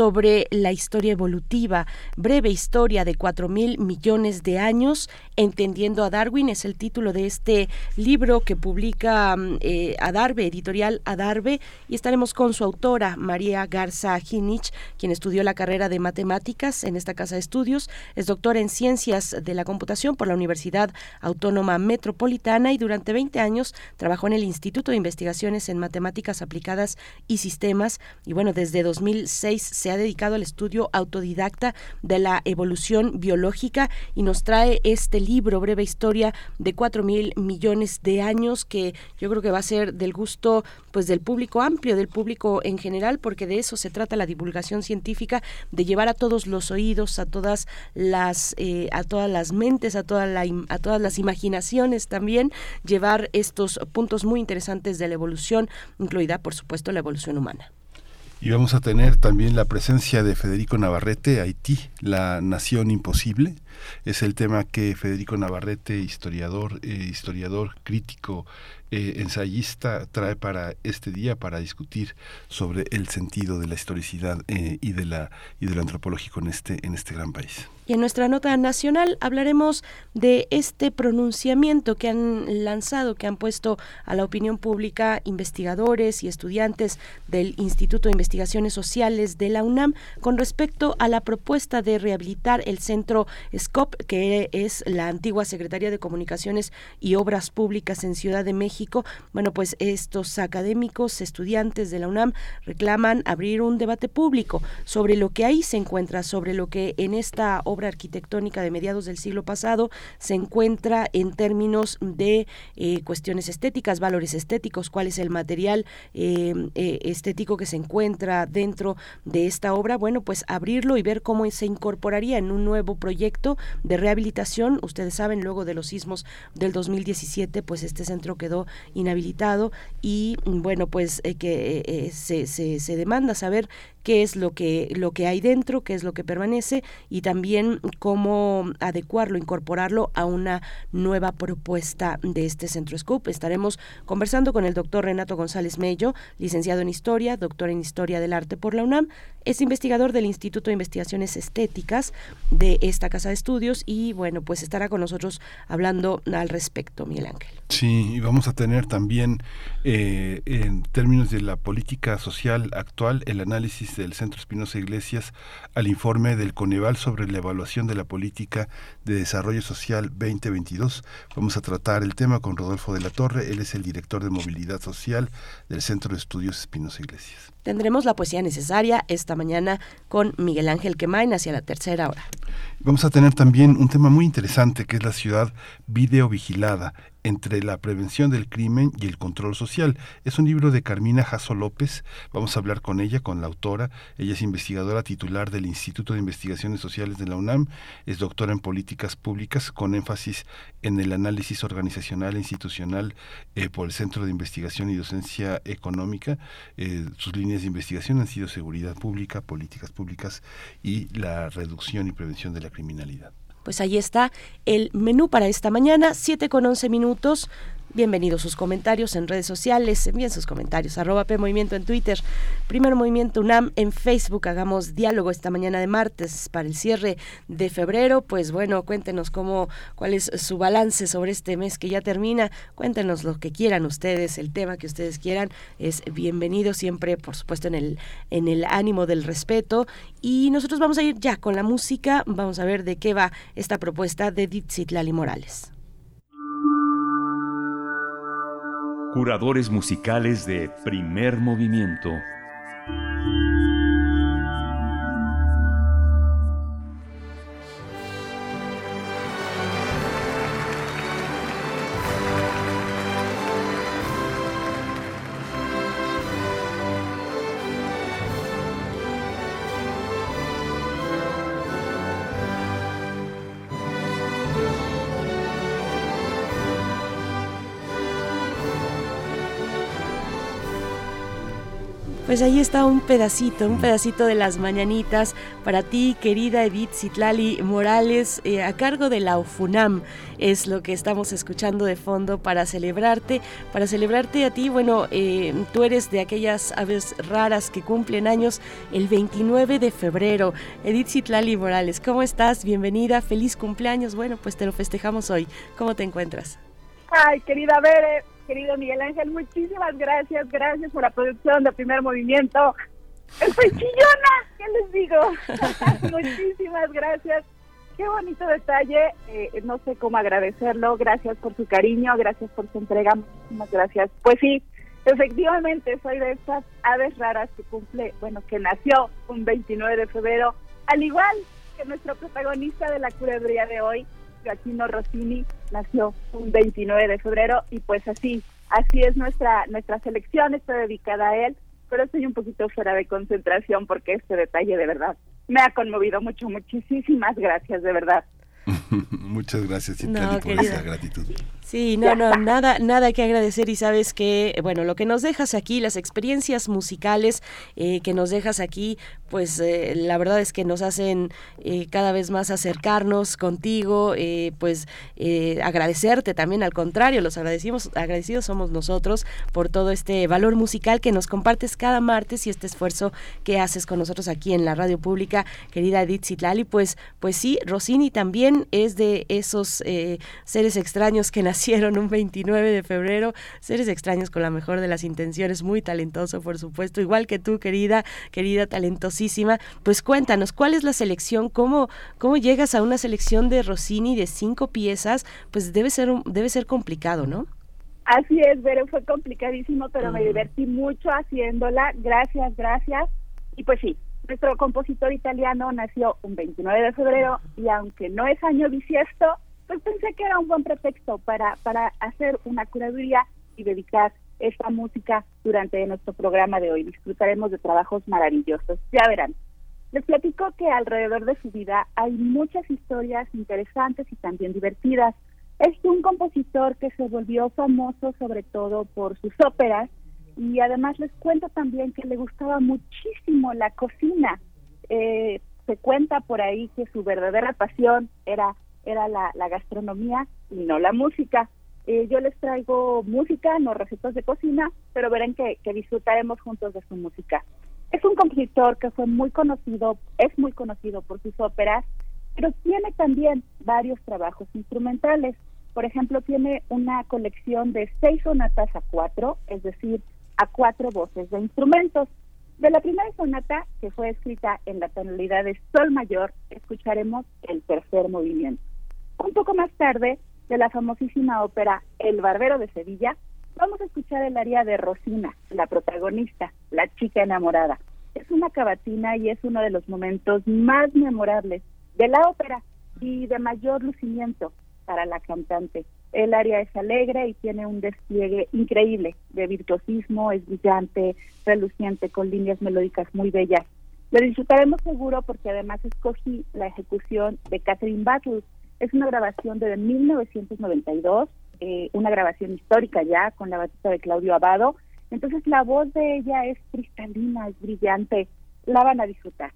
sobre la historia evolutiva, breve historia de cuatro mil millones de años, entendiendo a Darwin, es el título de este libro que publica mm, eh, Adarve, editorial Adarve, y estaremos con su autora, María Garza Ginich, quien estudió la carrera de matemáticas en esta casa de estudios, es doctora en ciencias de la computación por la Universidad Autónoma Metropolitana y durante 20 años trabajó en el Instituto de Investigaciones en Matemáticas Aplicadas y Sistemas, y bueno, desde 2006 se ha dedicado al estudio autodidacta de la evolución biológica y nos trae este libro breve historia de cuatro mil millones de años, que yo creo que va a ser del gusto pues del público amplio, del público en general, porque de eso se trata la divulgación científica, de llevar a todos los oídos, a todas las, eh, a todas las mentes, a, toda la, a todas las imaginaciones también, llevar estos puntos muy interesantes de la evolución, incluida por supuesto la evolución humana. Y vamos a tener también la presencia de Federico Navarrete, Haití, la nación imposible. Es el tema que Federico Navarrete, historiador, eh, historiador crítico, eh, ensayista, trae para este día para discutir sobre el sentido de la historicidad eh, y de la y de lo antropológico en este en este gran país. Y en nuestra nota nacional hablaremos de este pronunciamiento que han lanzado, que han puesto a la opinión pública investigadores y estudiantes del Instituto de Investigaciones Sociales de la UNAM con respecto a la propuesta de rehabilitar el centro SCOP, que es la antigua Secretaría de Comunicaciones y Obras Públicas en Ciudad de México. Bueno, pues estos académicos, estudiantes de la UNAM reclaman abrir un debate público sobre lo que ahí se encuentra, sobre lo que en esta obra arquitectónica de mediados del siglo pasado se encuentra en términos de eh, cuestiones estéticas, valores estéticos, cuál es el material eh, eh, estético que se encuentra dentro de esta obra. Bueno, pues abrirlo y ver cómo se incorporaría en un nuevo proyecto de rehabilitación. Ustedes saben, luego de los sismos del 2017, pues este centro quedó inhabilitado y bueno, pues que se, se, se demanda saber qué es lo que, lo que hay dentro, qué es lo que permanece y también cómo adecuarlo, incorporarlo a una nueva propuesta de este Centro Scoop. Estaremos conversando con el doctor Renato González Mello, licenciado en Historia, doctor en Historia del Arte por la UNAM, es investigador del Instituto de Investigaciones Estéticas de esta Casa de Estudios y bueno, pues estará con nosotros hablando al respecto, Miguel Ángel. Sí, y vamos a tener también eh, en términos de la política social actual el análisis del Centro Espinosa Iglesias al informe del Coneval sobre la evaluación de la política de desarrollo social 2022. Vamos a tratar el tema con Rodolfo de la Torre, él es el director de movilidad social del Centro de Estudios Espinosa Iglesias. Tendremos la poesía necesaria esta mañana con Miguel Ángel Quemain hacia la tercera hora. Vamos a tener también un tema muy interesante que es la ciudad videovigilada entre la prevención del crimen y el control social. Es un libro de Carmina Jasso López. Vamos a hablar con ella, con la autora. Ella es investigadora titular del Instituto de Investigaciones Sociales de la UNAM. Es doctora en políticas públicas con énfasis en el análisis organizacional e institucional eh, por el Centro de Investigación y Docencia Económica. Eh, sus líneas de investigación han sido seguridad pública, políticas públicas y la reducción y prevención de la criminalidad. Pues ahí está el menú para esta mañana, 7 con 11 minutos. Bienvenidos sus comentarios en redes sociales, envíen sus comentarios, arroba P en Twitter, Primer Movimiento UNAM en Facebook, hagamos diálogo esta mañana de martes para el cierre de febrero, pues bueno, cuéntenos cómo, cuál es su balance sobre este mes que ya termina, cuéntenos lo que quieran ustedes, el tema que ustedes quieran, es bienvenido siempre, por supuesto, en el, en el ánimo del respeto y nosotros vamos a ir ya con la música, vamos a ver de qué va esta propuesta de Lali Morales. Curadores musicales de primer movimiento. Pues ahí está un pedacito, un pedacito de las mañanitas para ti, querida Edith Citlali Morales, eh, a cargo de la UFUNAM. Es lo que estamos escuchando de fondo para celebrarte, para celebrarte a ti. Bueno, eh, tú eres de aquellas aves raras que cumplen años el 29 de febrero. Edith Citlali Morales, ¿cómo estás? Bienvenida, feliz cumpleaños. Bueno, pues te lo festejamos hoy. ¿Cómo te encuentras? Ay, querida querido Miguel Ángel, muchísimas gracias, gracias por la producción de Primer Movimiento. Estoy chillona, ¿qué les digo? muchísimas gracias. Qué bonito detalle, eh, no sé cómo agradecerlo. Gracias por su cariño, gracias por su entrega, muchísimas gracias. Pues sí, efectivamente soy de estas aves raras que cumple, bueno, que nació un 29 de febrero, al igual que nuestro protagonista de la culebría de hoy, Joaquino Rossini nació un 29 de febrero y pues así, así es nuestra nuestra selección, está dedicada a él, pero estoy un poquito fuera de concentración porque este detalle de verdad me ha conmovido mucho, muchísimas gracias de verdad. Muchas gracias, Itali, por esa gratitud. Sí, no, no, nada, nada que agradecer y sabes que, bueno, lo que nos dejas aquí, las experiencias musicales eh, que nos dejas aquí, pues eh, la verdad es que nos hacen eh, cada vez más acercarnos contigo, pues agradecerte también, al contrario, los agradecimos, agradecidos somos nosotros por todo este valor musical que nos compartes cada martes y este esfuerzo que haces con nosotros aquí en la radio pública, querida Edith Zitlali, pues, pues sí, Rossini también es de esos seres extraños que nacieron nacieron un 29 de febrero, seres extraños con la mejor de las intenciones, muy talentoso por supuesto, igual que tú querida, querida talentosísima, pues cuéntanos, ¿cuál es la selección? ¿Cómo, cómo llegas a una selección de Rossini de cinco piezas? Pues debe ser, debe ser complicado, ¿no? Así es, pero fue complicadísimo, pero me divertí mucho haciéndola. Gracias, gracias. Y pues sí, nuestro compositor italiano nació un 29 de febrero y aunque no es año bisiesto, pues pensé que era un buen pretexto para, para hacer una curaduría y dedicar esta música durante nuestro programa de hoy. Disfrutaremos de trabajos maravillosos. Ya verán. Les platico que alrededor de su vida hay muchas historias interesantes y también divertidas. Es un compositor que se volvió famoso sobre todo por sus óperas y además les cuento también que le gustaba muchísimo la cocina. Eh, se cuenta por ahí que su verdadera pasión era era la, gastronomía y no la música. Eh, yo les traigo música, no recetas de cocina, pero verán que, que disfrutaremos juntos de su música. Es un compositor que fue muy conocido, es muy conocido por sus óperas, pero tiene también varios trabajos instrumentales. Por ejemplo, tiene una colección de seis sonatas a cuatro, es decir, a cuatro voces de instrumentos. De la primera sonata, que fue escrita en la tonalidad de Sol mayor, escucharemos el tercer movimiento. Un poco más tarde, de la famosísima ópera El Barbero de Sevilla, vamos a escuchar el aria de Rosina, la protagonista, la chica enamorada. Es una cavatina y es uno de los momentos más memorables de la ópera y de mayor lucimiento para la cantante. El aria es alegre y tiene un despliegue increíble de virtuosismo, es brillante, reluciente, con líneas melódicas muy bellas. Lo disfrutaremos seguro porque además escogí la ejecución de Catherine Battle, es una grabación de 1992, eh, una grabación histórica ya con la batista de Claudio Abado. Entonces la voz de ella es cristalina, es brillante, la van a disfrutar.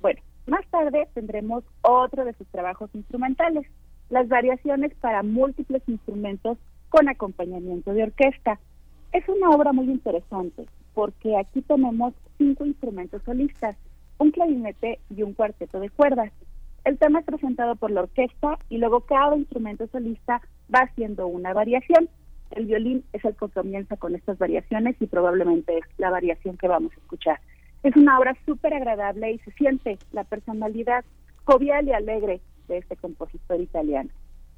Bueno, más tarde tendremos otro de sus trabajos instrumentales, las variaciones para múltiples instrumentos con acompañamiento de orquesta. Es una obra muy interesante porque aquí tenemos cinco instrumentos solistas, un clarinete y un cuarteto de cuerdas. El tema es presentado por la orquesta y luego cada instrumento solista va haciendo una variación. El violín es el que comienza con estas variaciones y probablemente es la variación que vamos a escuchar. Es una obra súper agradable y se siente la personalidad jovial y alegre de este compositor italiano.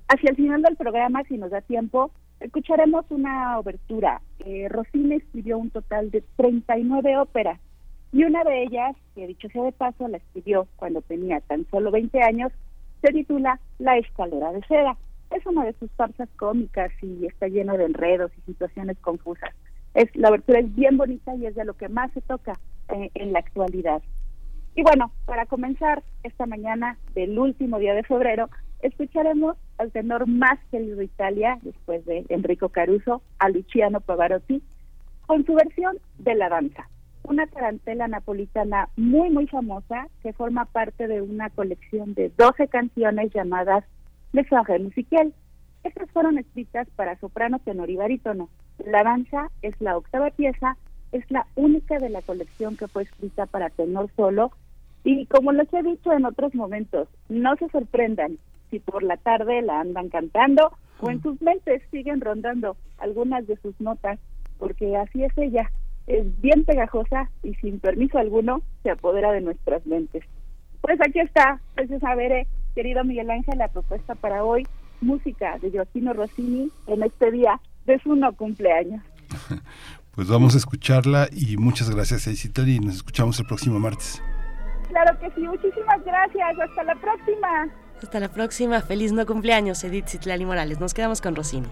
Hacia el final del programa, si nos da tiempo, escucharemos una obertura. Eh, Rossini escribió un total de 39 óperas y una de ellas, que dicho sea de paso, la escribió cuando tenía tan solo 20 años, se titula La escalera de seda. Es una de sus farsas cómicas y está lleno de enredos y situaciones confusas. Es, la abertura es bien bonita y es de lo que más se toca eh, en la actualidad. Y bueno, para comenzar esta mañana del último día de febrero, escucharemos al tenor más querido de Italia, después de Enrico Caruso, a Luciano Pavarotti, con su versión de la danza una tarantela napolitana muy, muy famosa que forma parte de una colección de 12 canciones llamadas Le Soirée Musical. Estas fueron escritas para soprano, tenor y barítono. La danza es la octava pieza, es la única de la colección que fue escrita para tenor solo. Y como les he dicho en otros momentos, no se sorprendan si por la tarde la andan cantando o en sus mentes siguen rondando algunas de sus notas, porque así es ella, es bien pegajosa y sin permiso alguno se apodera de nuestras mentes. Pues aquí está, pues saber, querido Miguel Ángel, la propuesta para hoy, música de Joaquino Rossini en este día de su no cumpleaños. Pues vamos a escucharla y muchas gracias, Edith, y nos escuchamos el próximo martes. Claro que sí, muchísimas gracias, hasta la próxima. Hasta la próxima, feliz no cumpleaños, Edith Citlali Morales. Nos quedamos con Rossini.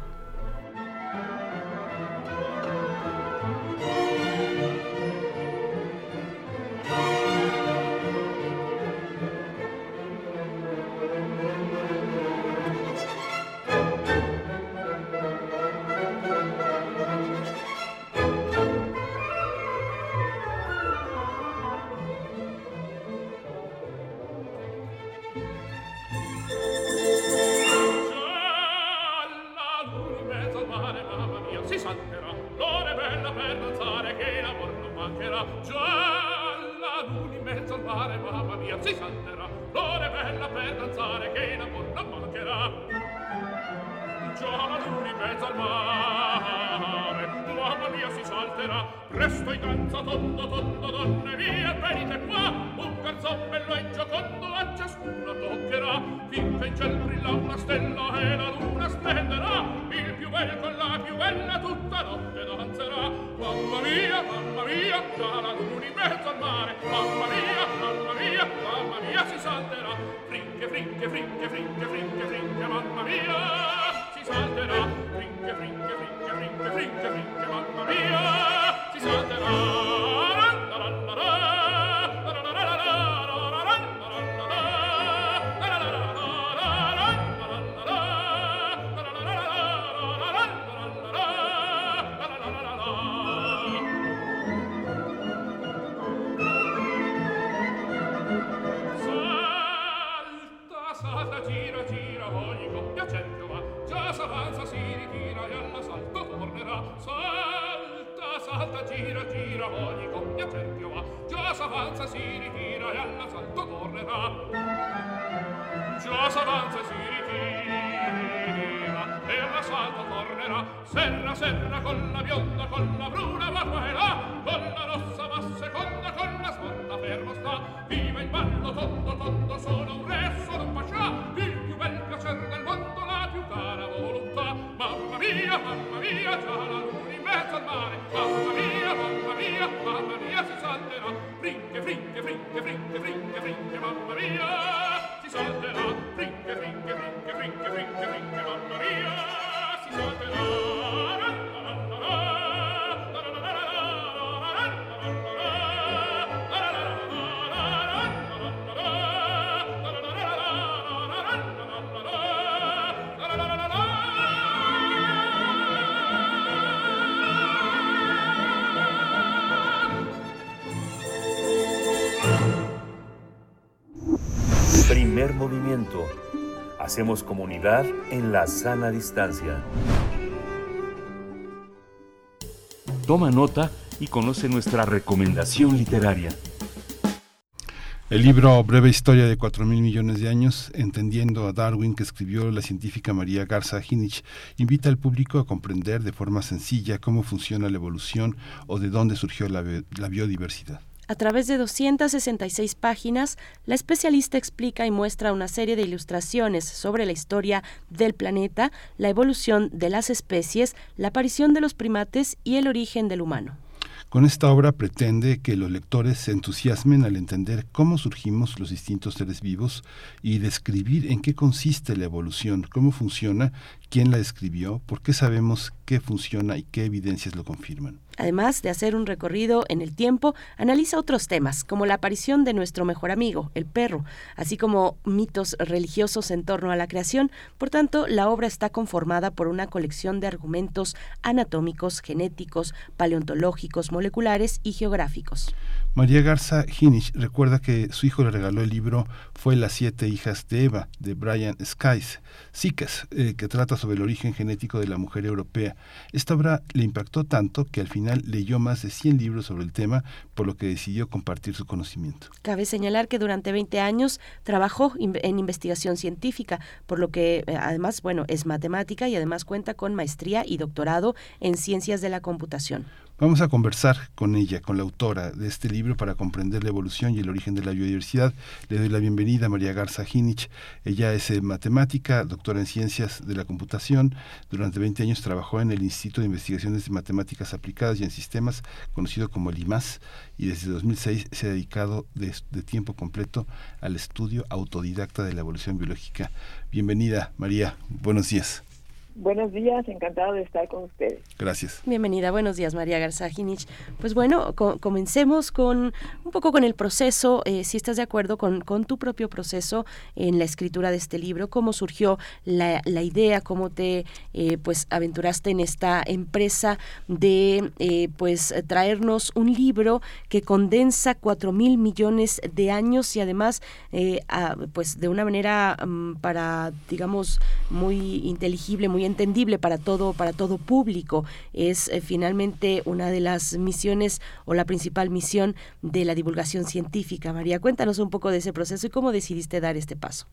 Hacemos comunidad en la sana distancia. Toma nota y conoce nuestra recomendación literaria. El libro Breve Historia de cuatro mil millones de años, entendiendo a Darwin, que escribió la científica María Garza Hinich, invita al público a comprender de forma sencilla cómo funciona la evolución o de dónde surgió la, la biodiversidad. A través de 266 páginas, la especialista explica y muestra una serie de ilustraciones sobre la historia del planeta, la evolución de las especies, la aparición de los primates y el origen del humano. Con esta obra pretende que los lectores se entusiasmen al entender cómo surgimos los distintos seres vivos y describir en qué consiste la evolución, cómo funciona, quién la escribió, por qué sabemos qué funciona y qué evidencias lo confirman. Además de hacer un recorrido en el tiempo, analiza otros temas, como la aparición de nuestro mejor amigo, el perro, así como mitos religiosos en torno a la creación. Por tanto, la obra está conformada por una colección de argumentos anatómicos, genéticos, paleontológicos, moleculares y geográficos. María Garza Hinich recuerda que su hijo le regaló el libro Fue las siete hijas de Eva, de Brian Skies, eh, que trata sobre el origen genético de la mujer europea. Esta obra le impactó tanto que al final leyó más de 100 libros sobre el tema, por lo que decidió compartir su conocimiento. Cabe señalar que durante 20 años trabajó en investigación científica, por lo que eh, además, bueno, es matemática y además cuenta con maestría y doctorado en ciencias de la computación. Vamos a conversar con ella, con la autora de este libro para comprender la evolución y el origen de la biodiversidad. Le doy la bienvenida a María Garza Ginich. Ella es eh, matemática, doctora en ciencias de la computación. Durante 20 años trabajó en el Instituto de Investigaciones de Matemáticas Aplicadas y en Sistemas, conocido como el IMAS, y desde 2006 se ha dedicado de, de tiempo completo al estudio autodidacta de la evolución biológica. Bienvenida, María. Buenos días. Buenos días, encantado de estar con ustedes. Gracias. Bienvenida, buenos días María Garzajinich. Pues bueno, comencemos con un poco con el proceso, eh, si estás de acuerdo con, con, tu propio proceso en la escritura de este libro, cómo surgió la, la idea, cómo te eh, pues aventuraste en esta empresa de eh, pues traernos un libro que condensa cuatro mil millones de años y además pues de una manera mm, para digamos muy inteligible, muy entendible para todo, para todo público. Es eh, finalmente una de las misiones o la principal misión de la divulgación científica. María, cuéntanos un poco de ese proceso y cómo decidiste dar este paso.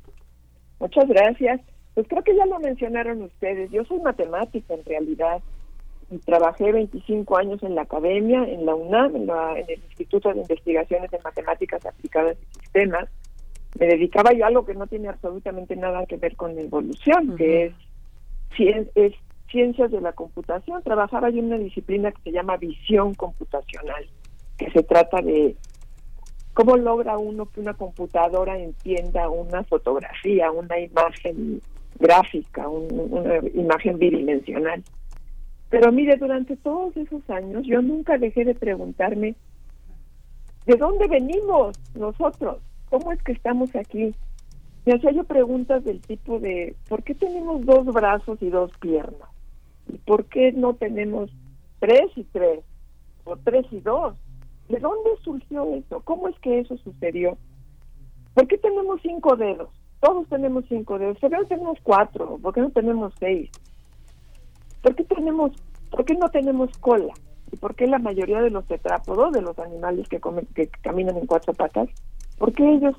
Muchas gracias. Pues creo que ya lo mencionaron ustedes. Yo soy matemática en realidad. Y trabajé 25 años en la academia, en la UNAM, en, el Instituto de Investigaciones en Matemáticas Aplicadas y Sistemas. Me dedicaba yo a algo que no tiene absolutamente nada que ver con la evolución, que es es ciencias de la computación. Trabajaba yo en una disciplina que se llama visión computacional, que se trata de cómo logra uno que una computadora entienda una fotografía, una imagen gráfica, una imagen bidimensional. Pero mire, durante todos esos años yo nunca dejé de preguntarme, ¿de dónde venimos nosotros? ¿Cómo es que estamos aquí? Me hacía yo preguntas del tipo de, ¿por qué tenemos dos brazos y dos piernas? ¿Y por qué no tenemos tres y tres? ¿O tres y dos? ¿De dónde surgió eso? ¿Cómo es que eso sucedió? ¿Por qué tenemos cinco dedos? Todos tenemos cinco dedos. ¿Por qué no tenemos cuatro? ¿Por qué no tenemos seis? ¿Por qué, tenemos, ¿Por qué no tenemos cola? ¿Y por qué la mayoría de los tetrápodos, de los animales que, comen, que caminan en cuatro patas, por qué ellos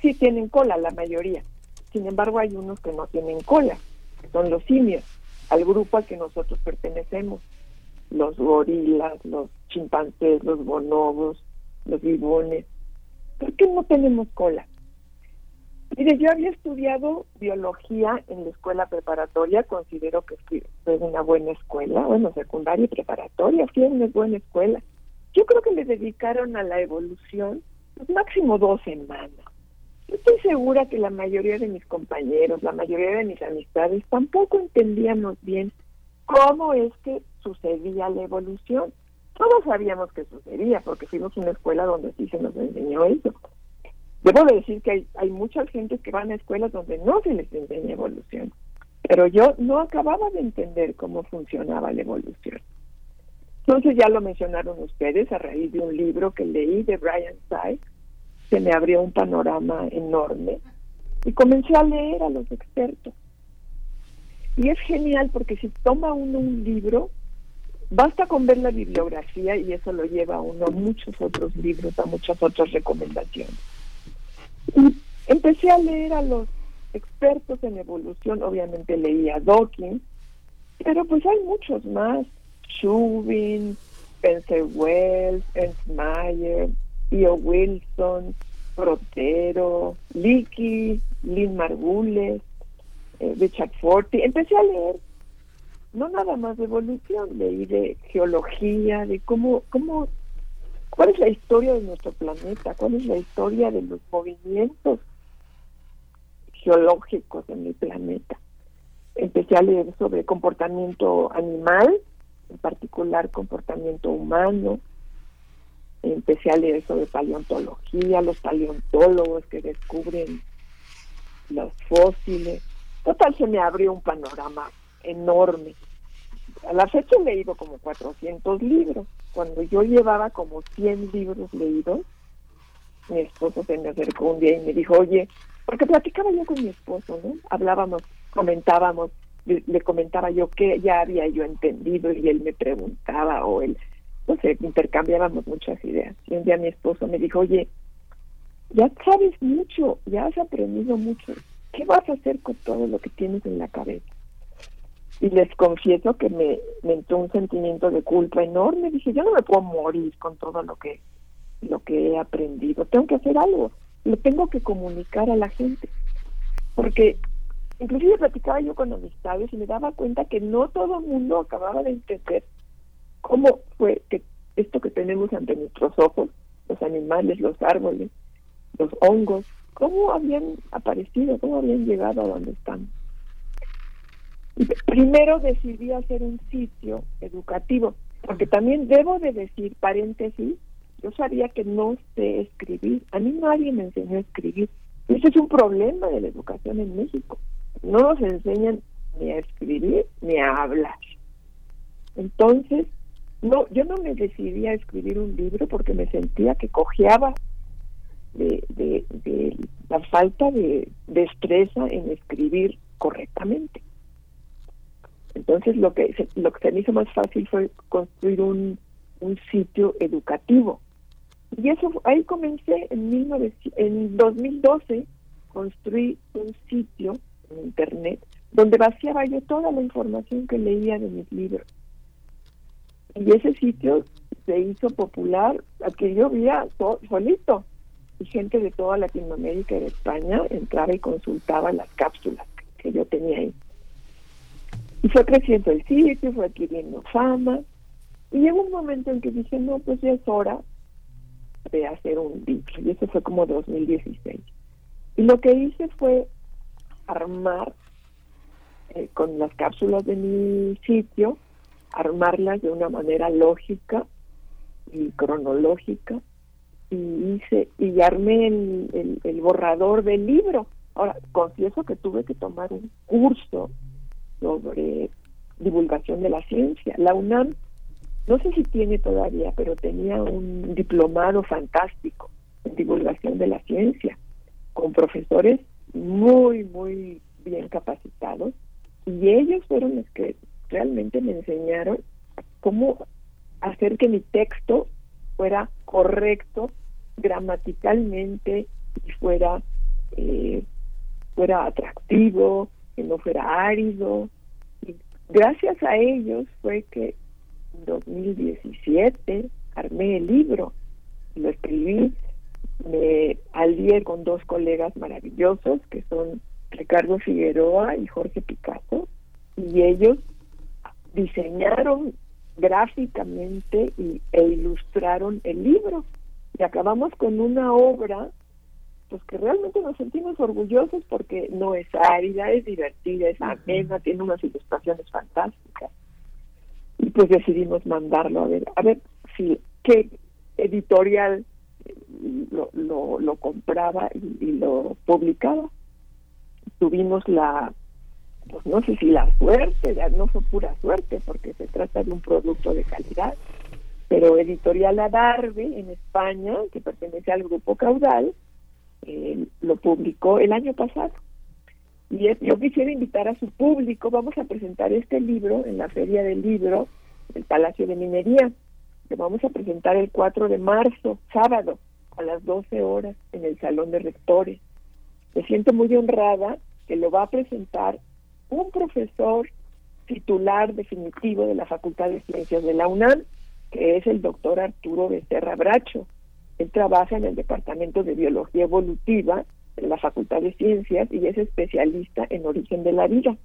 sí tienen cola, la mayoría. Sin embargo, hay unos que no tienen cola, que son los simios, al grupo al que nosotros pertenecemos. Los gorilas, los chimpancés, los bonobos, los bibones. ¿Por qué no tenemos cola? Mire, yo había estudiado biología en la escuela preparatoria, considero que fue una buena escuela, bueno, secundaria y preparatoria, fue una buena escuela. Yo creo que le dedicaron a la evolución máximo dos semanas. Estoy segura que la mayoría de mis compañeros, la mayoría de mis amistades, tampoco entendíamos bien cómo es que sucedía la evolución. Todos sabíamos que sucedía, porque fuimos a una escuela donde sí se nos enseñó eso. Debo decir que hay, hay mucha gente que van a escuelas donde no se les enseña evolución, pero yo no acababa de entender cómo funcionaba la evolución. Entonces ya lo mencionaron ustedes a raíz de un libro que leí de Brian Sykes, se me abrió un panorama enorme y comencé a leer a los expertos. Y es genial porque si toma uno un libro, basta con ver la bibliografía y eso lo lleva a uno a muchos otros libros, a muchas otras recomendaciones. Y empecé a leer a los expertos en evolución, obviamente leía Dawkins, pero pues hay muchos más, Shubin, Spencer Wells, Ernst Mayer, Io Wilson, Protero, Licky, Lynn Margules, eh, Richard Forti. Empecé a leer no nada más de evolución, leí de geología, de cómo, cómo, cuál es la historia de nuestro planeta, cuál es la historia de los movimientos geológicos en el planeta. Empecé a leer sobre comportamiento animal, en particular comportamiento humano. Empecé a leer sobre paleontología, los paleontólogos que descubren los fósiles. Total, se me abrió un panorama enorme. A la fecha he leído como 400 libros. Cuando yo llevaba como 100 libros leídos, mi esposo se me acercó un día y me dijo, oye, porque platicaba yo con mi esposo, ¿no? Hablábamos, comentábamos, le, comentaba yo que ya había yo entendido y él me preguntaba o él, sé, intercambiábamos muchas ideas. Y un día mi esposo me dijo, oye, ya sabes mucho, ya has aprendido mucho, ¿qué vas a hacer con todo lo que tienes en la cabeza? Y les confieso que me, me entró un sentimiento de culpa enorme. Dije, yo no me puedo morir con todo lo que lo que he aprendido. Tengo que hacer algo, lo tengo que comunicar a la gente. Porque inclusive platicaba yo con amistades y me daba cuenta que no todo el mundo acababa de entender cómo fue que esto que tenemos ante nuestros ojos, los animales, los árboles, los hongos, cómo habían aparecido, cómo habían llegado a donde están. Y primero decidí hacer un sitio educativo, porque también debo de decir, paréntesis, yo sabía que no sé escribir. A mí nadie me enseñó a escribir. Ese es un problema de la educación en México. No nos enseñan ni a escribir ni a hablar. Entonces, no, yo no me decidí a escribir un libro porque me sentía que cojeaba de, la falta de destreza en escribir correctamente. Entonces, lo que se, lo que se me hizo más fácil fue construir un, un sitio educativo y eso ahí comencé en, 19, en 2012, construí un sitio en internet donde vaciaba yo toda la información que leía de mis libros. Y ese sitio se hizo popular, que yo veía solito. Y gente de toda Latinoamérica y de España entraba y consultaba las cápsulas que yo tenía ahí. Y fue creciendo el sitio, fue adquiriendo fama. Y llegó un momento en que dije, no, pues ya es hora de hacer un libro y eso fue como 2016. Y lo que hice fue armar eh, con las cápsulas de mi sitio, armarlas de una manera lógica y cronológica y hice y armé el, el borrador del libro. Ahora, confieso que tuve que tomar un curso sobre divulgación de la ciencia. La UNAM no sé si tiene todavía, pero tenía un diplomado fantástico en divulgación de la ciencia, con profesores muy, muy bien capacitados, y ellos fueron los que realmente me enseñaron cómo hacer que mi texto fuera correcto gramaticalmente y fuera eh, fuera atractivo, que no fuera árido. Y gracias a ellos fue que 2017 armé el libro, lo escribí, me alié con dos colegas maravillosos que son Ricardo Figueroa y Jorge Picasso, y ellos diseñaron gráficamente y, e ilustraron el libro. Y acabamos con una obra pues que realmente nos sentimos orgullosos porque no es árida, es divertida, es amena, tiene unas ilustraciones fantásticas y pues decidimos mandarlo a ver, a ver si qué editorial lo, lo, lo compraba y, lo publicaba. Tuvimos la, pues no sé si la suerte, no fue pura suerte porque se trata de un producto de calidad, pero Editorial Adarve en España, que pertenece al grupo Caudal, eh, lo publicó el año pasado. Y yo quisiera invitar a su público, vamos a presentar este libro en la Feria del Libro del Palacio de Minería, que vamos a presentar el 4 de marzo, sábado, a las 12 horas, en el Salón de Rectores. Me siento muy honrada que lo va a presentar un profesor titular definitivo de la Facultad de Ciencias de la UNAM, que es el doctor Arturo Becerra Bracho. Él trabaja en el Departamento de Biología Evolutiva en la Facultad de Ciencias y es especialista en origen de la vida.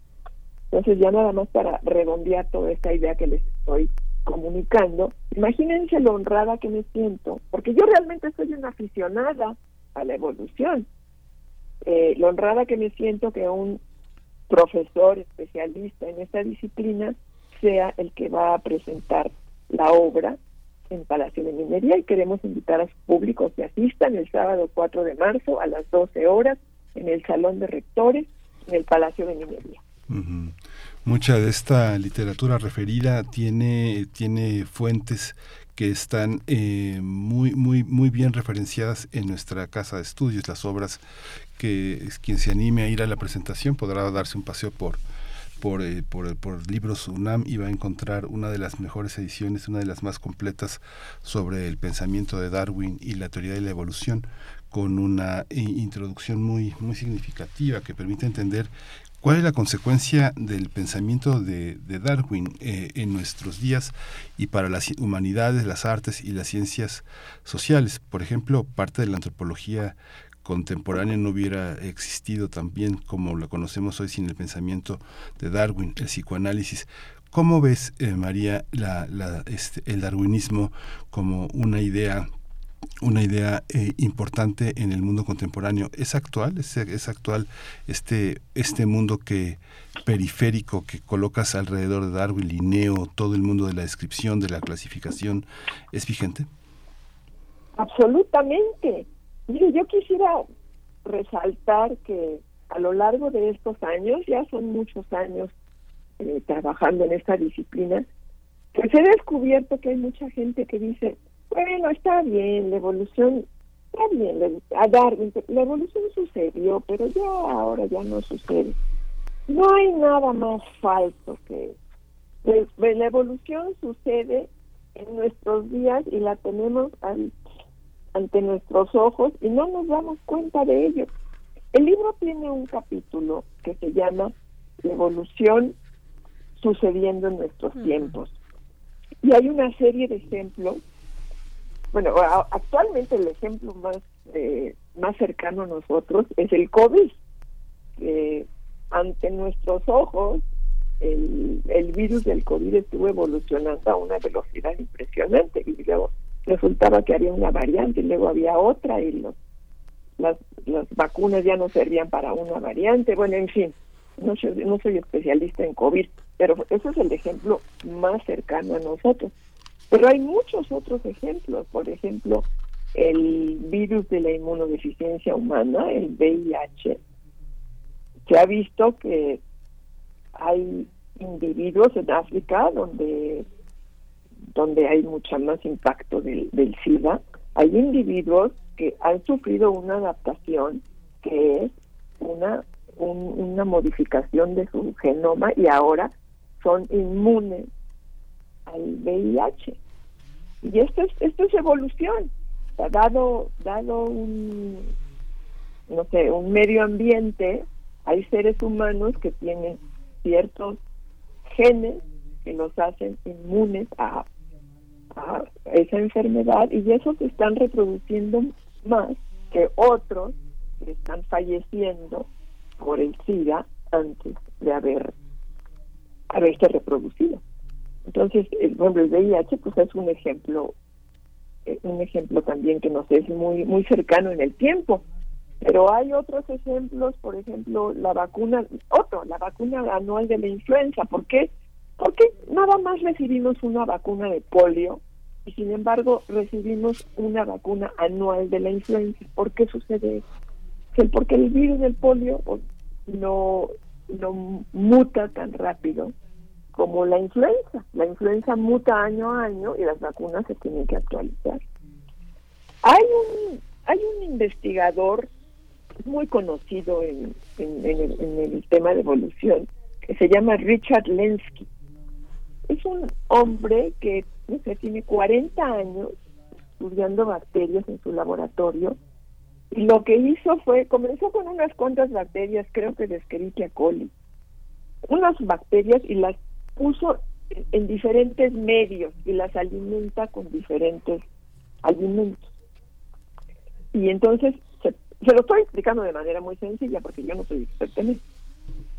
Entonces ya nada más para redondear toda esta idea que les estoy comunicando, imagínense lo honrada que me siento, porque yo realmente soy una aficionada a la evolución. Eh, lo honrada que me siento que un profesor especialista en esta disciplina sea el que va a presentar la obra en Palacio de Minería y queremos invitar a su público que asistan el sábado 4 de marzo a las 12 horas en el Salón de Rectores en el Palacio de Minería. Mucha de esta literatura referida tiene, tiene fuentes que están eh, muy, muy, muy bien referenciadas en nuestra casa de estudios, las obras que quien se anime a ir a la presentación podrá darse un paseo por, por, eh, por, por, libros UNAM y va a encontrar una de las mejores ediciones, una de las más completas sobre el pensamiento de Darwin y la teoría de la evolución, con una introducción muy, muy significativa que permite entender ¿Cuál es la consecuencia del pensamiento de, Darwin eh, en nuestros días y para las humanidades, las artes y las ciencias sociales? Por ejemplo, parte de la antropología contemporánea no hubiera existido también como la conocemos hoy sin el pensamiento de Darwin, el psicoanálisis. ¿Cómo ves, eh, María, este, el darwinismo como una idea una idea eh, importante en el mundo contemporáneo. ¿Es actual? ¿Es, ¿Es, actual este, este mundo que periférico que colocas alrededor de Darwin, Linneo, todo el mundo de la descripción, de la clasificación, es vigente? Absolutamente. Yo quisiera resaltar que a lo largo de estos años, ya son muchos años eh, trabajando en esta disciplina, pues he descubierto que hay mucha gente que dice, bueno, está bien, la evolución, está bien, a Darwin, la evolución sucedió, pero ya ahora ya no sucede. No hay nada más falso que la evolución sucede en nuestros días y la tenemos ante nuestros ojos y no nos damos cuenta de ello. El libro tiene un capítulo que se llama La evolución sucediendo en nuestros tiempos. Y hay una serie de ejemplos bueno, actualmente el ejemplo más eh, más cercano a nosotros es el COVID. que ante nuestros ojos, el, el virus del COVID estuvo evolucionando a una velocidad impresionante y luego resultaba que había una variante y luego había otra y los, las, vacunas ya no servían para una variante. Bueno, en fin, no soy, no soy especialista en COVID, pero ese es el ejemplo más cercano a nosotros. Pero hay muchos otros ejemplos, por ejemplo, el virus de la inmunodeficiencia humana, el VIH, se ha visto que hay individuos en África donde donde hay mucho más impacto del, del SIDA, hay individuos que han sufrido una adaptación que es una una modificación de su genoma y ahora son inmunes al VIH. Y esto es, esto es evolución. dado, dado un, no sé, un medio ambiente, hay seres humanos que tienen ciertos genes que los hacen inmunes a, a esa enfermedad y esos están reproduciendo más que otros que están falleciendo por el SIDA antes de haber haberse reproducido. Entonces, el, el VIH pues es un ejemplo, eh, un ejemplo también que nos es muy muy cercano en el tiempo. Pero hay otros ejemplos, por ejemplo, la vacuna, otro, la vacuna anual de la influenza. ¿Por qué? Porque nada más recibimos una vacuna de polio y sin embargo recibimos una vacuna anual de la influenza. ¿Por qué sucede eso? Porque el virus del polio no, no muta tan rápido como la influenza. La influenza muta año a año y las vacunas se tienen que actualizar. Hay un, hay un investigador muy conocido en, en, el, tema de evolución que se llama Richard Lenski. Es un hombre que no sé, tiene 40 años estudiando bacterias en su laboratorio y lo que hizo fue, comenzó con unas cuantas bacterias, creo que de Escherichia coli, unas bacterias y las puso en diferentes medios y las alimenta con diferentes alimentos. Y entonces, se, lo estoy explicando de manera muy sencilla porque yo no soy experta en eso.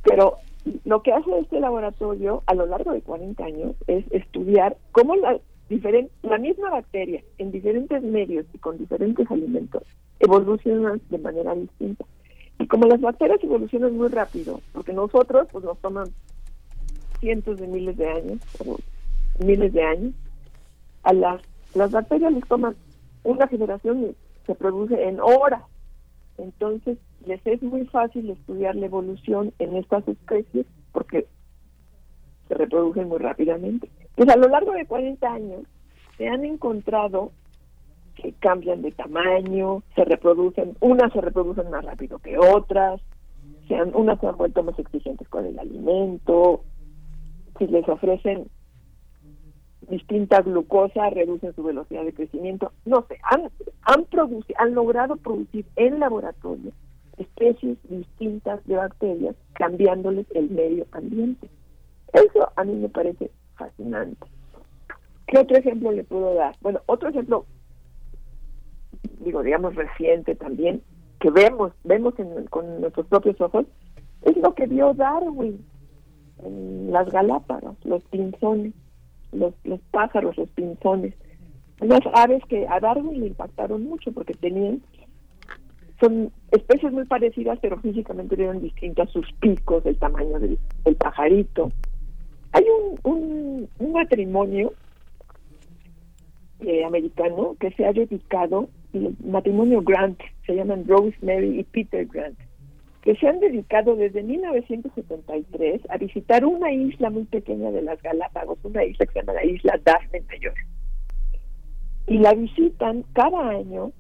Pero lo que hace este laboratorio a lo largo de 40 años es estudiar cómo la, diferente, la misma bacteria en diferentes medios y con diferentes alimentos evoluciona de manera distinta. Y como las bacterias evolucionan muy rápido, porque nosotros pues nos toman cientos de miles de años, o miles de años, a las, las bacterias les toman una generación y se produce en horas. Entonces, les es muy fácil estudiar la evolución en estas especies porque se reproducen muy rápidamente. Pues a lo largo de 40 años se han encontrado que cambian de tamaño, se reproducen, unas se reproducen más rápido que otras, se han, unas se han vuelto más exigentes con el alimento, si les ofrecen distinta glucosa, reducen su velocidad de crecimiento, no sé, han, han, han logrado producir en laboratorio especies distintas de bacterias, cambiándoles el medio ambiente. Eso a mí me parece fascinante. ¿Qué otro ejemplo le puedo dar? Bueno, otro ejemplo, digo, digamos reciente también, que vemos, vemos con nuestros propios ojos, es lo que vio Darwin en las Galápagos, los pinzones, los, los pájaros, los pinzones. Unas aves que a Darwin le impactaron mucho porque tenían, son especies muy parecidas, pero físicamente eran distintas, sus picos, el tamaño del, pajarito. Hay un, un, matrimonio eh, americano que se ha dedicado, el matrimonio Grant, se llaman Rosemary y Peter Grant, que se han dedicado desde 1973 a visitar una isla muy pequeña de las Galápagos, una isla que se llama la isla Daphne Mayor. Y la visitan cada año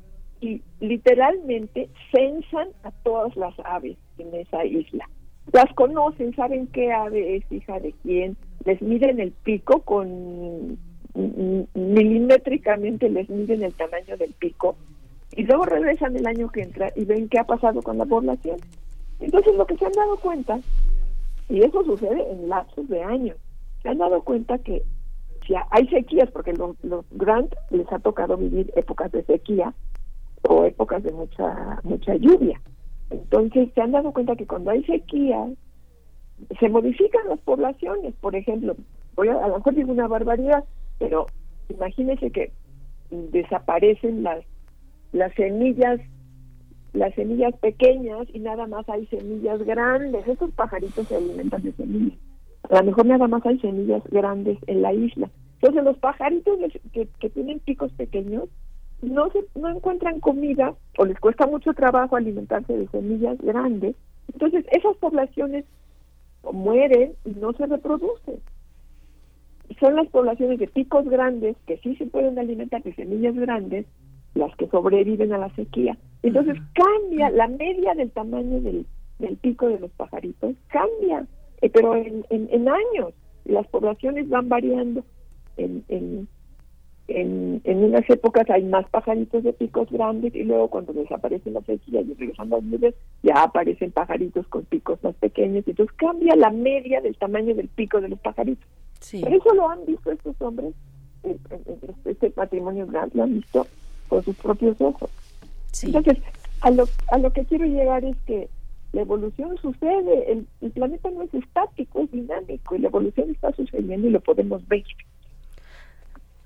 y literalmente censan a todas las aves en esa isla las conocen, saben qué ave es hija de quién, les miden el pico con milimétricamente les miden el tamaño del pico y luego regresan el año que entra y ven qué ha pasado con la población. Entonces lo que se han dado cuenta, y eso sucede en lapsos de años, se han dado cuenta que si hay sequías, porque los, los Grant les ha tocado vivir épocas de sequía o épocas de mucha mucha lluvia. Entonces se han dado cuenta que cuando hay sequía, se modifican las poblaciones. Por ejemplo, voy a, a lo mejor digo una barbaridad, pero imagínense que desaparecen las las semillas las semillas pequeñas y nada más hay semillas grandes. Estos pajaritos se alimentan de semillas. A lo mejor nada más hay semillas grandes en la isla. Entonces los pajaritos que tienen picos pequeños no se no encuentran comida o les cuesta mucho trabajo alimentarse de semillas grandes, entonces esas poblaciones mueren y no se reproducen. Son las poblaciones de picos grandes que sí se pueden alimentar de semillas grandes las que sobreviven a la sequía. Entonces cambia la media del tamaño del, del pico de los pajaritos, cambia, eh, pero en, en, en años las poblaciones van variando en, en, en, en unas épocas hay más pajaritos de picos grandes y luego cuando desaparecen las sequías y regresan las nubes ya aparecen pajaritos con picos más pequeños y entonces cambia la media del tamaño del pico de los pajaritos. Por eso lo han visto estos hombres, este matrimonio grande lo han visto con sus propios ojos. Entonces, a lo, a lo que quiero llegar es que la evolución sucede, el, el planeta no es estático, es dinámico y la evolución está sucediendo y lo podemos ver.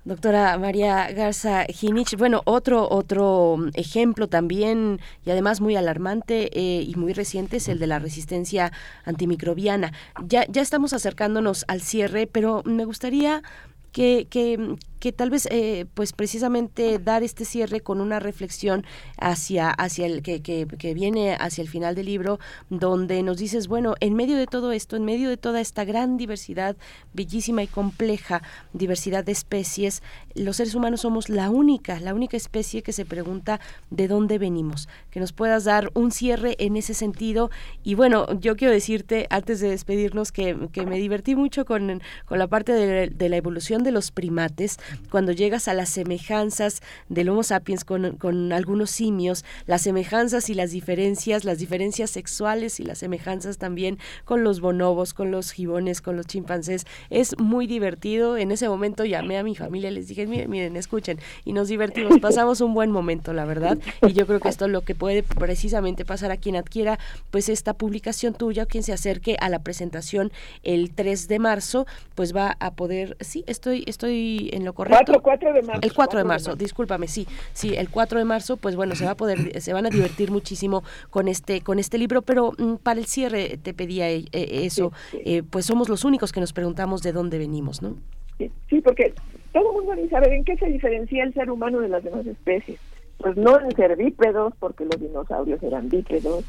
Doctora María Garza Ginich, bueno, otro otro ejemplo también y además muy alarmante eh, y muy reciente es el de la resistencia antimicrobiana. Ya ya estamos acercándonos al cierre, pero me gustaría que, que, que tal vez eh, pues precisamente dar este cierre con una reflexión hacia hacia el que, que, que, viene hacia el final del libro donde nos dices bueno en medio de todo esto en medio de toda esta gran diversidad bellísima y compleja diversidad de especies los seres humanos somos la única la única especie que se pregunta de dónde venimos que nos puedas dar un cierre en ese sentido. Y bueno yo quiero decirte antes de despedirnos que, que me divertí mucho con, con la parte de, de la evolución de los primates cuando llegas a las semejanzas del Homo sapiens con, con algunos simios, las semejanzas y las diferencias, las diferencias sexuales y las semejanzas también con los bonobos, con los gibones, con los chimpancés, es muy divertido. En ese momento llamé a mi familia y les dije, miren, miren, escuchen, y nos divertimos, pasamos un buen momento, la verdad, y yo creo que esto es lo que puede precisamente pasar a quien adquiera pues esta publicación tuya, quien se acerque a la presentación el 3 de marzo, pues va a poder, sí, estoy, estoy en lo ¿correcto? 4, de marzo. El 4 de marzo, discúlpame, sí, sí, el 4 de marzo, pues bueno, se va a poder, se van a divertir muchísimo con este, con este libro, pero mm, para el cierre te pedía eh, eh, eso, eh, pues somos los únicos que nos preguntamos de dónde venimos, ¿no? Sí, porque todo el mundo ni sabe en qué se diferencia el ser humano de las demás especies. Pues no en ser bípedos, porque los dinosaurios eran bípedos,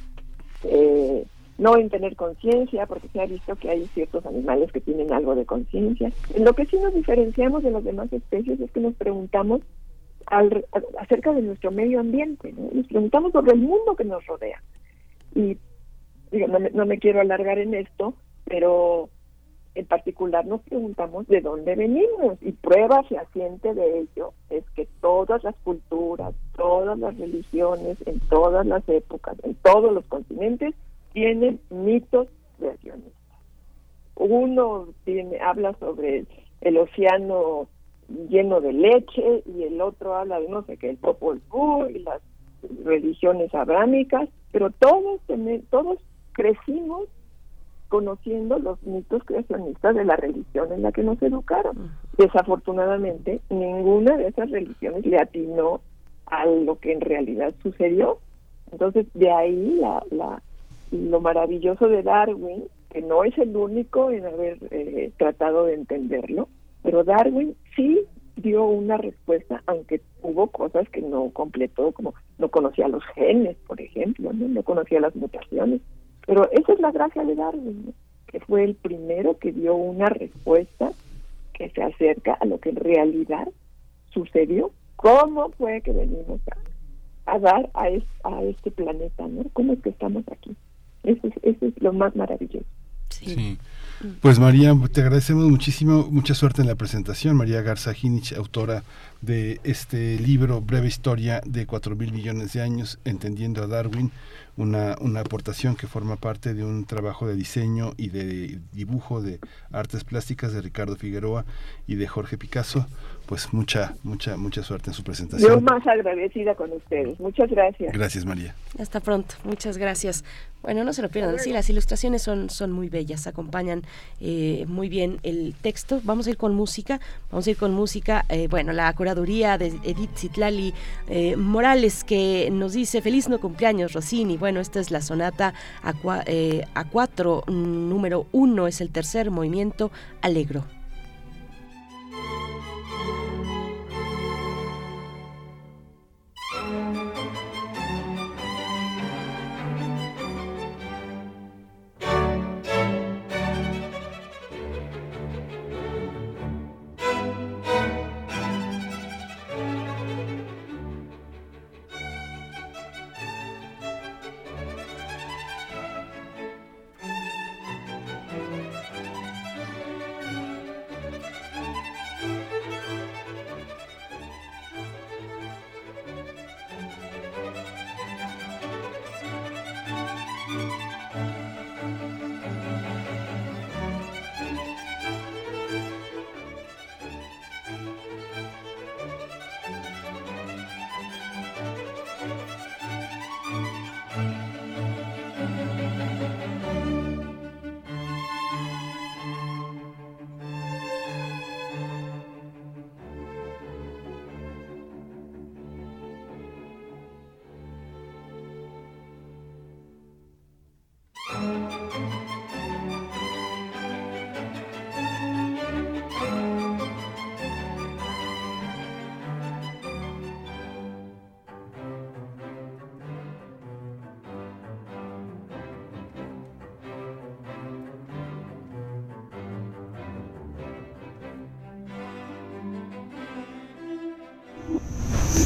eh, no en tener conciencia, porque se ha visto que hay ciertos animales que tienen algo de conciencia. En lo que sí nos diferenciamos de las demás especies es que nos preguntamos acerca de nuestro medio ambiente, nos preguntamos sobre el mundo que nos rodea. Y digo, no, me, no me quiero alargar en esto, pero en particular nos preguntamos de dónde venimos y prueba fehaciente de ello es que todas las culturas, todas las religiones, en todas las épocas, en todos los continentes, tienen mitos creacionistas. Uno tiene, habla sobre el océano lleno de leche y el otro habla de no sé qué, el Popol Vuh y las religiones abrámicas, pero todos, todos crecimos conociendo los mitos creacionistas de la religión en la que nos educaron. Desafortunadamente, ninguna de esas religiones le atinó a lo que en realidad sucedió. Entonces, de ahí la, la, lo maravilloso de Darwin, que no es el único en haber eh, tratado de entenderlo, pero Darwin sí dio una respuesta, aunque hubo cosas que no completó, como no conocía los genes, por ejemplo, no, no conocía las mutaciones. Pero esa es la gracia de Darwin, que fue el primero que dio una respuesta que se acerca a lo que en realidad sucedió. ¿Cómo fue que venimos a, dar a, a este planeta? ¿no? ¿Cómo es que estamos aquí? Eso es, eso es lo más maravilloso. Sí. Pues María, te agradecemos muchísimo, mucha suerte en la presentación. María Garza Ginich, autora de este libro, Breve Historia de cuatro mil millones de años, Entendiendo a Darwin, una, una aportación que forma parte de un trabajo de diseño y de dibujo de artes plásticas de Ricardo Figueroa y de Jorge Picasso pues mucha, mucha, mucha suerte en su presentación. Yo más agradecida con ustedes. Muchas gracias. Gracias, María. Hasta pronto. Muchas gracias. Bueno, no se lo pierdan. Sí, las ilustraciones son, son muy bellas, acompañan eh, muy bien el texto. Vamos a ir con música. Vamos a ir con música. Eh, bueno, la curaduría de Edith Zitlali eh, Morales que nos dice feliz no cumpleaños, Rossini. Bueno, esta es la sonata a, a cuatro, número uno, es el tercer movimiento, Alegro.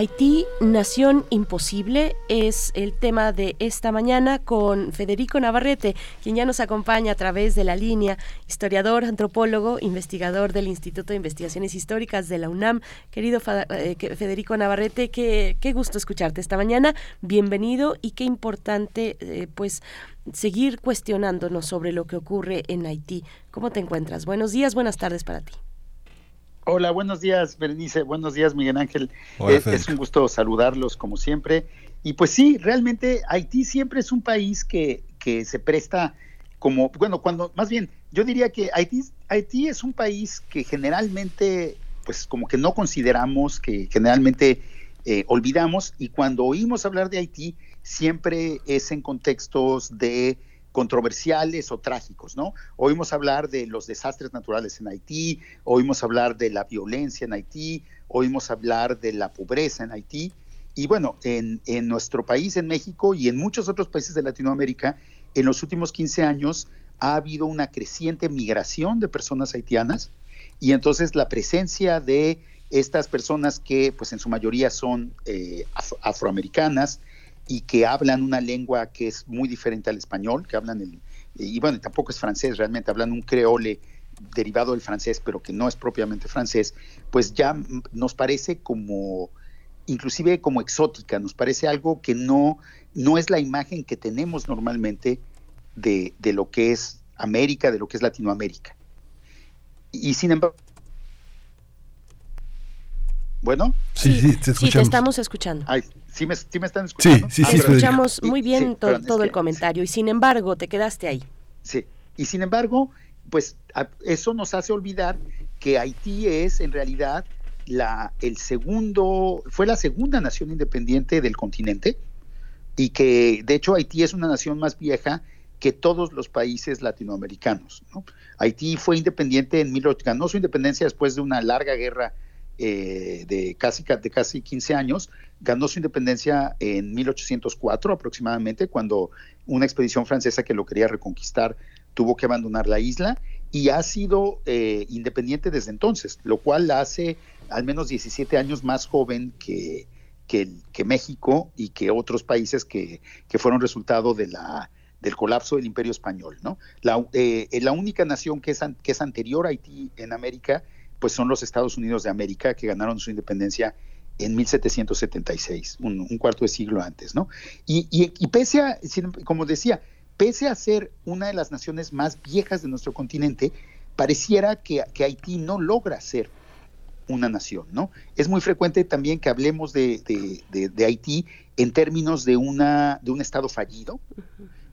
Haití, nación imposible, es el tema de esta mañana con Federico Navarrete, quien ya nos acompaña a través de la línea, historiador, antropólogo, investigador del Instituto de Investigaciones Históricas de la UNAM. Querido eh, Federico Navarrete, qué, gusto escucharte esta mañana. Bienvenido y qué importante, eh, pues, seguir cuestionándonos sobre lo que ocurre en Haití. ¿Cómo te encuentras? Buenos días, buenas tardes para ti. Hola, buenos días, Berenice. Buenos días, Miguel Ángel. Eh, es, un gusto saludarlos como siempre. Y pues sí, realmente Haití siempre es un país que, que se presta como, bueno, cuando, más bien, yo diría que Haití, Haití es un país que generalmente, pues como que no consideramos, que generalmente eh, olvidamos, y cuando oímos hablar de Haití, siempre es en contextos de controversiales o trágicos, ¿no? Oímos hablar de los desastres naturales en Haití, oímos hablar de la violencia en Haití, oímos hablar de la pobreza en Haití. Y bueno, en, en nuestro país, en México y en muchos otros países de Latinoamérica, en los últimos 15 años ha habido una creciente migración de personas haitianas y entonces la presencia de estas personas que pues en su mayoría son eh, afroamericanas, y que hablan una lengua que es muy diferente al español, que hablan el, y bueno, tampoco es francés, realmente hablan un creole derivado del francés, pero que no es propiamente francés, pues ya nos parece como, inclusive como exótica, nos parece algo que no, no es la imagen que tenemos normalmente de, de lo que es América, de lo que es Latinoamérica. Y sin embargo, bueno. Sí, sí, te, sí, te estamos escuchando. ¿sí, me, ¿sí, me, están escuchando? Sí, sí, sí. escuchamos muy bien todo el comentario y sin embargo te quedaste ahí. Sí, y sin embargo, pues eso nos hace olvidar que Haití es en realidad la, el segundo, fue la segunda nación independiente del continente y que de hecho Haití es una nación más vieja que todos los países latinoamericanos. ¿no? Haití fue independiente en 18, ganó su independencia después de una larga guerra eh, de, casi, de casi 15 años, ganó su independencia en 1804 aproximadamente, cuando una expedición francesa que lo quería reconquistar tuvo que abandonar la isla y ha sido eh, independiente desde entonces, lo cual la hace al menos 17 años más joven que, que, México y que otros países que, que fueron resultado de la, del colapso del imperio español. ¿no? La, eh, la única nación que es, que es anterior a Haití en América pues son los Estados Unidos de América que ganaron su independencia en 1776, un, cuarto de siglo antes, ¿no? Y, pese a, como decía, pese a ser una de las naciones más viejas de nuestro continente, pareciera que, Haití no logra ser una nación, ¿no? Es muy frecuente también que hablemos de, Haití en términos de, una, de un Estado fallido.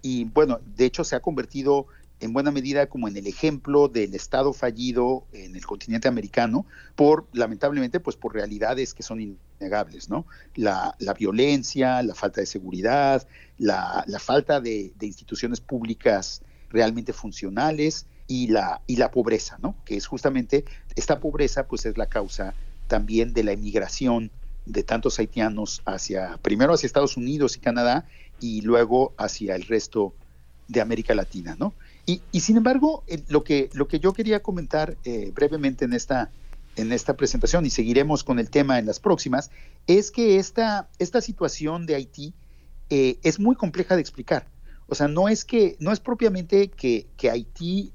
Y bueno, de hecho se ha convertido en buena medida como en el ejemplo del Estado fallido en el continente americano, por, lamentablemente, pues por realidades que son innegables, ¿no? La, violencia, la falta de seguridad, la, falta de, instituciones públicas realmente funcionales y la, y la pobreza, ¿no? Que es justamente, esta pobreza pues es la causa también de la emigración de tantos haitianos hacia, primero hacia Estados Unidos y Canadá y luego hacia el resto de América Latina, ¿no? Y, sin embargo, lo, que, lo que yo quería comentar eh, brevemente en esta, en esta presentación, y seguiremos con el tema en las próximas, es que esta, esta situación de Haití eh, es muy compleja de explicar. O sea, no es que, no es propiamente que, que Haití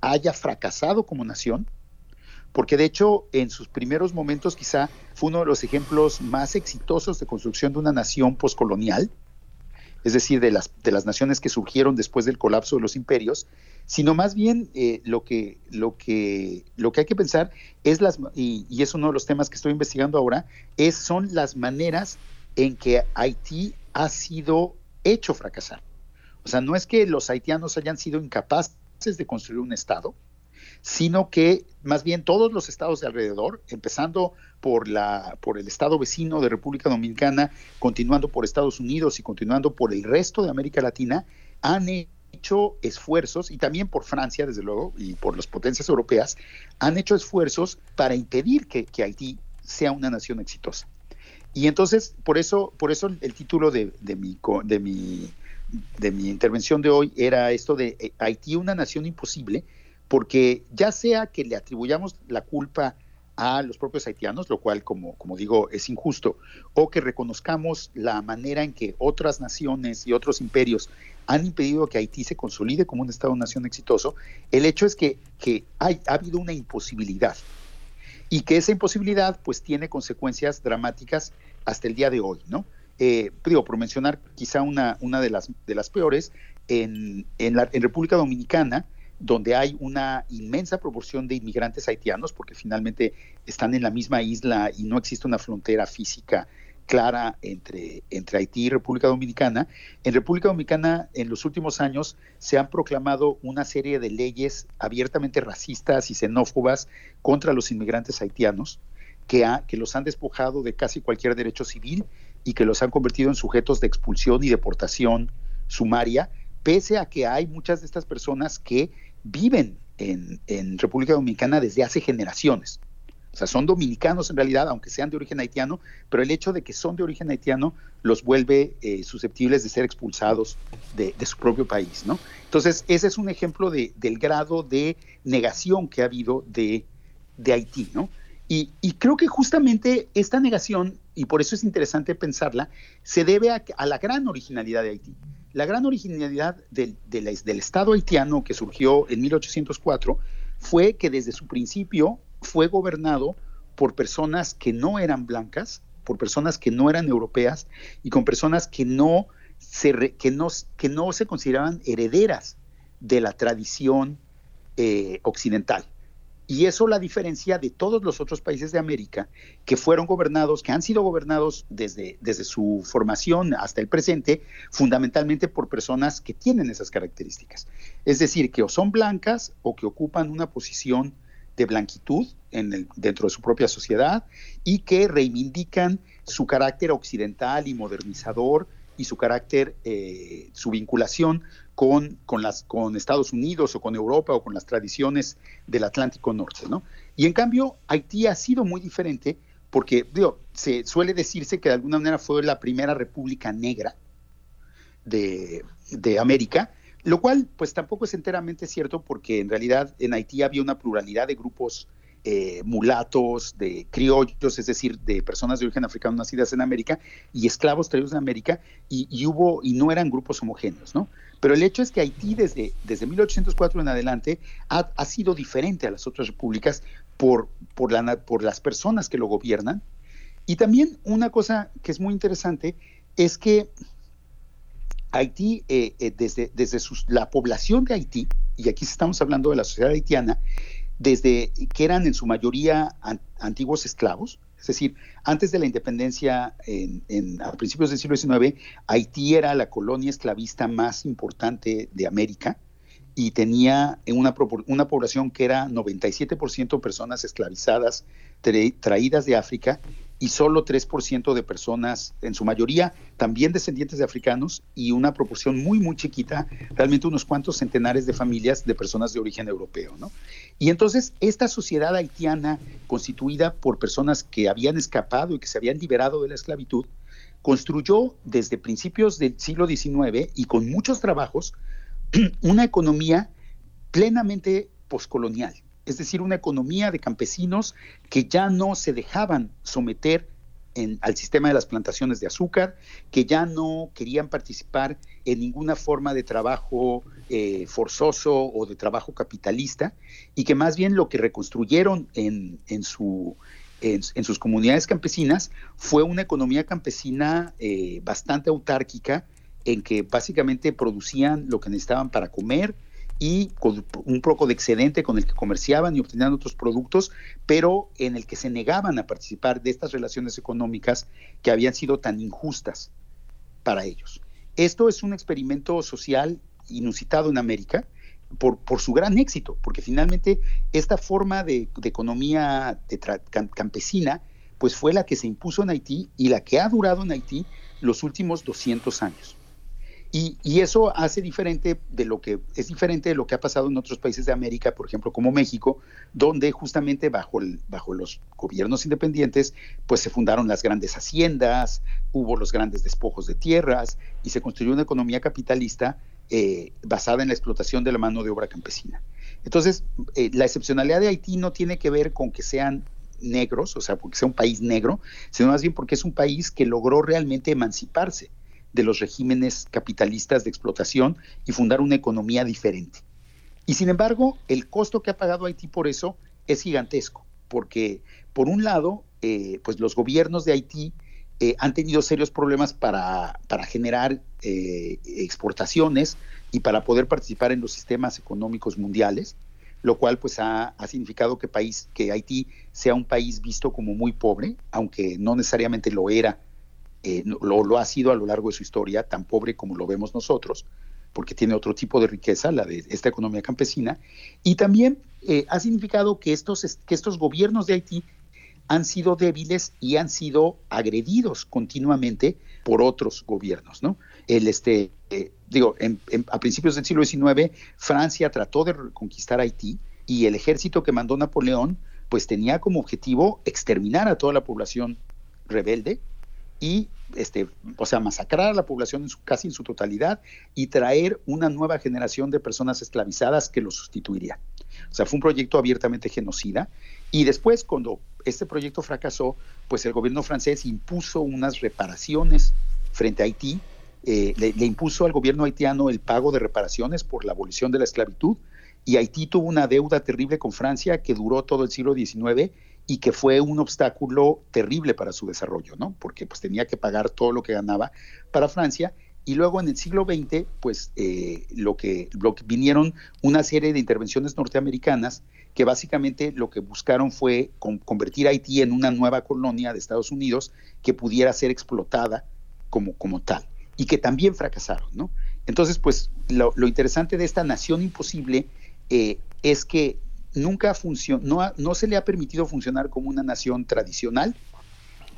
haya fracasado como nación, porque de hecho en sus primeros momentos quizá fue uno de los ejemplos más exitosos de construcción de una nación poscolonial, es decir, de las, de las naciones que surgieron después del colapso de los imperios, sino más bien eh, lo, que, lo, que, lo que hay que pensar es las, y, es uno de los temas que estoy investigando ahora, es, son las maneras en que Haití ha sido hecho fracasar. O sea, no es que los haitianos hayan sido incapaces de construir un Estado, sino que más bien todos los estados de alrededor, empezando por, la, por el estado vecino de República Dominicana, continuando por Estados Unidos y continuando por el resto de América Latina, han hecho esfuerzos, y también por Francia, desde luego, y por las potencias europeas, han hecho esfuerzos para impedir que, Haití sea una nación exitosa. Y entonces, por eso, por eso el título de, mi, de, mi, de mi intervención de hoy era esto de eh, Haití, una nación imposible, porque ya sea que le atribuyamos la culpa a los propios haitianos, lo cual, como, digo, es injusto, o que reconozcamos la manera en que otras naciones y otros imperios han impedido que Haití se consolide como un Estado-nación exitoso, el hecho es que, que hay, ha habido una imposibilidad y que esa imposibilidad pues tiene consecuencias dramáticas hasta el día de hoy, ¿no? Eh, digo, por mencionar quizá una, de, las, de las peores, en República Dominicana, donde hay una inmensa proporción de inmigrantes haitianos, porque finalmente están en la misma isla y no existe una frontera física clara entre, entre Haití y República Dominicana. En República Dominicana, en los últimos años, se han proclamado una serie de leyes abiertamente racistas y xenófobas contra los inmigrantes haitianos, que, ha, que los han despojado de casi cualquier derecho civil y que los han convertido en sujetos de expulsión y deportación sumaria, pese a que hay muchas de estas personas que viven en, República Dominicana desde hace generaciones. O sea, son dominicanos en realidad, aunque sean de origen haitiano, pero el hecho de que son de origen haitiano los vuelve eh, susceptibles de ser expulsados de, su propio país, ¿no? Entonces, ese es un ejemplo de, del grado de negación que ha habido de, de Haití, ¿no? Y, creo que justamente esta negación, y por eso es interesante pensarla, se debe a la gran originalidad de Haití. La gran originalidad del, Estado haitiano que surgió en 1804 fue que desde su principio fue gobernado por personas que no eran blancas, por personas que no eran europeas y con personas que no se, que no se consideraban herederas de la tradición eh, occidental. Y eso la diferencia de todos los otros países de América que fueron gobernados, que han sido gobernados desde, desde su formación hasta el presente, fundamentalmente por personas que tienen esas características. Es decir, que o son blancas o que ocupan una posición de blanquitud en el, dentro de su propia sociedad y que reivindican su carácter occidental y modernizador y su carácter, eh, su vinculación con, con, las, con Estados Unidos o con Europa o con las tradiciones del Atlántico Norte. ¿no? Y en cambio, Haití ha sido muy diferente porque digo, se suele decirse que de alguna manera fue la primera república negra de, de América, lo cual pues tampoco es enteramente cierto porque en realidad en Haití había una pluralidad de grupos eh, mulatos, de criollos, es decir, de personas de origen africano nacidas en América y esclavos traídos en América y, hubo y no eran grupos homogéneos, ¿no? Pero el hecho es que Haití desde, desde 1804 en adelante ha, ha sido diferente a las otras repúblicas por, por, la, por las personas que lo gobiernan y también una cosa que es muy interesante es que Haití, eh, eh, desde, desde la población de Haití, y aquí estamos hablando de la sociedad haitiana, desde que eran en su mayoría an, antiguos esclavos, es decir, antes de la independencia, en, en, a principios del siglo XIX, Haití era la colonia esclavista más importante de América y tenía una, una población que era 97% personas esclavizadas tra traídas de África y solo 3% de personas, en su mayoría también descendientes de africanos, y una proporción muy, muy chiquita, realmente unos cuantos centenares de familias de personas de origen europeo. ¿no? Y entonces esta sociedad haitiana, constituida por personas que habían escapado y que se habían liberado de la esclavitud, construyó desde principios del siglo XIX y con muchos trabajos una economía plenamente poscolonial es decir, una economía de campesinos que ya no se dejaban someter al sistema de las plantaciones de azúcar, que ya no querían participar en ninguna forma de trabajo eh, forzoso o de trabajo capitalista, y que más bien lo que reconstruyeron en, en sus comunidades campesinas fue una economía campesina eh, bastante autárquica, en que básicamente producían lo que necesitaban para comer, y con un poco de excedente con el que comerciaban y obtenían otros productos, pero en el que se negaban a participar de estas relaciones económicas que habían sido tan injustas para ellos. Esto es un experimento social inusitado en América por, su gran éxito, porque finalmente esta forma de, de economía de campesina pues fue la que se impuso en Haití y la que ha durado en Haití los últimos 200 años. Y, y, eso hace diferente de lo que es diferente de lo que ha pasado en otros países de América, por ejemplo, como México, donde justamente bajo, el, bajo los gobiernos independientes, pues se fundaron las grandes haciendas, hubo los grandes despojos de tierras y se construyó una economía capitalista eh, basada en la explotación de la mano de obra campesina. Entonces, eh, la excepcionalidad de Haití no tiene que ver con que sean negros, o sea, porque sea un país negro, sino más bien porque es un país que logró realmente emanciparse de los regímenes capitalistas de explotación y fundar una economía diferente. Y sin embargo, el costo que ha pagado Haití por eso es gigantesco, porque por un lado, eh, pues los gobiernos de Haití eh, han tenido serios problemas para, para generar eh, exportaciones y para poder participar en los sistemas económicos mundiales, lo cual pues ha, ha, significado que, país, que Haití sea un país visto como muy pobre, aunque no necesariamente lo era, lo, lo ha sido a lo largo de su historia, tan pobre como lo vemos nosotros porque tiene otro tipo de riqueza, la de esta economía campesina, y también eh, ha significado que estos, que estos gobiernos de Haití han sido débiles y han sido agredidos continuamente por otros gobiernos, ¿no? El este, eh, digo, a principios del siglo XIX, Francia trató de conquistar Haití y el ejército que mandó Napoleón, pues tenía como objetivo exterminar a toda la población rebelde y este, o sea, masacrar a la población en su, casi en su totalidad y traer una nueva generación de personas esclavizadas que lo sustituirían. O sea, fue un proyecto abiertamente genocida. Y después, cuando este proyecto fracasó, pues el gobierno francés impuso unas reparaciones frente a Haití, eh, le, le, impuso al gobierno haitiano el pago de reparaciones por la abolición de la esclavitud, y Haití tuvo una deuda terrible con Francia que duró todo el siglo XIX y que fue un obstáculo terrible para su desarrollo, ¿no? Porque pues tenía que pagar todo lo que ganaba para Francia y luego en el siglo XX, pues eh, lo, que, lo, que, vinieron una serie de intervenciones norteamericanas que básicamente lo que buscaron fue convertir Haití en una nueva colonia de Estados Unidos que pudiera ser explotada como, como tal y que también fracasaron, ¿no? Entonces, pues lo, lo interesante de esta nación imposible eh, es que nunca no, no se le ha permitido funcionar como una nación tradicional,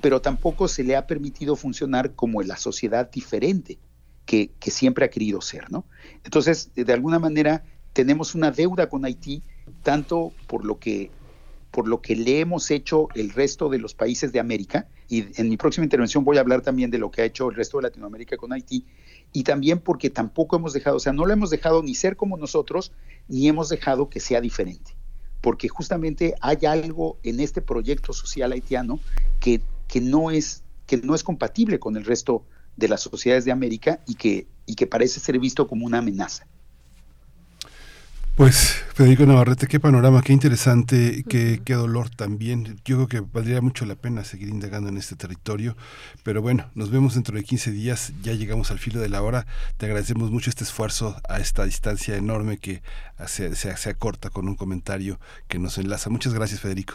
pero tampoco se le ha permitido funcionar como la sociedad diferente que, que, siempre ha querido ser, ¿no? Entonces, de alguna manera, tenemos una deuda con Haití, tanto por lo que por lo que le hemos hecho el resto de los países de América, y en mi próxima intervención voy a hablar también de lo que ha hecho el resto de Latinoamérica con Haití, y también porque tampoco hemos dejado, o sea, no lo hemos dejado ni ser como nosotros, ni hemos dejado que sea diferente porque justamente hay algo en este proyecto social haitiano que, que, no, es, que no es compatible con el resto de las sociedades de América y que, y que parece ser visto como una amenaza. Pues Federico Navarrete, qué panorama, qué interesante, qué, qué, dolor también. Yo creo que valdría mucho la pena seguir indagando en este territorio, pero bueno, nos vemos dentro de 15 días, ya llegamos al filo de la hora. Te agradecemos mucho este esfuerzo a esta distancia enorme que se, se, se acorta con un comentario que nos enlaza. Muchas gracias, Federico.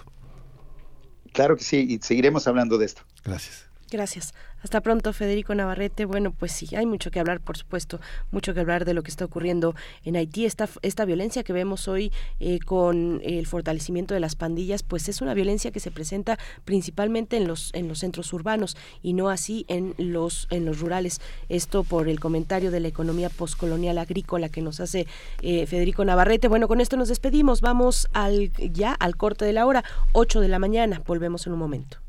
Claro que sí, y seguiremos hablando de esto. Gracias. Gracias. Hasta pronto, Federico Navarrete. Bueno, pues sí, hay mucho que hablar, por supuesto, mucho que hablar de lo que está ocurriendo en Haití. Esta, esta violencia que vemos hoy eh, con el fortalecimiento de las pandillas, pues es una violencia que se presenta principalmente en los, en los centros urbanos y no así en los, en los rurales. Esto por el comentario de la economía postcolonial agrícola que nos hace eh, Federico Navarrete. Bueno, con esto nos despedimos. Vamos al, ya al corte de la hora, 8 de la mañana. Volvemos en un momento.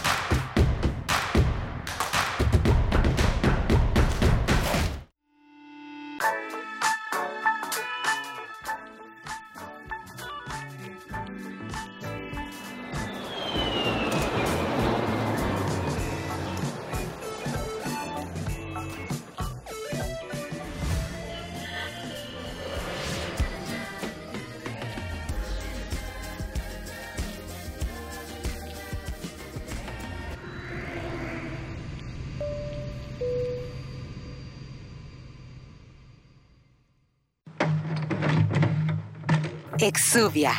Exuvia.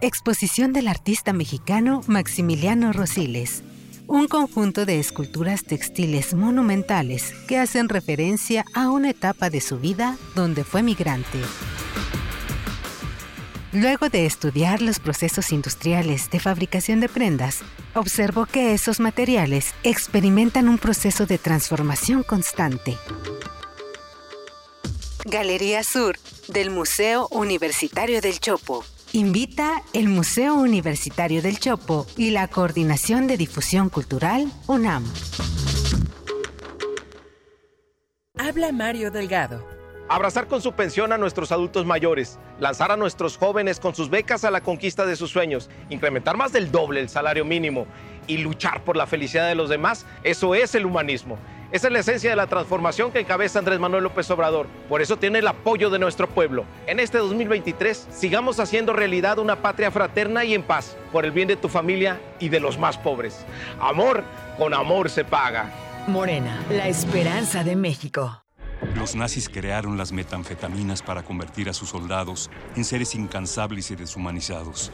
Exposición del artista mexicano Maximiliano Rosiles. Un conjunto de esculturas textiles monumentales que hacen referencia a una etapa de su vida donde fue migrante. Luego de estudiar los procesos industriales de fabricación de prendas, observó que esos materiales experimentan un proceso de transformación constante. Galería Sur del Museo Universitario del Chopo. Invita el Museo Universitario del Chopo y la Coordinación de Difusión Cultural UNAM. Habla Mario Delgado. Abrazar con su pensión a nuestros adultos mayores, lanzar a nuestros jóvenes con sus becas a la conquista de sus sueños, incrementar más del doble el salario mínimo y luchar por la felicidad de los demás, eso es el humanismo. Esa es la esencia de la transformación que encabeza Andrés Manuel López Obrador. Por eso tiene el apoyo de nuestro pueblo. En este 2023 sigamos haciendo realidad una patria fraterna y en paz, por el bien de tu familia y de los más pobres. Amor, con amor se paga. Morena, la esperanza de México. Los nazis crearon las metanfetaminas para convertir a sus soldados en seres incansables y deshumanizados.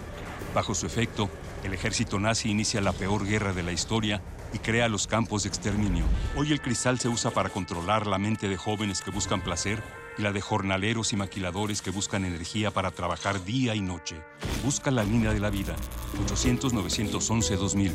Bajo su efecto, el ejército nazi inicia la peor guerra de la historia y crea los campos de exterminio. Hoy el cristal se usa para controlar la mente de jóvenes que buscan placer y la de jornaleros y maquiladores que buscan energía para trabajar día y noche. Busca la línea de la vida. 800-911-2000.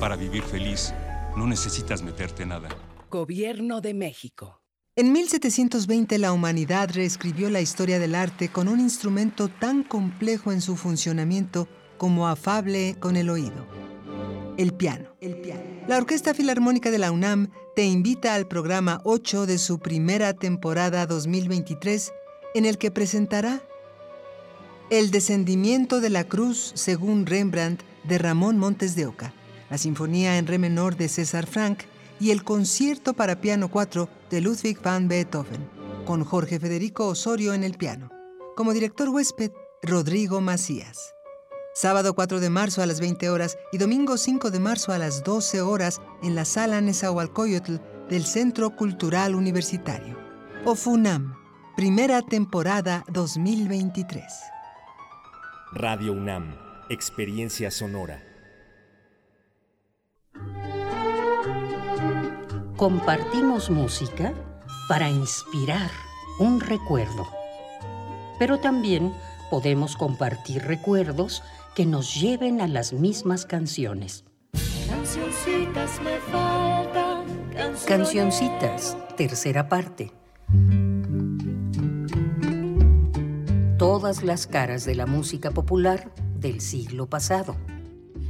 Para vivir feliz, no necesitas meterte nada. Gobierno de México. En 1720 la humanidad reescribió la historia del arte con un instrumento tan complejo en su funcionamiento como afable con el oído. El piano. La Orquesta Filarmónica de la UNAM te invita al programa 8 de su primera temporada 2023, en el que presentará El descendimiento de la cruz según Rembrandt de Ramón Montes de Oca, la Sinfonía en Re menor de César Frank y el Concierto para piano 4 de Ludwig van Beethoven, con Jorge Federico Osorio en el piano. Como director huésped, Rodrigo Macías. Sábado 4 de marzo a las 20 horas y domingo 5 de marzo a las 12 horas en la sala Nezahualcóyotl del Centro Cultural Universitario. OFUNAM, primera temporada 2023. Radio UNAM, experiencia sonora. Compartimos música para inspirar un recuerdo, pero también podemos compartir recuerdos que nos lleven a las mismas canciones. Cancioncitas me faltan. Cancioncitas, tercera parte. Todas las caras de la música popular del siglo pasado.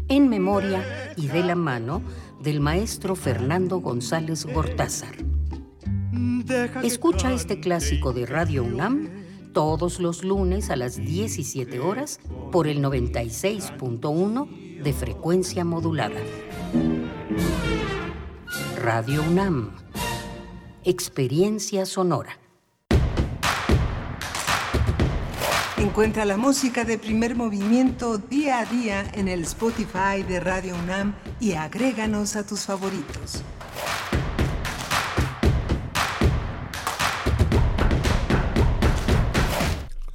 En memoria y de la mano del maestro Fernando González Gortázar. Escucha este clásico de Radio UNAM todos los lunes a las 17 horas por el 96.1 de frecuencia modulada. Radio UNAM. Experiencia sonora. Encuentra la música de primer movimiento día a día en el Spotify de Radio UNAM y agréganos a tus favoritos.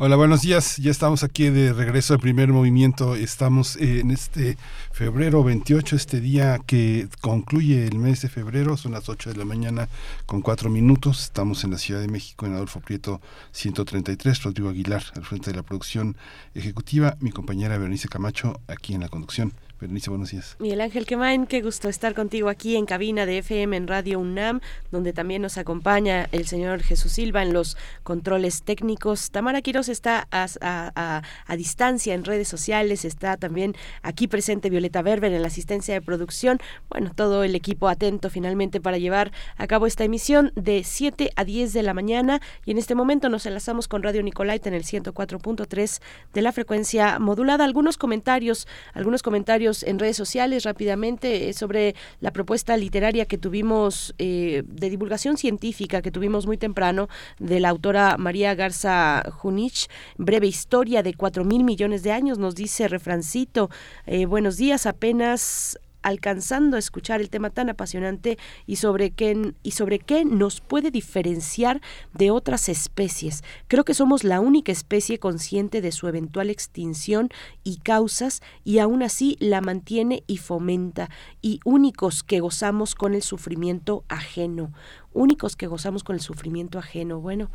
Hola, buenos días. Ya estamos aquí de regreso al primer movimiento. Estamos en este febrero 28, este día que concluye el mes de febrero. Son las 8 de la mañana con 4 minutos. Estamos en la Ciudad de México, en Adolfo Prieto 133. Rodrigo Aguilar al frente de la producción ejecutiva. Mi compañera Berenice Camacho aquí en la conducción. Berenice, buenos días. Miguel Ángel Quemain, qué gusto estar contigo aquí en cabina de FM en Radio UNAM, donde también nos acompaña el señor Jesús Silva en los controles técnicos. Tamara Quiroz está a, distancia en redes sociales, está también aquí presente Violeta Berber en la asistencia de producción. Bueno, todo el equipo atento finalmente para llevar a cabo esta emisión de 7 a 10 de la mañana y en este momento nos enlazamos con Radio Nicolaita en el 104.3 de la frecuencia modulada. Algunos comentarios, algunos comentarios en redes sociales rápidamente eh, sobre la propuesta literaria que tuvimos eh, de divulgación científica que tuvimos muy temprano de la autora María Garza Junich, breve historia de cuatro mil millones de años, nos dice refrancito. Eh, buenos días, apenas alcanzando a escuchar el tema tan apasionante y sobre qué y sobre qué nos puede diferenciar de otras especies. Creo que somos la única especie consciente de su eventual extinción y causas y aún así la mantiene y fomenta y únicos que gozamos con el sufrimiento ajeno, únicos que gozamos con el sufrimiento ajeno. Bueno,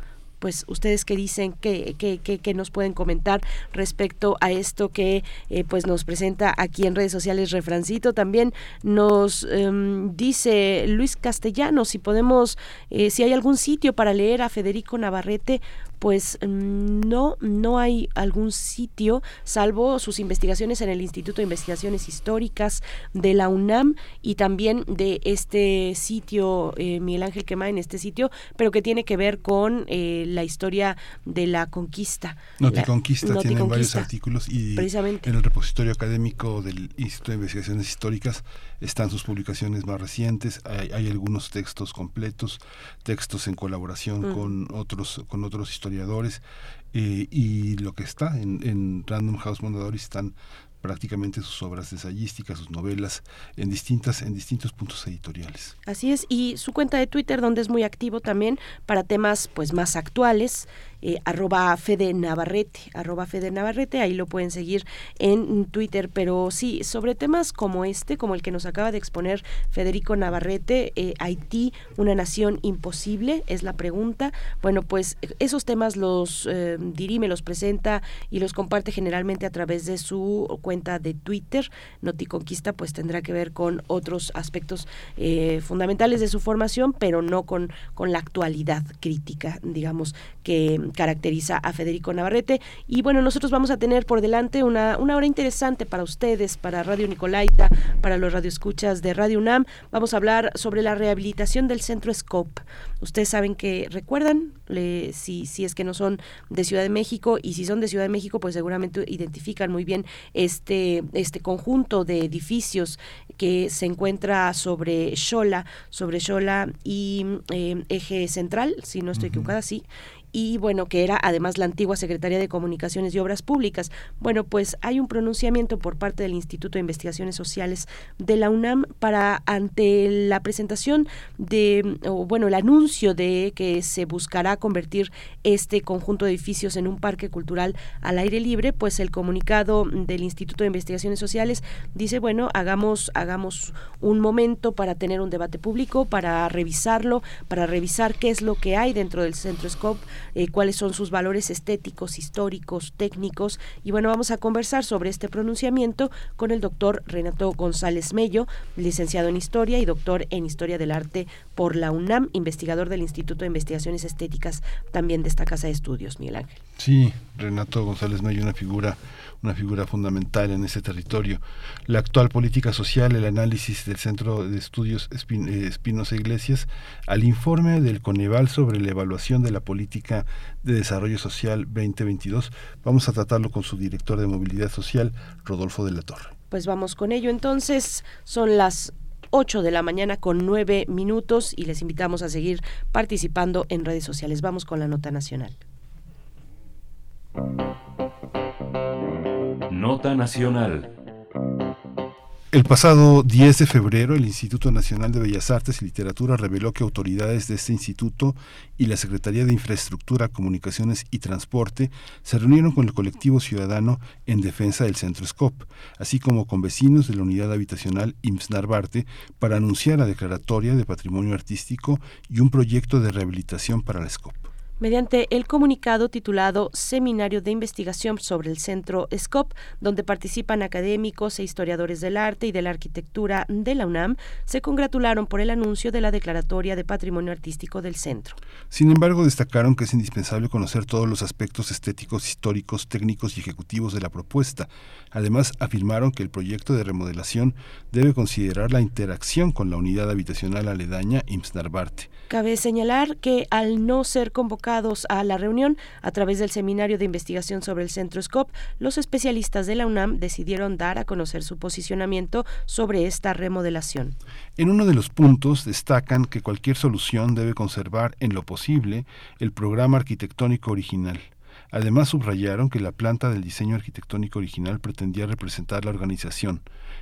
pues ustedes que dicen que, que, nos pueden comentar respecto a esto que eh, pues nos presenta aquí en redes sociales Refrancito. También nos em, dice Luis Castellano si podemos eh, si hay algún sitio para leer a Federico Navarrete pues no, no hay algún sitio, salvo sus investigaciones en el Instituto de Investigaciones Históricas de la UNAM y también de este sitio, eh, Miguel Ángel Quema en este sitio, pero que tiene que ver con eh, la historia de la conquista. Noticonquista conquista tiene varios artículos y en el repositorio académico del Instituto de Investigaciones Históricas están sus publicaciones más recientes, hay, algunos textos completos, textos en colaboración con otros con otros historiadores eh, y lo que está en, en Random House Mondadori están prácticamente sus obras ensayísticas, sus novelas en distintas en distintos puntos editoriales. Así es y su cuenta de Twitter donde es muy activo también para temas pues más actuales eh, arroba Fede Navarrete, ahí lo pueden seguir en Twitter, pero sí, sobre temas como este, como el que nos acaba de exponer Federico Navarrete, eh, Haití, una nación imposible, es la pregunta. Bueno, pues esos temas los eh, dirime, los presenta y los comparte generalmente a través de su cuenta de Twitter. Noticonquista pues tendrá que ver con otros aspectos eh, fundamentales de su formación, pero no con, con la actualidad crítica, digamos, que caracteriza a Federico Navarrete. Y bueno, nosotros vamos a tener por delante una, una hora interesante para ustedes, para Radio Nicolaita, para los radioescuchas de Radio UNAM. Vamos a hablar sobre la rehabilitación del centro SCOPE. Ustedes saben que, recuerdan, si, si es que no son de Ciudad de México y si son de Ciudad de México, pues seguramente identifican muy bien este, este conjunto de edificios que se encuentra sobre Xola, sobre Xola y eh, Eje Central, si no estoy equivocada, sí, y bueno, que era además la antigua Secretaría de Comunicaciones y Obras Públicas. Bueno, pues hay un pronunciamiento por parte del Instituto de Investigaciones Sociales de la UNAM para ante la presentación de, o bueno, el anuncio de que se buscará convertir este conjunto de edificios en un parque cultural al aire libre, pues el comunicado del Instituto de Investigaciones Sociales dice, bueno, hagamos, hagamos un momento para tener un debate público, para revisarlo, para revisar qué es lo que hay dentro del Centro Scope, eh, cuáles son sus valores estéticos, históricos, técnicos. Y bueno, vamos a conversar sobre este pronunciamiento con el doctor Renato González Mello, licenciado en Historia y doctor en Historia del Arte por la UNAM, investigador del Instituto de Investigaciones Estéticas también de esta Casa de Estudios, Miguel Ángel. Sí, Renato González Mello, una figura una figura fundamental en ese territorio. La actual política social, el análisis del Centro de Estudios eh, Espinosa Iglesias, al informe del Coneval sobre la evaluación de la política de desarrollo social 2022. Vamos a tratarlo con su director de movilidad social, Rodolfo de la Torre. Pues vamos con ello entonces. Son las 8 de la mañana con 9 minutos y les invitamos a seguir participando en redes sociales. Vamos con la nota nacional. Nota Nacional. El pasado 10 de febrero, el Instituto Nacional de Bellas Artes y Literatura reveló que autoridades de este instituto y la Secretaría de Infraestructura, Comunicaciones y Transporte se reunieron con el colectivo ciudadano en defensa del Centro SCOP, así como con vecinos de la unidad habitacional IMSS Narvarte para anunciar la declaratoria de patrimonio artístico y un proyecto de rehabilitación para la SCOP mediante el comunicado titulado Seminario de Investigación sobre el Centro SCOP, donde participan académicos e historiadores del arte y de la arquitectura de la UNAM, se congratularon por el anuncio de la Declaratoria de Patrimonio Artístico del Centro. Sin embargo, destacaron que es indispensable conocer todos los aspectos estéticos, históricos, técnicos y ejecutivos de la propuesta. Además, afirmaron que el proyecto de remodelación debe considerar la interacción con la unidad habitacional aledaña IMSS Narvarte. Cabe señalar que al no ser convocados a la reunión a través del seminario de investigación sobre el Centro SCOP, los especialistas de la UNAM decidieron dar a conocer su posicionamiento sobre esta remodelación. En uno de los puntos destacan que cualquier solución debe conservar en lo posible el programa arquitectónico original. Además subrayaron que la planta del diseño arquitectónico original pretendía representar la organización,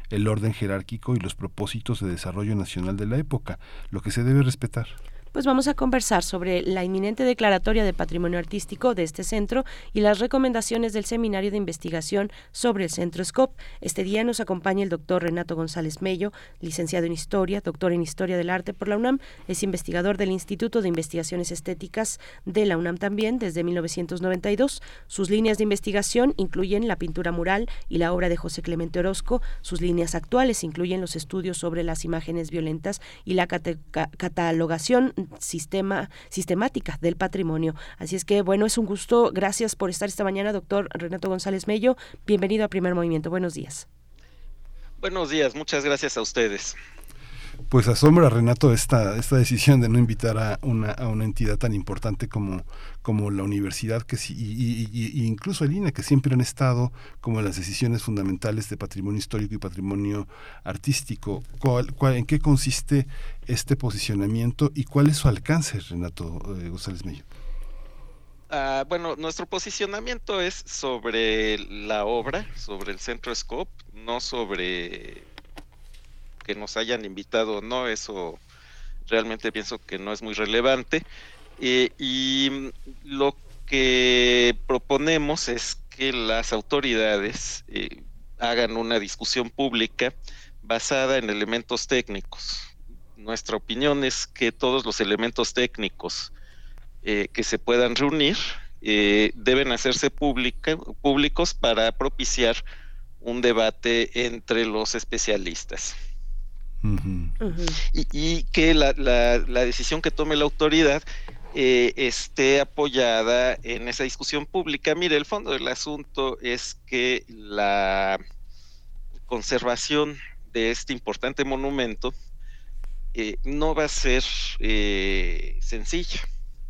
el orden jerárquico y los propósitos de desarrollo nacional de la época, lo que se debe respetar pues vamos a conversar sobre la inminente declaratoria de patrimonio artístico de este centro y las recomendaciones del Seminario de Investigación sobre el Centro SCOP. Este día nos acompaña el doctor Renato González Mello, licenciado en Historia, doctor en Historia del Arte por la UNAM, es investigador del Instituto de Investigaciones Estéticas de la UNAM también desde 1992. Sus líneas de investigación incluyen la pintura mural y la obra de José Clemente Orozco. Sus líneas actuales incluyen los estudios sobre las imágenes violentas y la catalogación sistema, sistemática del patrimonio. Así es que, bueno, es un gusto. Gracias por estar esta mañana, doctor Renato González Mello. Bienvenido a Primer Movimiento. Buenos días. Buenos días, muchas gracias a ustedes. Pues asombra, Renato, esta, esta decisión de no invitar a una, a una entidad tan importante como, como la universidad que y, y, incluso el INE, que siempre han estado como en las decisiones fundamentales de patrimonio histórico y patrimonio artístico. ¿Cuál, cuál, en qué consiste este posicionamiento y cuál es su alcance, Renato eh, González Mello? Uh, bueno, nuestro posicionamiento es sobre la obra, sobre el Centro Scope, no sobre que nos hayan invitado o no, eso realmente pienso que no es muy relevante. Eh, y lo que proponemos es que las autoridades eh, hagan una discusión pública basada en elementos técnicos. Nuestra opinión es que todos los elementos técnicos eh, que se puedan reunir deben hacerse públicos para propiciar un debate entre los especialistas. Y, que la, decisión que tome la autoridad eh, esté apoyada en esa discusión pública. Mire, el fondo del asunto es que la conservación de este importante monumento eh, no va a ser eh, sencilla.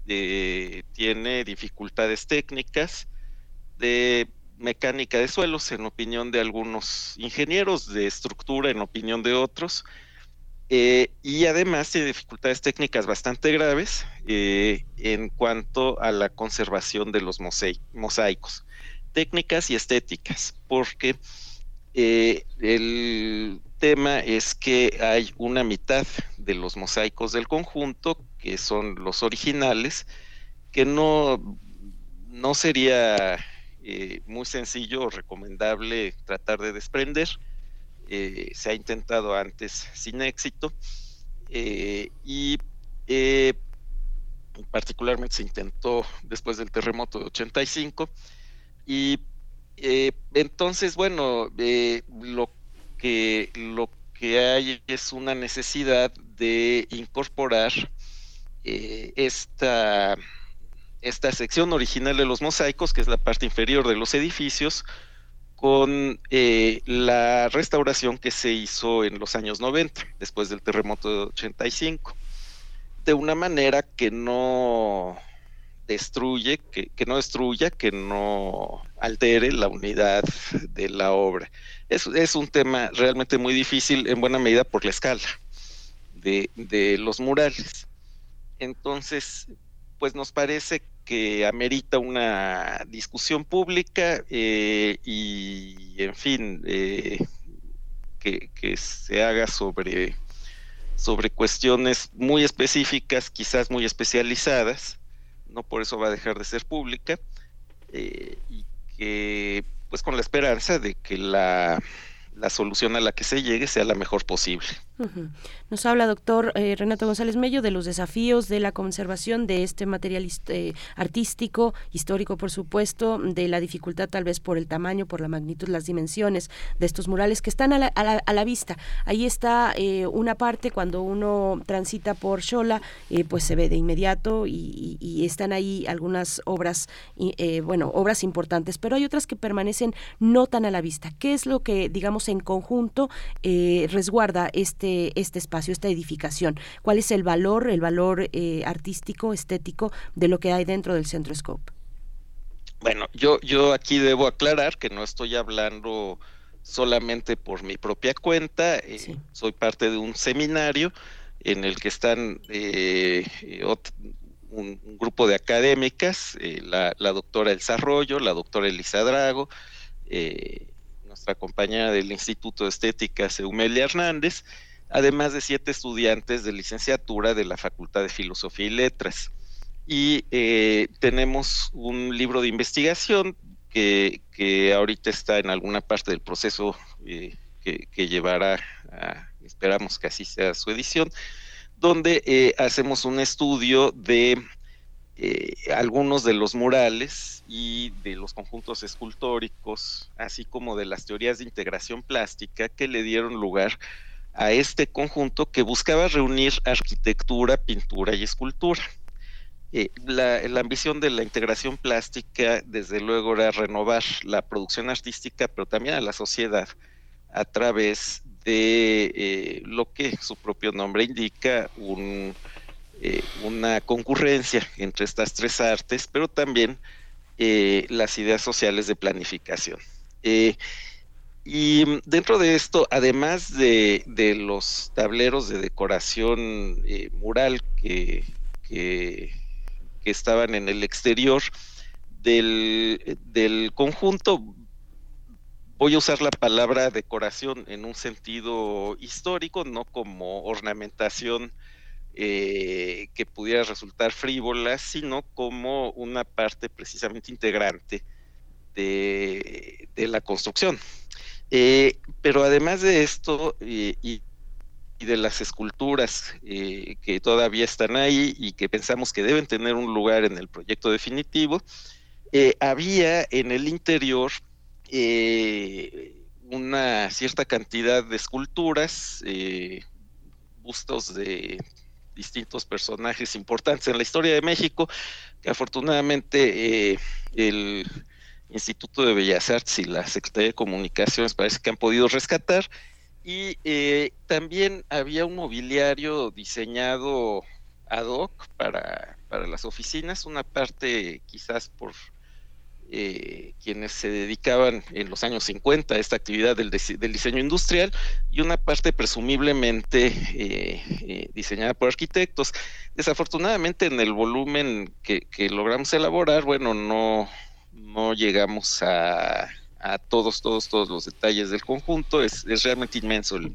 tiene dificultades técnicas de mecánica de suelos, en opinión de algunos ingenieros, de estructura, en opinión de otros, eh, y además tiene dificultades técnicas bastante graves eh, en cuanto a la conservación de los mosaicos, técnicas y estéticas, porque eh, el tema es que hay una mitad de los mosaicos del conjunto, que son los originales, que no, no sería muy sencillo o recomendable tratar de desprender eh, se ha intentado antes sin éxito eh, y eh, particularmente se intentó después del terremoto de 85 y entonces bueno lo que lo que hay es una necesidad de incorporar esta esta sección original de los mosaicos que es la parte inferior de los edificios con eh, la restauración que se hizo en los años 90, después del terremoto de 85, de una manera que no destruye, que, no destruya, que no altere la unidad de la obra. Es, es un tema realmente muy difícil en buena medida por la escala de, de los murales. Entonces, pues nos parece que amerita una discusión pública eh, y, en fin, eh, que, se haga sobre, sobre cuestiones muy específicas, quizás muy especializadas, no por eso va a dejar de ser pública, eh, y que pues con la esperanza de que la la solución a la que se llegue sea la mejor posible. Nos habla, doctor eh, Renato González Mello, de los desafíos de la conservación de este material eh, artístico, histórico, por supuesto, de la dificultad tal vez por el tamaño, por la magnitud, las dimensiones de estos murales que están a la, a la, vista. Ahí está eh, una parte cuando uno transita por Xola, pues se ve de inmediato y, y están ahí algunas obras, bueno, obras importantes, pero hay otras que permanecen no tan a la vista. ¿Qué es lo que, digamos, en conjunto resguarda este este, este, espacio, esta edificación? ¿Cuál es el valor, el valor eh, artístico, estético de lo que hay dentro del Centro Scope? Bueno, yo, yo aquí debo aclarar que no estoy hablando solamente por mi propia cuenta, eh, soy parte de un seminario en el que están eh, un, grupo de académicas, la, doctora Elsa Arroyo, la doctora Elisa Drago, nuestra compañera del Instituto de Estética, Seumelia Hernández, además de siete estudiantes de licenciatura de la Facultad de Filosofía y Letras. Y eh, tenemos un libro de investigación que, ahorita está en alguna parte del proceso eh, que, llevará, esperamos que así sea su edición, donde eh, hacemos un estudio de algunos de los murales y de los conjuntos escultóricos, así como de las teorías de integración plástica que le dieron lugar a este conjunto que buscaba reunir arquitectura, pintura y escultura. Eh, la, ambición de la integración plástica, desde luego, era renovar la producción artística, pero también a la sociedad a través de eh, lo que su propio nombre indica, eh, una concurrencia entre estas tres artes, pero también las ideas sociales de planificación. Y dentro de esto, además de, los tableros de decoración eh, mural que, estaban en el exterior del, conjunto, voy a usar la palabra decoración en un sentido histórico, no como ornamentación eh, que pudiera resultar frívola, sino como una parte precisamente integrante de la construcción. Eh, pero además de esto y, de las esculturas eh, que todavía están ahí y que pensamos que deben tener un lugar en el proyecto definitivo, eh, había en el interior una cierta cantidad de esculturas, bustos de distintos personajes importantes en la historia de México, que afortunadamente el Instituto de Bellas Artes y la Secretaría de Comunicaciones parece que han podido rescatar. Y eh, también había un mobiliario diseñado ad hoc para, las oficinas, una parte quizás por eh, quienes se dedicaban en los años 50 a esta actividad del, diseño industrial y una parte presumiblemente eh, diseñada por arquitectos. Desafortunadamente en el volumen que logramos elaborar, bueno, no, no llegamos a, todos, todos, todos los detalles del conjunto. Es, realmente inmenso el,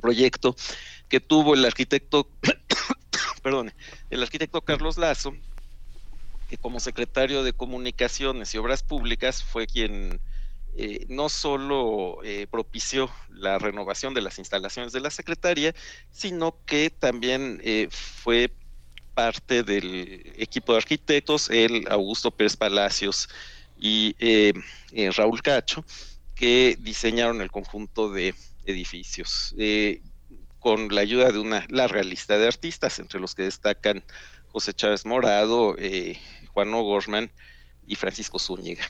proyecto que tuvo el arquitecto, perdón, el arquitecto Carlos Lazo, que como secretario de Comunicaciones y Obras Públicas fue quien eh, no solo eh, propició la renovación de las instalaciones de la Secretaría, sino que también eh, fue parte del equipo de arquitectos, el Augusto Pérez Palacios y eh, eh, Raúl Cacho, que diseñaron el conjunto de edificios, eh, con la ayuda de una larga lista de artistas, entre los que destacan José Chávez Morado, Juan O'Gorman y Francisco Zúñiga.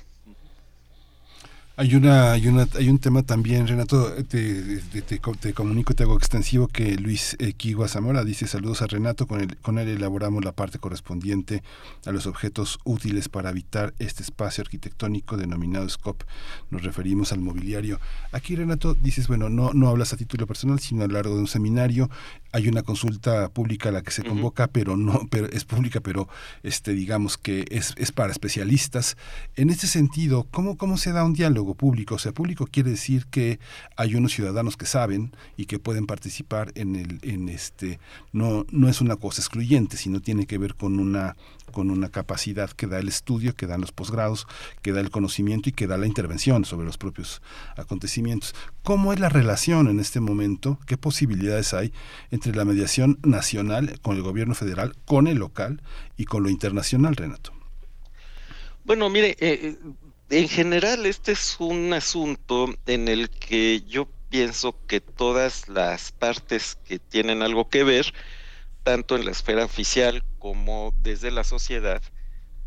Hay una, hay una, hay un tema también, Renato, te, te, te, comunico, te hago extensivo que Luis Equigua Zamora dice saludos a Renato, con él, con él elaboramos la parte correspondiente a los objetos útiles para habitar este espacio arquitectónico denominado SCOP. Nos referimos al mobiliario. Aquí, Renato, dices, bueno, no, no hablas a título personal, sino a lo largo de un seminario. Hay una consulta pública a la que se convoca, pero no, pero es pública, pero este, digamos que es, es para especialistas. En este sentido, ¿cómo, cómo se da un diálogo? Público. O sea, público quiere decir que hay unos ciudadanos que saben y que pueden participar en el, en este, no, no es una cosa excluyente, sino tiene que ver con una con una capacidad que da el estudio, que dan los posgrados, que da el conocimiento y que da la intervención sobre los propios acontecimientos. ¿Cómo es la relación en este momento? ¿Qué posibilidades hay entre la mediación nacional con el gobierno federal, con el local y con lo internacional, Renato? Bueno, mire, eh, eh en general este es un asunto en el que yo pienso que todas las partes que tienen algo que ver, tanto en la esfera oficial como desde la sociedad,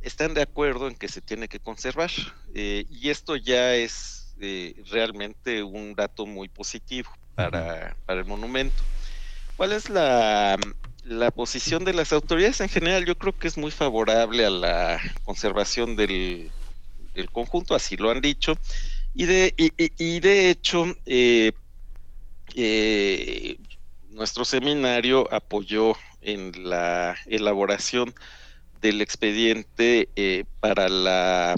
están de acuerdo en que se tiene que conservar. Eh, y esto ya es eh, realmente un dato muy positivo para, para el monumento. ¿Cuál es la, la posición de las autoridades en general? Yo creo que es muy favorable a la conservación del, el conjunto, así lo han dicho, y de, y, de hecho, eh, eh, nuestro seminario apoyó en la elaboración del expediente eh, para la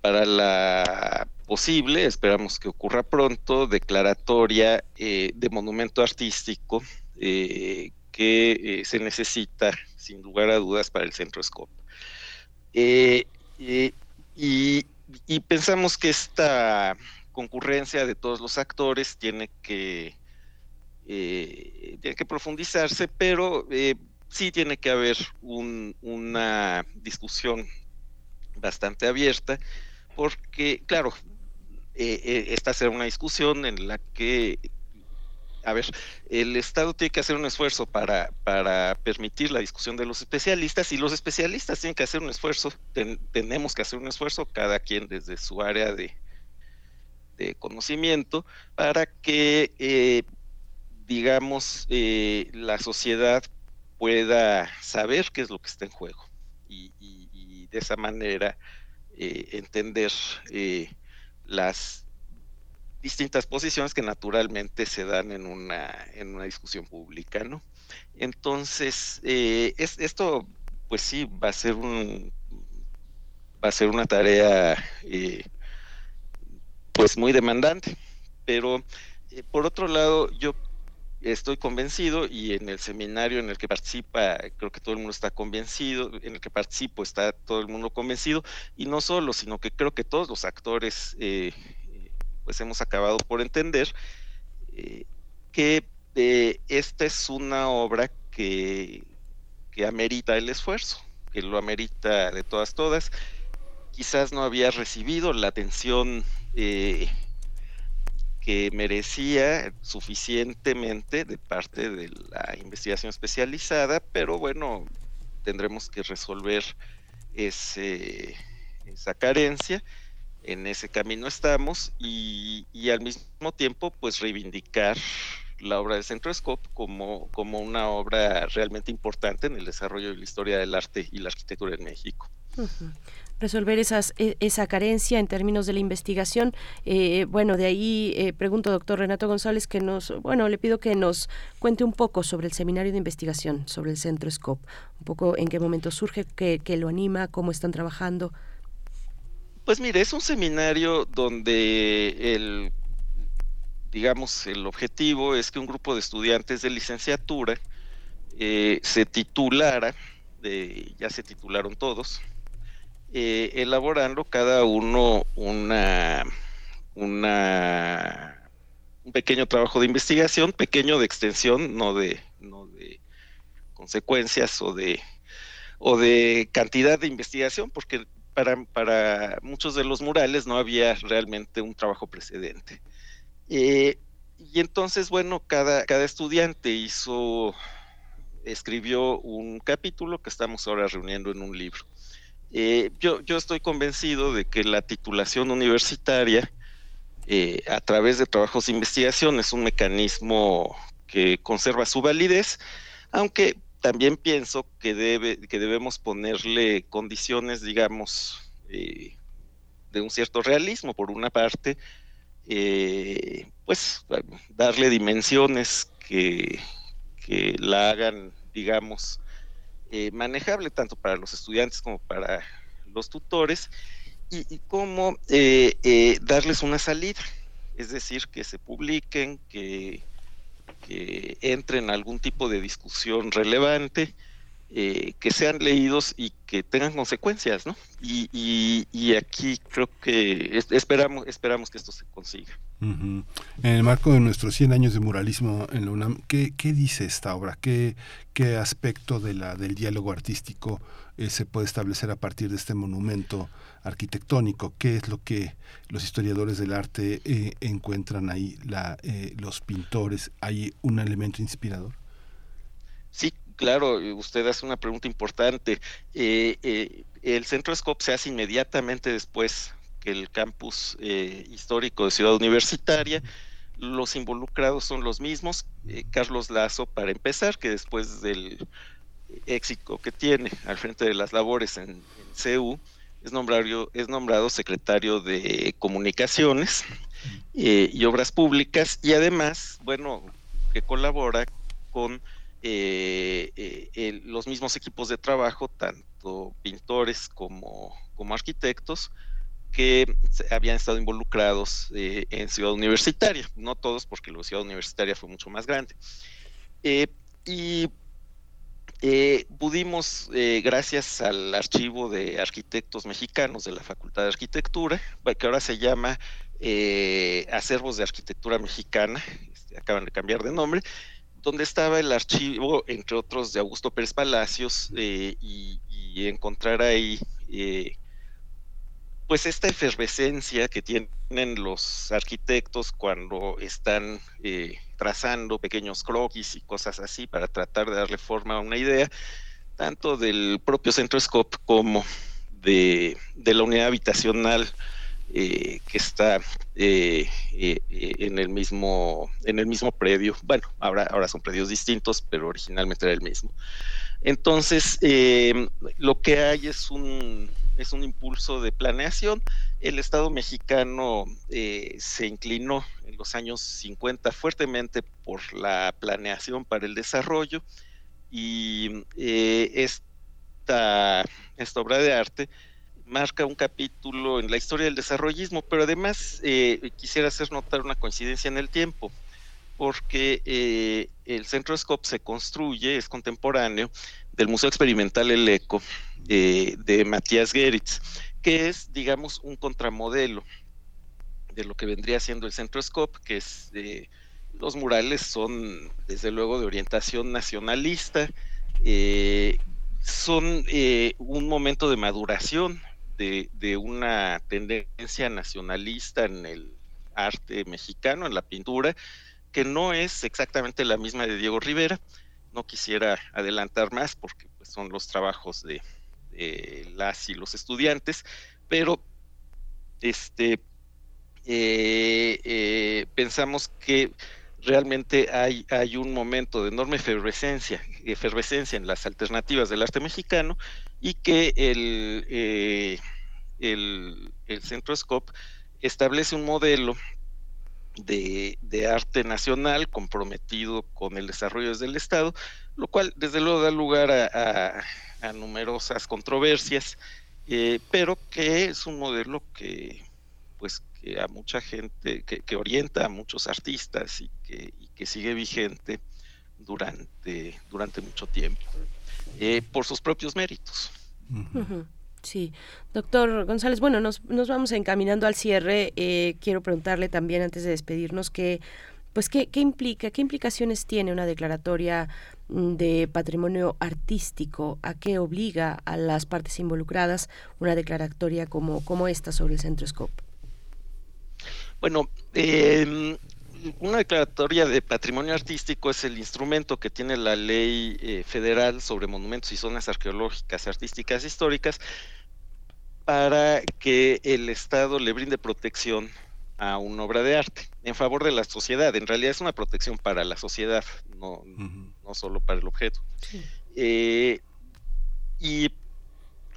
para la posible, esperamos que ocurra pronto, declaratoria de monumento artístico que se necesita, sin lugar a dudas, para el Centro Scop. Y, pensamos que esta concurrencia de todos los actores tiene que, eh, tiene que profundizarse, pero eh, sí tiene que haber una discusión bastante abierta, porque, claro, eh, esta será una discusión en la que a ver, el Estado tiene que hacer un esfuerzo para, para permitir la discusión de los especialistas y los especialistas tienen que hacer un esfuerzo, tenemos que hacer un esfuerzo, cada quien desde su área de, de conocimiento, para que, eh, digamos, eh, la sociedad pueda saber qué es lo que está en juego y, de esa manera eh, entender las distintas posiciones que naturalmente se dan en una, en una discusión pública, ¿no? Entonces, eh, es, esto, pues sí, va a ser un va a ser una tarea eh, pues muy demandante, pero eh, por otro lado, yo estoy convencido y en el seminario en el que participa, creo que todo el mundo está convencido, en el que participo está todo el mundo convencido, y no solo, sino que creo que todos los actores pues hemos acabado por entender eh, que eh, esta es una obra que, que amerita el esfuerzo, que lo amerita de todas, todas. Quizás no había recibido la atención eh, que merecía suficientemente de parte de la investigación especializada, pero bueno, tendremos que resolver ese, esa carencia en ese camino estamos y, al mismo tiempo pues reivindicar la obra de Centroscope como, como una obra realmente importante en el desarrollo de la historia del arte y la arquitectura en México. resolver esas, e, esa carencia en términos de la investigación. Eh, bueno, de ahí eh, pregunto, doctor Renato González, que nos, bueno, le pido que nos cuente un poco sobre el seminario de investigación, sobre el Centro Scope, un poco en qué momento surge, qué, qué lo anima, cómo están trabajando. Pues mire, es un seminario donde el, digamos, el objetivo es que un grupo de estudiantes de licenciatura eh, se titulara, ya se titularon todos, eh, elaborando cada uno una, una, un pequeño trabajo de investigación, pequeño de extensión, no de, no de consecuencias o de, o de cantidad de investigación, porque para, muchos de los murales no había realmente un trabajo precedente. Eh, y entonces, bueno, cada, cada estudiante hizo, escribió un capítulo que estamos ahora reuniendo en un libro. Eh, yo, yo estoy convencido de que la titulación universitaria eh, a través de trabajos de investigación es un mecanismo que conserva su validez, aunque también pienso que, debe, que debemos ponerle condiciones, digamos, eh, de un cierto realismo, por una parte, eh, pues darle dimensiones que, que la hagan, digamos, eh, manejable tanto para los estudiantes como para los tutores, y, y como darles una salida, es decir, que se publiquen, que que entren en algún tipo de discusión relevante, eh, que sean leídos y que tengan consecuencias, ¿no? Y, y, aquí creo que esperamos, esperamos que esto se consiga. En el marco de nuestros 100 años de muralismo en la UNAM, ¿qué, dice esta obra? ¿Qué, aspecto del diálogo artístico eh, se puede establecer a partir de este monumento arquitectónico? ¿Qué es lo que los historiadores del arte eh, encuentran ahí, la, eh, los pintores? ¿Hay un elemento inspirador? Sí, claro, usted hace una pregunta importante. el Centro Scope se hace inmediatamente después que el campus histórico de Ciudad Universitaria. Los involucrados son los mismos. Carlos Lazo, para empezar, que después del éxito que tiene al frente de las labores en, en CEU, es nombrado, es nombrado secretario de Comunicaciones eh, y Obras Públicas y además, bueno, que colabora con eh, eh, los mismos equipos de trabajo, tanto pintores como, como arquitectos, que habían estado involucrados en Ciudad Universitaria, no todos porque la Ciudad Universitaria fue mucho más grande. y eh, pudimos, eh, gracias al archivo de arquitectos mexicanos de la Facultad de Arquitectura, que ahora se llama eh, Acervos de Arquitectura Mexicana, este, acaban de cambiar de nombre, donde estaba el archivo, entre otros, de Augusto Pérez Palacios, y, encontrar ahí pues esta efervescencia que tienen los arquitectos cuando están eh, trazando pequeños croquis y cosas así para tratar de darle forma a una idea, tanto del propio Centro Scope como de, la unidad habitacional eh, que está eh, en el mismo en el mismo predio. Bueno, ahora, ahora son predios distintos, pero originalmente era el mismo. Entonces, lo que hay es un es un impulso de planeación. El Estado mexicano eh, se inclinó en los años 50 fuertemente por la planeación para el desarrollo y eh, esta, esta obra de arte marca un capítulo en la historia del desarrollismo, pero además eh, quisiera hacer notar una coincidencia en el tiempo, porque el Centro Scope se construye, es contemporáneo, del Museo Experimental El Eco eh, de Matías Geritz, que es, digamos, un contramodelo de lo que vendría siendo el Centro Scope, que es eh, los murales son, desde luego, de orientación nacionalista, eh, son un momento de maduración de, de una tendencia nacionalista en el arte mexicano, en la pintura, que no es exactamente la misma de Diego Rivera, no quisiera adelantar más porque pues, son los trabajos de, las y los estudiantes, pero este, eh, eh, pensamos que realmente hay, hay un momento de enorme efervescencia, efervescencia en las alternativas del arte mexicano y que el, eh, el, el Centro establece un modelo de, arte nacional comprometido con el desarrollo del Estado, lo cual desde luego da lugar a, numerosas controversias, eh, pero que es un modelo que pues que a mucha gente, que, orienta a muchos artistas y que, sigue vigente durante, durante mucho tiempo, eh, por sus propios méritos. Sí, doctor González, bueno, nos, nos vamos encaminando al cierre. Eh, quiero preguntarle también antes de despedirnos que, pues, ¿qué, ¿qué, implica, qué implicaciones tiene una declaratoria mm, de patrimonio artístico? ¿A qué obliga a las partes involucradas una declaratoria como, como esta sobre el Centro Scope? Bueno, em, una declaratoria de patrimonio artístico es el instrumento que tiene la ley eh, federal sobre monumentos y zonas arqueológicas, artísticas, históricas, para que el Estado le brinde protección a una obra de arte en favor de la sociedad. En realidad es una protección para la sociedad, no, no solo para el objeto. Eh, y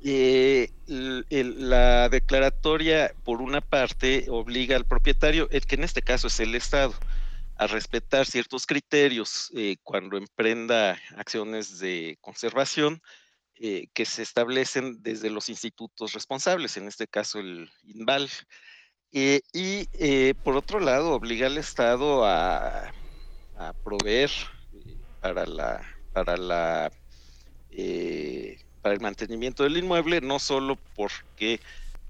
eh, la declaratoria, por una parte, obliga al propietario, el que en este caso es el Estado, a respetar ciertos criterios eh, cuando emprenda acciones de conservación eh, que se establecen desde los institutos responsables, en este caso el INVAL. Y por otro lado, obliga al Estado a, proveer para la, para la para el mantenimiento del inmueble, no solo porque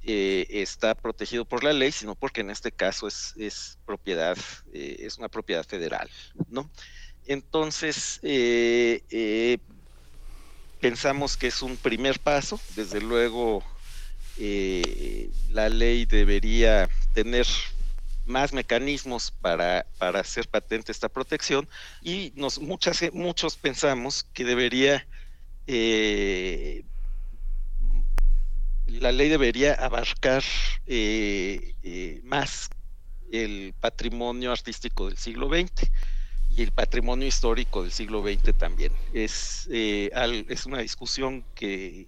eh, está protegido por la ley, sino porque en este caso es, es propiedad, eh, es una propiedad federal, ¿no? Entonces, eh, pensamos que es un primer paso, desde luego la ley debería tener más mecanismos para, para hacer patente esta protección y nos, muchas, muchos pensamos que debería eh, la ley debería abarcar eh, eh, más el patrimonio artístico del siglo XX y el patrimonio histórico del siglo XX también. Es, es una discusión que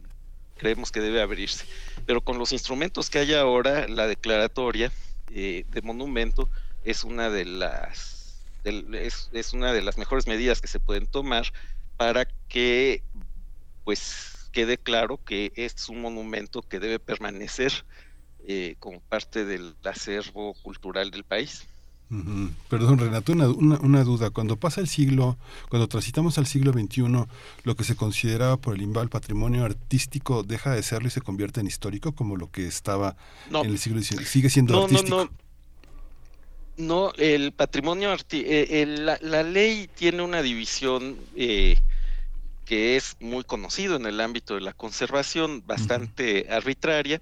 creemos que debe abrirse. Pero con los instrumentos que hay ahora, la declaratoria de monumento es una de las es, una de las mejores medidas que se pueden tomar para que pues quede claro que es un monumento que debe permanecer eh, como parte del acervo cultural del país. Perdón, Renato, una, duda. Cuando pasa el siglo, cuando transitamos al siglo XXI, lo que se consideraba por el INVAL patrimonio artístico deja de serlo y se convierte en histórico, como lo que estaba en el siglo XIX. Sigue siendo artístico. No, no, el patrimonio eh, la, ley tiene una división eh, que es muy conocido en el ámbito de la conservación, bastante arbitraria,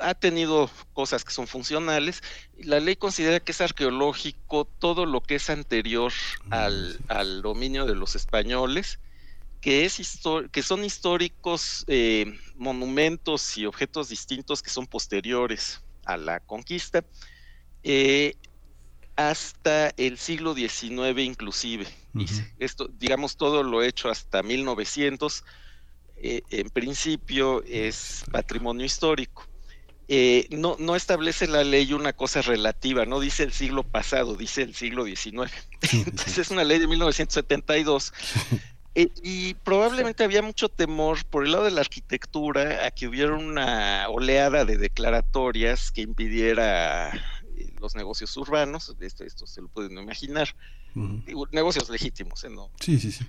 ha tenido cosas que son funcionales. La ley considera que es arqueológico todo lo que es anterior al, al dominio de los españoles, que, es que son históricos eh, monumentos y objetos distintos que son posteriores a la conquista, eh, hasta el siglo XIX inclusive. Esto, digamos, todo lo hecho hasta 1900, eh, en principio es patrimonio histórico. Eh, no, no establece la ley una cosa relativa, no dice el siglo pasado, dice el siglo XIX. Entonces es una ley de 1972. Eh, y probablemente había mucho temor por el lado de la arquitectura a que hubiera una oleada de declaratorias que impidiera los negocios urbanos, esto, esto se lo pueden imaginar, negocios legítimos, ¿eh? no sí, sí, sí.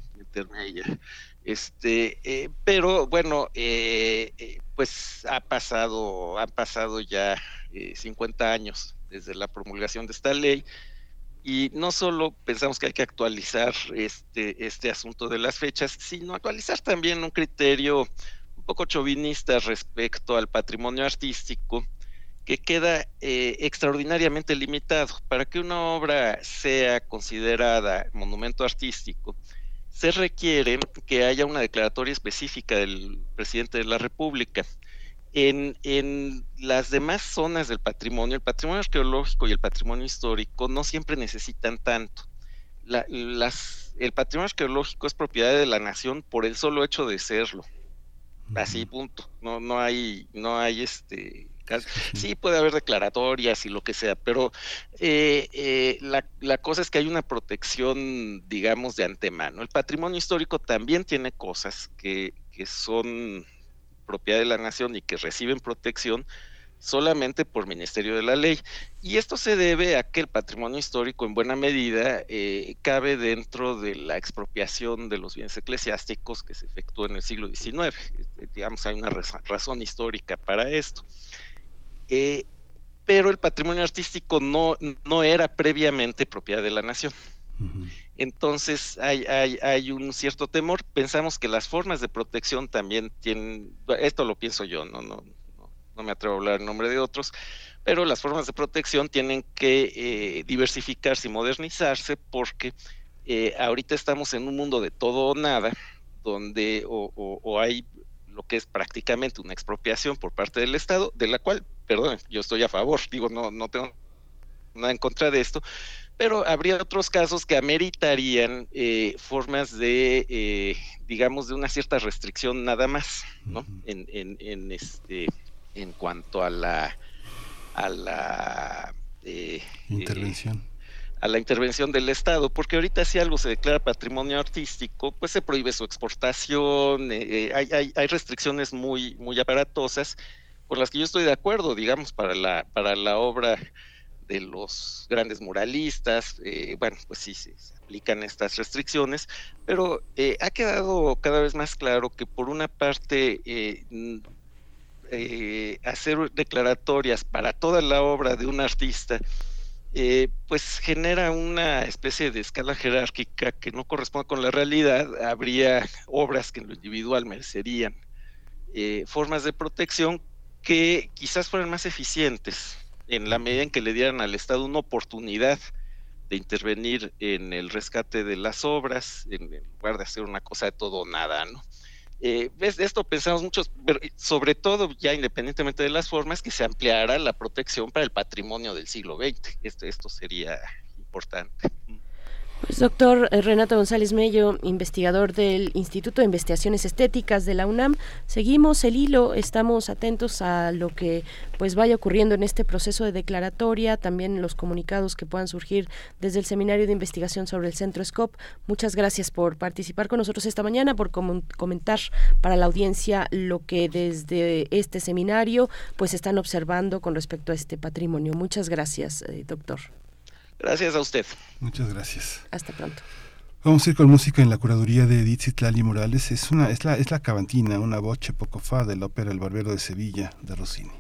Este, eh, pero bueno, eh, pues ha pasado, han pasado ya 50 años desde la promulgación de esta ley y no solo pensamos que hay que actualizar este, este asunto de las fechas, sino actualizar también un criterio un poco chauvinista respecto al patrimonio artístico que queda eh, extraordinariamente limitado. Para que una obra sea considerada monumento artístico, se requiere que haya una declaratoria específica del presidente de la República. En, en, las demás zonas del patrimonio, el patrimonio arqueológico y el patrimonio histórico no siempre necesitan tanto. las, el patrimonio arqueológico es propiedad de la nación por el solo hecho de serlo. Así, punto. No, no hay, no hay este Sí, puede haber declaratorias y lo que sea, pero eh, eh, la, cosa es que hay una protección, digamos, de antemano. El patrimonio histórico también tiene cosas que, que son propiedad de la nación y que reciben protección solamente por Ministerio de la Ley. Y esto se debe a que el patrimonio histórico en buena medida eh, cabe dentro de la expropiación de los bienes eclesiásticos que se efectuó en el siglo XIX. digamos, hay una razón histórica para esto. Eh, pero el patrimonio artístico no, no era previamente propiedad de la nación. Entonces hay, hay, un cierto temor. Pensamos que las formas de protección también tienen, esto lo pienso yo, no, no, no, me atrevo a hablar en nombre de otros, pero las formas de protección tienen que eh, diversificarse y modernizarse porque eh, ahorita estamos en un mundo de todo o nada, donde o hay lo que es prácticamente una expropiación por parte del Estado, de la cual, perdón, yo estoy a favor, digo, no, no tengo nada en contra de esto, pero habría otros casos que ameritarían eh, formas de, eh, digamos, de una cierta restricción nada más, ¿no? en, en, en, este, en cuanto a la, a la eh, intervención a la intervención del Estado, porque ahorita si algo se declara patrimonio artístico, pues se prohíbe su exportación, eh, eh, hay, restricciones muy, muy aparatosas, por las que yo estoy de acuerdo, digamos, para la, para la obra de los grandes muralistas, eh, bueno, pues sí, se aplican estas restricciones, pero ha quedado cada vez más claro que por una parte hacer declaratorias para toda la obra de un artista, eh, pues genera una especie de escala jerárquica que no corresponde con la realidad. Habría obras que en lo individual merecerían eh, formas de protección que quizás fueran más eficientes en la medida en que le dieran al Estado una oportunidad de intervenir en el rescate de las obras, en lugar de hacer una cosa de todo o nada, ¿no? Eh, esto pensamos mucho, sobre todo ya independientemente de las formas, que se ampliara la protección para el patrimonio del siglo XX. Esto, esto sería importante. Pues doctor eh, Renato González Mello, investigador del Instituto de Investigaciones Estéticas de la UNAM, seguimos el hilo, estamos atentos a lo que pues vaya ocurriendo en este proceso de declaratoria, también los comunicados que puedan surgir desde el Seminario de Investigación sobre el Centro SCOP. Muchas gracias por participar con nosotros esta mañana, por comentar para la audiencia lo que desde este seminario pues están observando con respecto a este patrimonio. Muchas gracias, eh, doctor. Gracias a usted. Muchas gracias. Hasta pronto. Vamos a ir con música en la curaduría de Edith Citlali Morales. Es, una, es, la, es la cavantina, una voce poco fa de la ópera El Barbero de Sevilla de Rossini.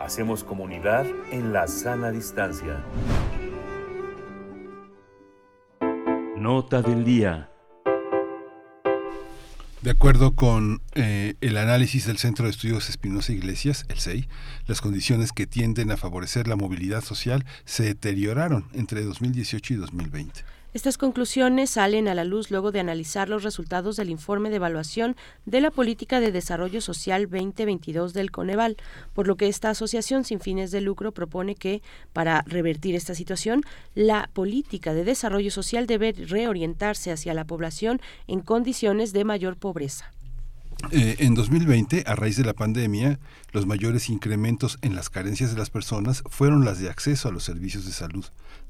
Hacemos comunidad en la sana distancia. Nota del día. De acuerdo con eh, el análisis del Centro de Estudios Espinosa Iglesias, el CEI, las condiciones que tienden a favorecer la movilidad social se deterioraron entre 2018 y 2020. Estas conclusiones salen a la luz luego de analizar los resultados del informe de evaluación de la Política de Desarrollo Social 2022 del Coneval, por lo que esta asociación sin fines de lucro propone que, para revertir esta situación, la política de desarrollo social debe reorientarse hacia la población en condiciones de mayor pobreza. Eh, en 2020, a raíz de la pandemia, los mayores incrementos en las carencias de las personas fueron las de acceso a los servicios de salud,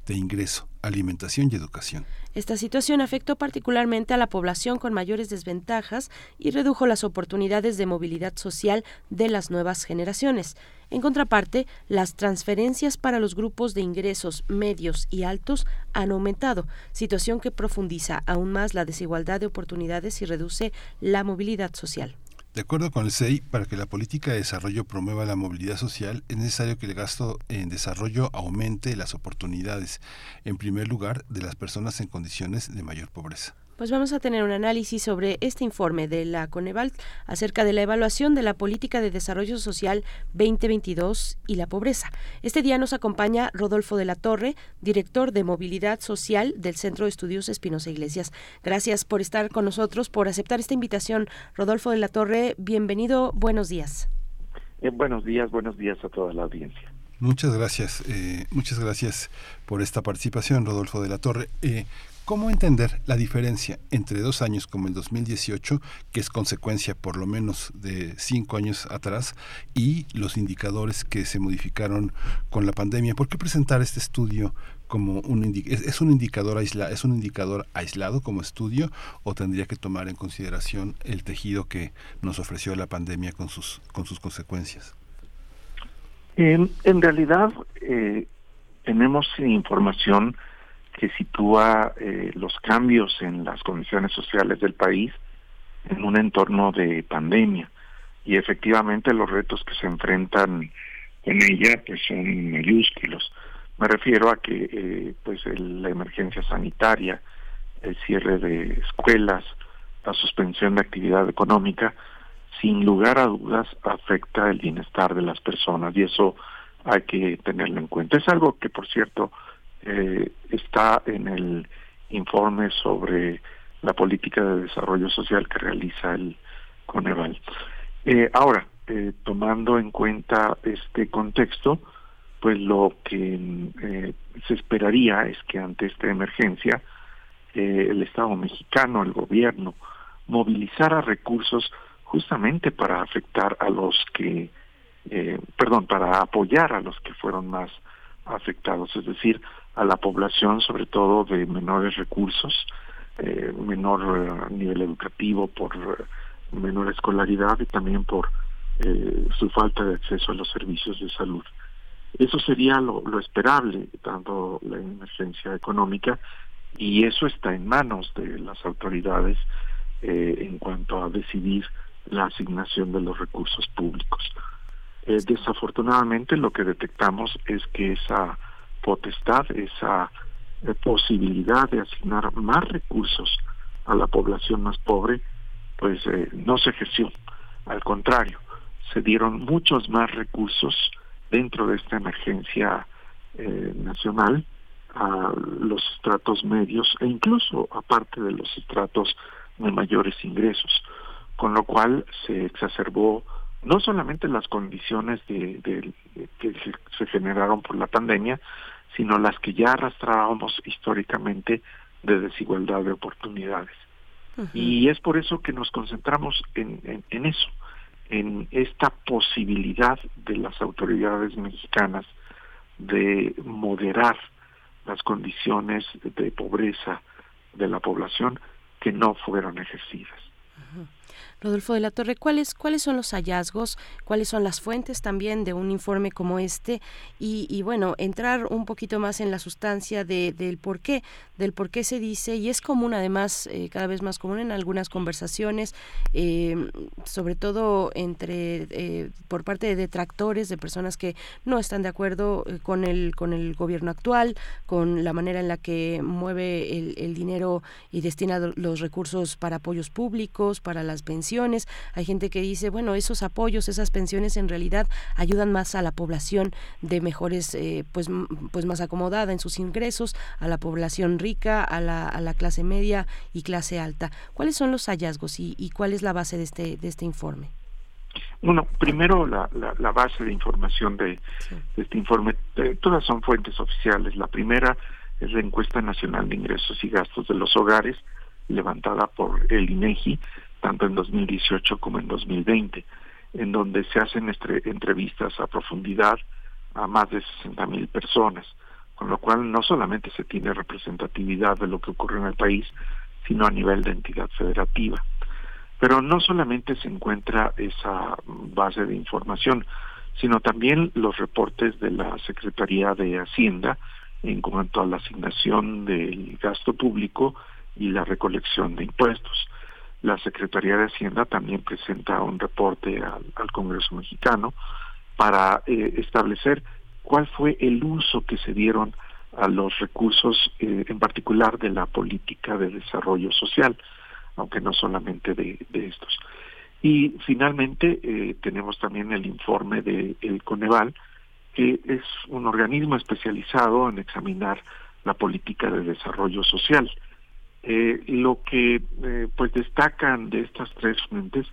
de ingreso, alimentación y educación. Esta situación afectó particularmente a la población con mayores desventajas y redujo las oportunidades de movilidad social de las nuevas generaciones. En contraparte, las transferencias para los grupos de ingresos medios y altos han aumentado, situación que profundiza aún más la desigualdad de oportunidades y reduce la movilidad social. De acuerdo con el CEI, para que la política de desarrollo promueva la movilidad social, es necesario que el gasto en desarrollo aumente las oportunidades, en primer lugar, de las personas en condiciones de mayor pobreza. Pues vamos a tener un análisis sobre este informe de la Coneval acerca de la evaluación de la política de desarrollo social 2022 y la pobreza. Este día nos acompaña Rodolfo de la Torre, director de movilidad social del Centro de Estudios Espinosa Iglesias. Gracias por estar con nosotros, por aceptar esta invitación. Rodolfo de la Torre, bienvenido, buenos días. Eh, buenos días, buenos días a toda la audiencia. Muchas gracias, eh, muchas gracias por esta participación, Rodolfo de la Torre. Eh, ¿Cómo entender la diferencia entre dos años como el 2018, que es consecuencia por lo menos de cinco años atrás, y los indicadores que se modificaron con la pandemia? ¿Por qué presentar este estudio como un es, un indicador aislado, es un indicador aislado como estudio o tendría que tomar en consideración el tejido que nos ofreció la pandemia con sus con sus consecuencias? En, en realidad eh, tenemos información que sitúa eh, los cambios en las condiciones sociales del país en un entorno de pandemia. Y efectivamente los retos que se enfrentan con ella pues son mayúsculos. Me refiero a que eh, pues la emergencia sanitaria el cierre de escuelas la suspensión de actividad económica sin lugar a dudas afecta el bienestar de las personas y eso hay que tenerlo en cuenta. Es algo que por cierto eh, está en el informe sobre la política de desarrollo social que realiza el Coneval. Eh, ahora, eh, tomando en cuenta este contexto, pues lo que se esperaría es que ante esta emergencia el Estado mexicano, el gobierno, movilizara recursos justamente para afectar a los que, perdón, para apoyar a los que fueron más afectados, es decir, a la población, sobre todo de menores recursos, eh, menor eh, nivel educativo, por eh, menor escolaridad y también por su falta de acceso a los servicios de salud. Eso sería lo, lo esperable, dando la emergencia económica, y eso está en manos de las autoridades en cuanto a decidir la asignación de los recursos públicos. desafortunadamente lo que detectamos es que esa potestad, esa eh, posibilidad de asignar más recursos a la población más pobre, pues eh, no se ejerció. Al contrario, se dieron muchos más recursos dentro de esta emergencia eh, nacional a los estratos medios e incluso aparte de los estratos de mayores ingresos, con lo cual se exacerbó no solamente las condiciones que se generaron por la pandemia, sino las que ya arrastrábamos históricamente de desigualdad de oportunidades. Y es por eso que nos concentramos en, en, eso, en esta posibilidad de las autoridades mexicanas de moderar las condiciones de pobreza de la población que no fueron ejercidas. Rodolfo de la Torre, ¿cuáles, cuáles son los hallazgos, cuáles son las fuentes también de un informe como este y, bueno, entrar un poquito más en la sustancia de, del por qué, del por qué se dice y es común además, eh, cada vez más común en algunas conversaciones, eh, sobre todo entre, eh, por parte de detractores, de personas que no están de acuerdo con el, con el gobierno actual, con la manera en la que mueve el, el dinero y destina los recursos para apoyos públicos, para las pensiones, hay gente que dice, bueno, esos apoyos, esas pensiones en realidad ayudan más a la población de mejores, eh, pues, pues más acomodada en sus ingresos, a la población rica, a la, a la clase media y clase alta. ¿Cuáles son los hallazgos y, cuál es la base de este, de este informe? Bueno, primero la, la, base de información de, este informe, eh, todas son fuentes oficiales. La primera es la encuesta nacional de ingresos y gastos de los hogares, levantada por el INEGI, tanto en 2018 como en 2020, en donde se hacen entrevistas a profundidad a más de 60 mil personas, con lo cual no solamente se tiene representatividad de lo que ocurre en el país, sino a nivel de entidad federativa. Pero no solamente se encuentra esa base de información, sino también los reportes de la Secretaría de Hacienda en cuanto a la asignación del gasto público y la recolección de impuestos. La Secretaría de Hacienda también presenta un reporte al, Congreso mexicano para eh, establecer cuál fue el uso que se dieron a los recursos, eh, en particular de la política de desarrollo social, aunque no solamente de, estos. Y finalmente eh, tenemos también el informe del el Coneval, que es un organismo especializado en examinar la política de desarrollo social. Eh, lo que eh, pues destacan de estas tres fuentes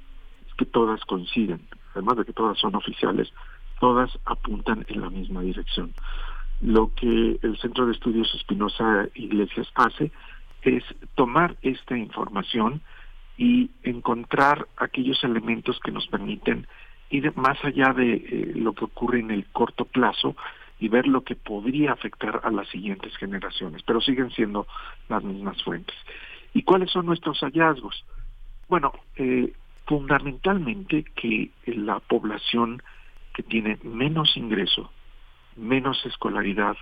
es que todas coinciden, además de que todas son oficiales, todas apuntan en la misma dirección. Lo que el Centro de Estudios Espinosa Iglesias hace es tomar esta información y encontrar aquellos elementos que nos permiten ir más allá de eh, lo que ocurre en el corto plazo y ver lo que podría afectar a las siguientes generaciones, pero siguen siendo las mismas fuentes. ¿Y cuáles son nuestros hallazgos? Bueno, eh, fundamentalmente que la población que tiene menos ingreso, menos escolaridad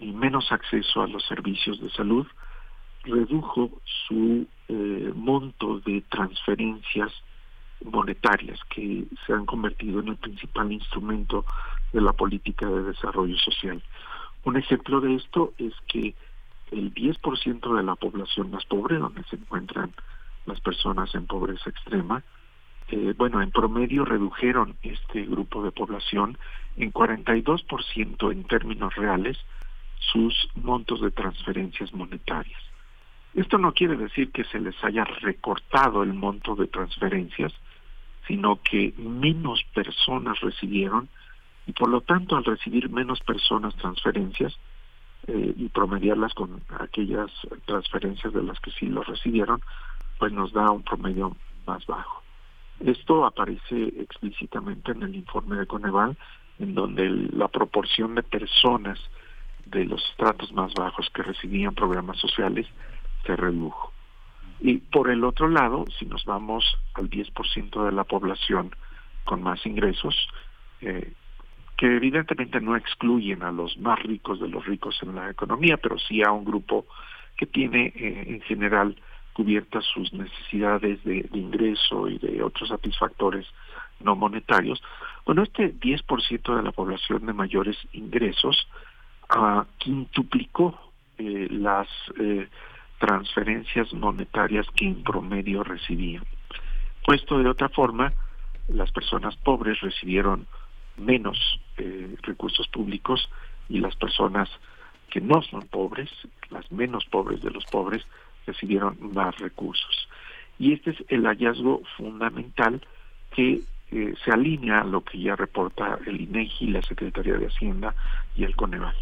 y menos acceso a los servicios de salud, redujo su eh, monto de transferencias monetarias que se han convertido en el principal instrumento de la política de desarrollo social. Un ejemplo de esto es que el 10% de la población más pobre, donde se encuentran las personas en pobreza extrema, eh, bueno, en promedio redujeron este grupo de población en 42% en términos reales sus montos de transferencias monetarias. Esto no quiere decir que se les haya recortado el monto de transferencias, sino que menos personas recibieron y por lo tanto al recibir menos personas transferencias eh, y promediarlas con aquellas transferencias de las que sí lo recibieron, pues nos da un promedio más bajo. Esto aparece explícitamente en el informe de Coneval, en donde la proporción de personas de los estratos más bajos que recibían programas sociales se redujo. Y por el otro lado, si nos vamos al 10% de la población con más ingresos, eh, que evidentemente no excluyen a los más ricos de los ricos en la economía, pero sí a un grupo que tiene eh, en general cubiertas sus necesidades de, ingreso y de otros satisfactores no monetarios. Bueno, este 10% de la población de mayores ingresos uh, quintuplicó eh, las eh, transferencias monetarias que en promedio recibían. Puesto de otra forma, las personas pobres recibieron menos eh, recursos públicos y las personas que no son pobres, las menos pobres de los pobres, recibieron más recursos. Y este es el hallazgo fundamental que eh, se alinea a lo que ya reporta el INEGI, la Secretaría de Hacienda y el Coneval.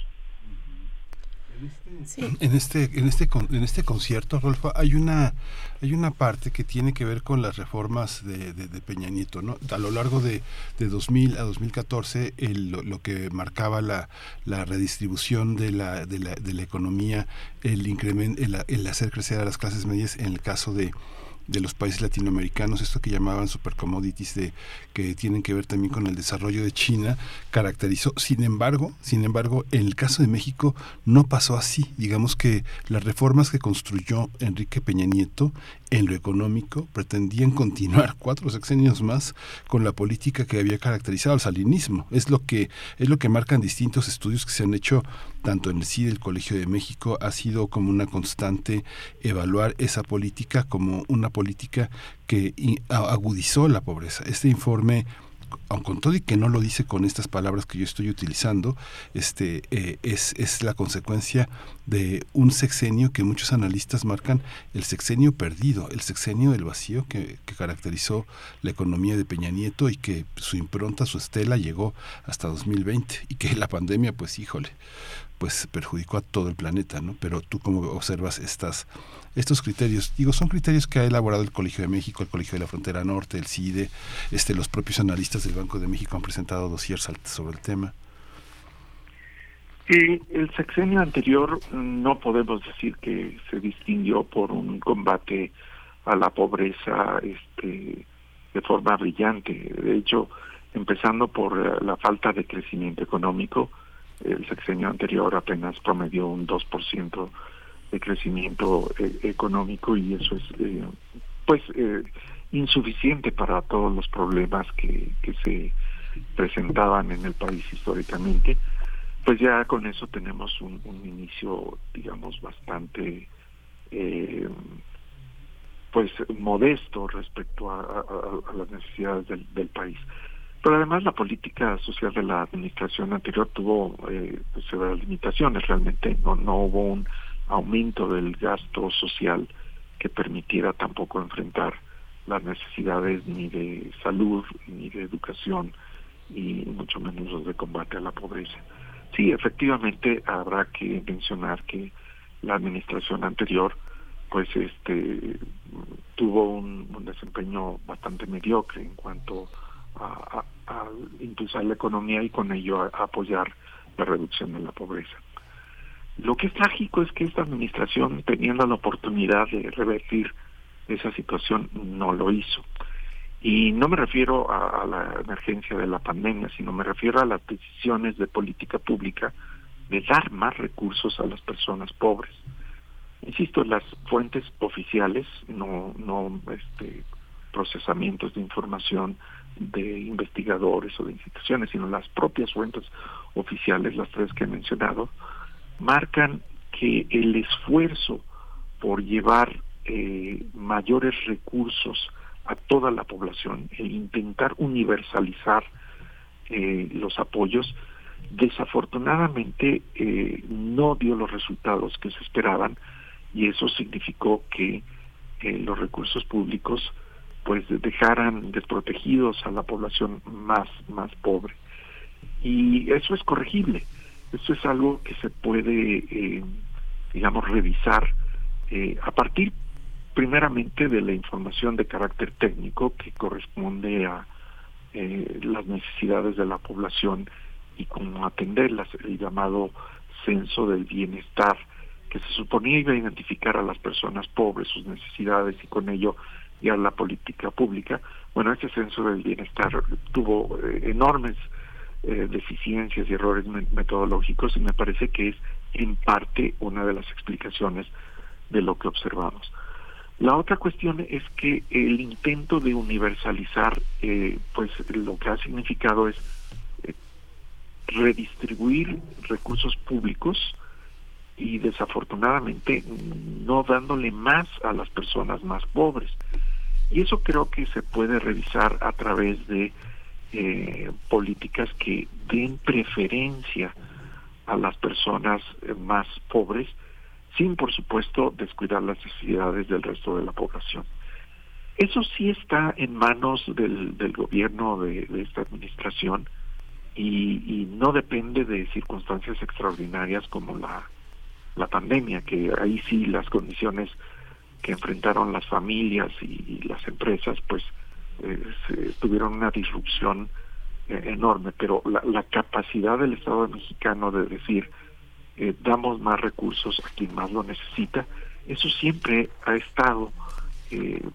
En este, en este, en este concierto, Rolfo, hay una, hay una parte que tiene que ver con las reformas de, Peña Nieto, ¿no? A lo largo de, de 2000 a 2014, el, lo, que marcaba la, la redistribución de la, de la, de la economía, el incremento, el hacer crecer a las clases medias, en el caso de de los países latinoamericanos, esto que llamaban supercommodities de que tienen que ver también con el desarrollo de China, caracterizó. Sin embargo, sin embargo, en el caso de México no pasó así. Digamos que las reformas que construyó Enrique Peña Nieto en lo económico pretendían continuar cuatro sexenios más con la política que había caracterizado al salinismo. Es lo que es lo que marcan distintos estudios que se han hecho tanto en el CIDE, el Colegio de México, ha sido como una constante evaluar esa política como una política que agudizó la pobreza. Este informe aun con todo y que no lo dice con estas palabras que yo estoy utilizando, este eh, es, es la consecuencia de un sexenio que muchos analistas marcan el sexenio perdido, el sexenio del vacío que, que caracterizó la economía de Peña Nieto y que su impronta, su estela llegó hasta 2020 y que la pandemia, pues híjole, pues perjudicó a todo el planeta, ¿no? Pero tú cómo observas estas estos criterios, digo, son criterios que ha elaborado el Colegio de México, el Colegio de la Frontera Norte, el CIDE, este los propios analistas del Banco de México han presentado dossiers sobre el tema. el sexenio anterior no podemos decir que se distinguió por un combate a la pobreza este de forma brillante. De hecho, empezando por la falta de crecimiento económico, el sexenio anterior apenas promedió un 2% de crecimiento eh, económico y eso es eh, pues eh, insuficiente para todos los problemas que, se presentaban en el país históricamente. Pues ya con eso tenemos un, inicio digamos bastante pues modesto respecto a, las necesidades del, país. Pero además la política social de la administración anterior tuvo eh, pues, severas limitaciones, realmente no, no hubo un aumento del gasto social que permitiera tampoco enfrentar las necesidades ni de salud, ni de educación, y mucho menos los de combate a la pobreza. Sí, efectivamente habrá que mencionar que la administración anterior pues este tuvo un, desempeño bastante mediocre en cuanto a, impulsar la economía y con ello a, apoyar la reducción de la pobreza. Lo que es trágico es que esta administración, teniendo la oportunidad de revertir esa situación, no lo hizo. Y no me refiero a, la emergencia de la pandemia, sino me refiero a las decisiones de política pública de dar más recursos a las personas pobres. Insisto, las fuentes oficiales, no, no este, procesamientos de información de investigadores o de instituciones, sino las propias fuentes oficiales, las tres que he mencionado, marcan que el esfuerzo por llevar eh, mayores recursos a toda la población, el intentar universalizar eh, los apoyos, desafortunadamente eh, no dio los resultados que se esperaban y eso significó que los recursos públicos pues dejaran desprotegidos a la población más más pobre. Y eso es corregible eso es algo que se puede eh, digamos revisar eh, a partir primeramente de la información de carácter técnico que corresponde a eh, las necesidades de la población y cómo atenderlas el llamado censo del bienestar que se suponía iba a identificar a las personas pobres sus necesidades y con ello y a la política pública. Bueno, este censo del bienestar tuvo eh, enormes eh, deficiencias y errores metodológicos y me parece que es en parte una de las explicaciones de lo que observamos. La otra cuestión es que el intento de universalizar, eh, pues lo que ha significado es redistribuir recursos públicos y desafortunadamente no dándole más a las personas más pobres. Y eso creo que se puede revisar a través de eh, políticas que den preferencia a las personas eh, más pobres, sin por supuesto descuidar las necesidades del resto de la población. Eso sí está en manos del, gobierno de, esta administración y, no depende de circunstancias extraordinarias como la pandemia, que ahí sí las condiciones que enfrentaron las familias y, las empresas, pues eh, tuvieron una disrupción eh, enorme, pero la, capacidad del Estado mexicano de decir, eh, damos más recursos a quien más lo necesita, eso siempre ha estado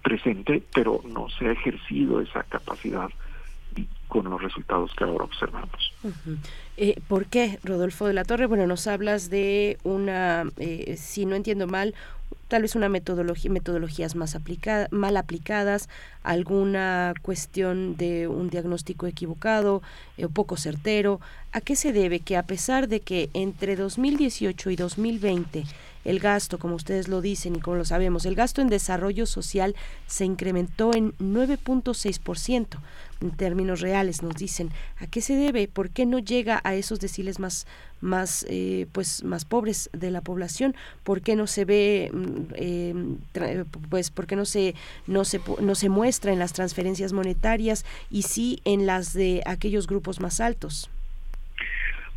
presente, pero no se ha ejercido esa capacidad con los resultados que ahora observamos. ¿Por qué, Rodolfo de la Torre? Bueno, nos hablas de una, si no entiendo mal, tal vez una metodología, metodologías más aplicada, mal aplicadas, alguna cuestión de un diagnóstico equivocado eh, poco certero. ¿A qué se debe que a pesar de que entre 2018 y 2020 el gasto, como ustedes lo dicen y como lo sabemos, el gasto en desarrollo social se incrementó en 9.6%? En términos reales nos dicen, ¿a qué se debe? ¿Por qué no llega a esos deciles más más eh, pues más pobres de la población por qué no se ve eh, pues por qué no se no se no se muestra en las transferencias monetarias y sí en las de aquellos grupos más altos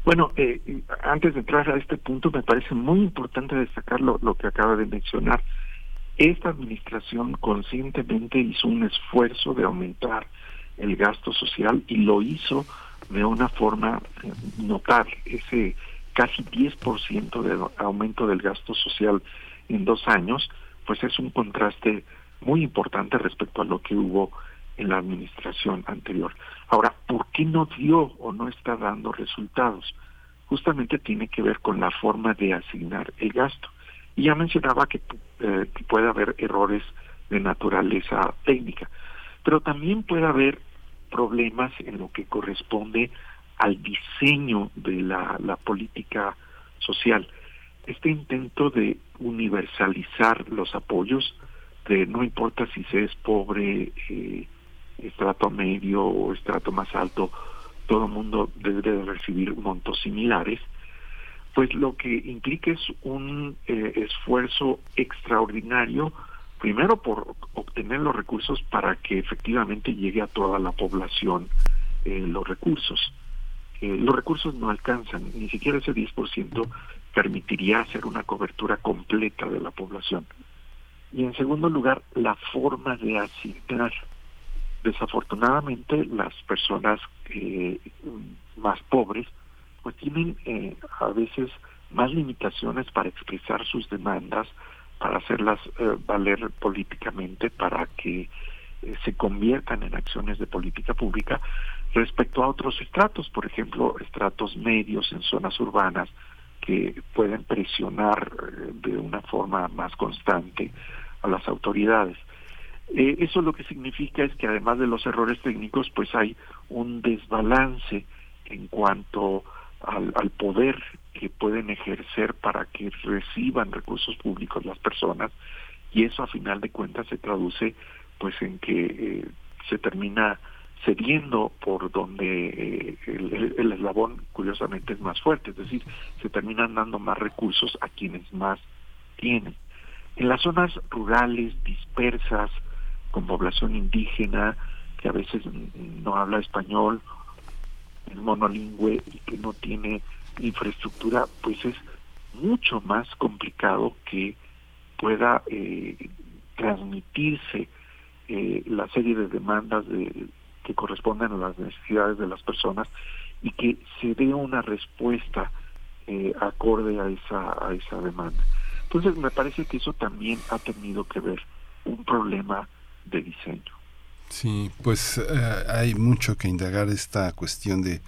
bueno, eh, antes de entrar a este punto, me parece muy importante destacar lo, lo que acaba de mencionar. Esta administración conscientemente hizo un esfuerzo de aumentar el gasto social y lo hizo de una forma eh, notable. Ese casi 10% de aumento del gasto social en dos años, pues es un contraste muy importante respecto a lo que hubo en la administración anterior. Ahora, ¿por qué no dio o no está dando resultados? Justamente tiene que ver con la forma de asignar el gasto. Y ya mencionaba que, eh, puede haber errores de naturaleza técnica, pero también puede haber problemas en lo que corresponde al diseño de la, política social. Este intento de universalizar los apoyos, de no importa si se es pobre, eh, estrato medio o estrato más alto, todo el mundo debe recibir montos similares, pues lo que implica es un eh, esfuerzo extraordinario primero por obtener los recursos para que efectivamente llegue a toda la población eh, los recursos. Eh, los recursos no alcanzan, ni siquiera ese 10% permitiría hacer una cobertura completa de la población. Y en segundo lugar, la forma de asignar. Desafortunadamente, las personas eh, más pobres pues tienen a veces más limitaciones para expresar sus demandas, para hacerlas eh, valer políticamente, para que eh, se conviertan en acciones de política pública respecto a otros estratos, por ejemplo, estratos medios en zonas urbanas que pueden presionar eh, de una forma más constante a las autoridades. Eso lo que significa es que además de los errores técnicos, pues hay un desbalance en cuanto al poder que pueden ejercer para que reciban recursos públicos las personas y eso a final de cuentas se traduce pues en que eh, se termina cediendo por donde eh, el, eslabón curiosamente es más fuerte, es decir, se terminan dando más recursos a quienes más tienen. En las zonas rurales dispersas, con población indígena, que a veces no habla español, es monolingüe y que no tiene infraestructura, pues es mucho más complicado que pueda eh, transmitirse eh, la serie de demandas de, que corresponden a las necesidades de las personas y que se dé una respuesta eh, acorde a esa, a esa demanda. Entonces me parece que eso también ha tenido que ver un problema de diseño. Sí, pues hay mucho que indagar esta cuestión de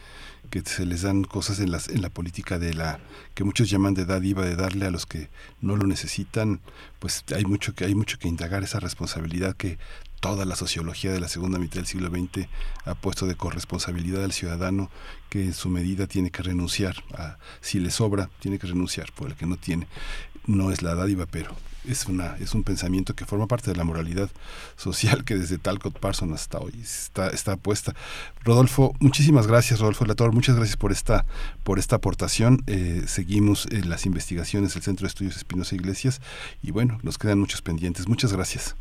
que se les dan cosas en, las, en la política de la que muchos llaman de dádiva de darle a los que no lo necesitan pues hay mucho que hay mucho que indagar esa responsabilidad que toda la sociología de la segunda mitad del siglo XX ha puesto de corresponsabilidad al ciudadano que en su medida tiene que renunciar a si le sobra tiene que renunciar por el que no tiene no es la dádiva pero es una es un pensamiento que forma parte de la moralidad social que desde Talcott Parsons hasta hoy está está puesta. Rodolfo muchísimas gracias Rodolfo Lator muchas gracias por esta por esta aportación. Eh, seguimos las investigaciones del Centro de Estudios Espinosa Iglesias y bueno nos quedan muchos pendientes. Muchas gracias.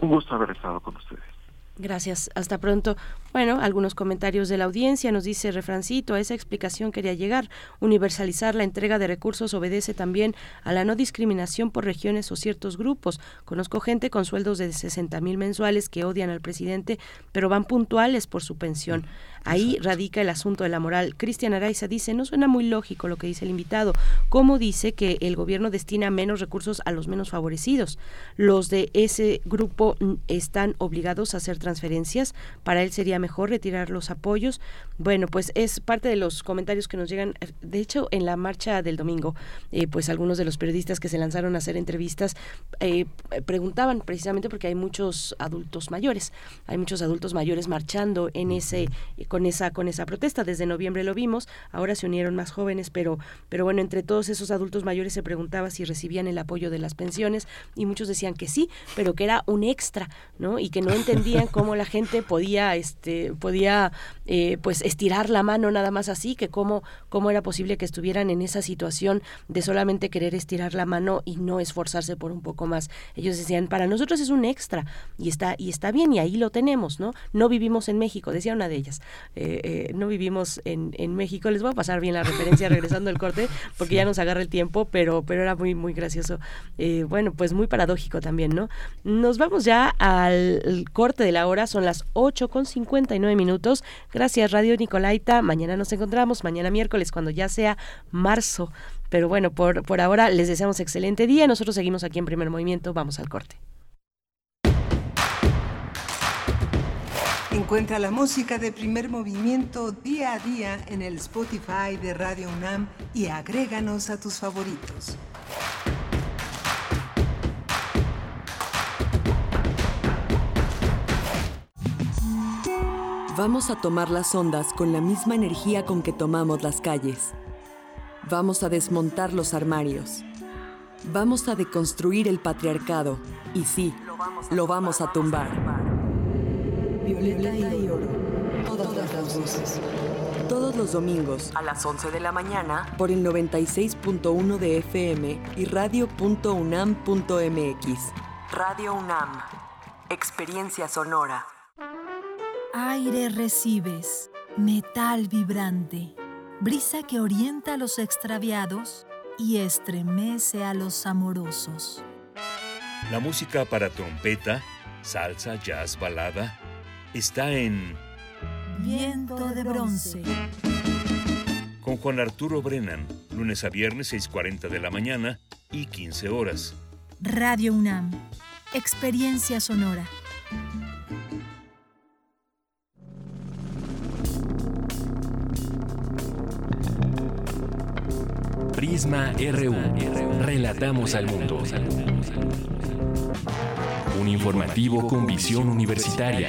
Un gusto haber estado con ustedes Gracias, hasta pronto. Bueno, algunos comentarios de la audiencia. Nos dice Refrancito, a esa explicación quería llegar. Universalizar la entrega de recursos obedece también a la no discriminación por regiones o ciertos grupos. Conozco gente con sueldos de 60 mil mensuales que odian al presidente, pero van puntuales por su pensión. Ahí radica el asunto de la moral. Cristian Araiza dice, no suena muy lógico lo que dice el invitado. ¿Cómo dice que el gobierno destina menos recursos a los menos favorecidos? Los de ese grupo están obligados a hacer transferencias. Para él sería mejor retirar los apoyos. Bueno, pues es parte de los comentarios que nos llegan. De hecho, en la marcha del domingo, eh, pues algunos de los periodistas que se lanzaron a hacer entrevistas eh, preguntaban precisamente porque hay muchos adultos mayores, hay muchos adultos mayores marchando en ese con esa con esa protesta. Desde noviembre lo vimos, ahora se unieron más jóvenes, pero pero bueno, entre todos esos adultos mayores se preguntaba si recibían el apoyo de las pensiones y muchos decían que sí, pero que era un extra, ¿no? Y que no entendían cómo la gente podía este podía eh, pues estirar la mano nada más así, que cómo cómo era posible que estuvieran en esa situación de solamente querer estirar la mano y no esforzarse por un poco más. Ellos decían, para nosotros es un extra y está y está bien y ahí lo tenemos, ¿no? No vivimos en México, decía una de ellas. Eh, eh, no vivimos en, en, México. Les voy a pasar bien la referencia regresando al corte, porque ya nos agarra el tiempo, pero, pero era muy, muy gracioso. Eh, bueno, pues muy paradójico también, ¿no? Nos vamos ya al corte de la hora, son las 8 con 59 minutos. Gracias, Radio Nicolaita. Mañana nos encontramos, mañana miércoles, cuando ya sea marzo. Pero bueno, por, por ahora les deseamos excelente día. Nosotros seguimos aquí en primer movimiento. Vamos al corte. Encuentra la música de primer movimiento día a día en el Spotify de Radio UNAM y agréganos a tus favoritos. Vamos a tomar las ondas con la misma energía con que tomamos las calles. Vamos a desmontar los armarios. Vamos a deconstruir el patriarcado. Y sí, lo vamos a tumbar. Violeta y oro. Todas las voces. Todos los domingos a las 11 de la mañana por el 96.1 de FM y radio.unam.mx. Radio UNAM. Experiencia sonora. Aire recibes, metal vibrante, brisa que orienta a los extraviados y estremece a los amorosos. La música para trompeta, salsa, jazz, balada está en Viento de Bronce. Con Juan Arturo Brennan, lunes a viernes 6.40 de la mañana y 15 horas. Radio UNAM. Experiencia sonora. Prisma RU. Relatamos al mundo. Un informativo con visión universitaria.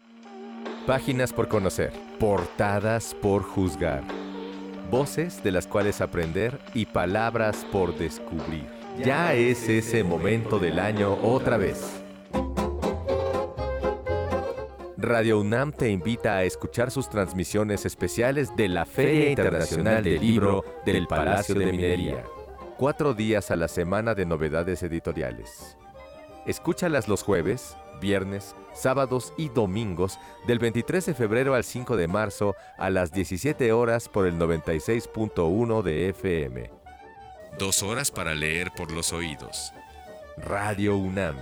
Páginas por conocer, portadas por juzgar, voces de las cuales aprender y palabras por descubrir. Ya es ese momento del año otra vez. Radio UNAM te invita a escuchar sus transmisiones especiales de la Feria Internacional del Libro del Palacio de Minería. Cuatro días a la semana de novedades editoriales. Escúchalas los jueves, viernes, sábados y domingos del 23 de febrero al 5 de marzo a las 17 horas por el 96.1 de FM. Dos horas para leer por los oídos. Radio UNAM.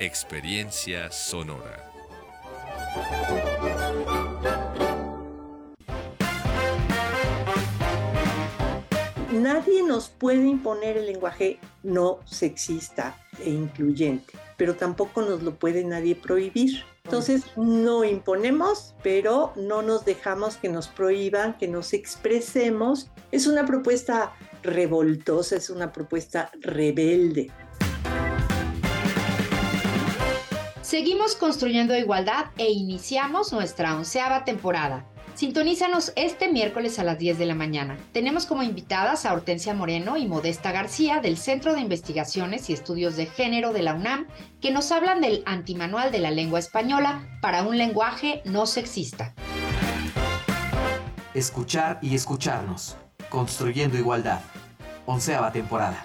Experiencia sonora. Nadie nos puede imponer el lenguaje no sexista e incluyente, pero tampoco nos lo puede nadie prohibir. Entonces no imponemos, pero no nos dejamos que nos prohíban, que nos expresemos. Es una propuesta revoltosa, es una propuesta rebelde. Seguimos construyendo igualdad e iniciamos nuestra onceava temporada. Sintonízanos este miércoles a las 10 de la mañana. Tenemos como invitadas a Hortensia Moreno y Modesta García del Centro de Investigaciones y Estudios de Género de la UNAM, que nos hablan del antimanual de la lengua española para un lenguaje no sexista. Escuchar y escucharnos. Construyendo igualdad. Onceava temporada.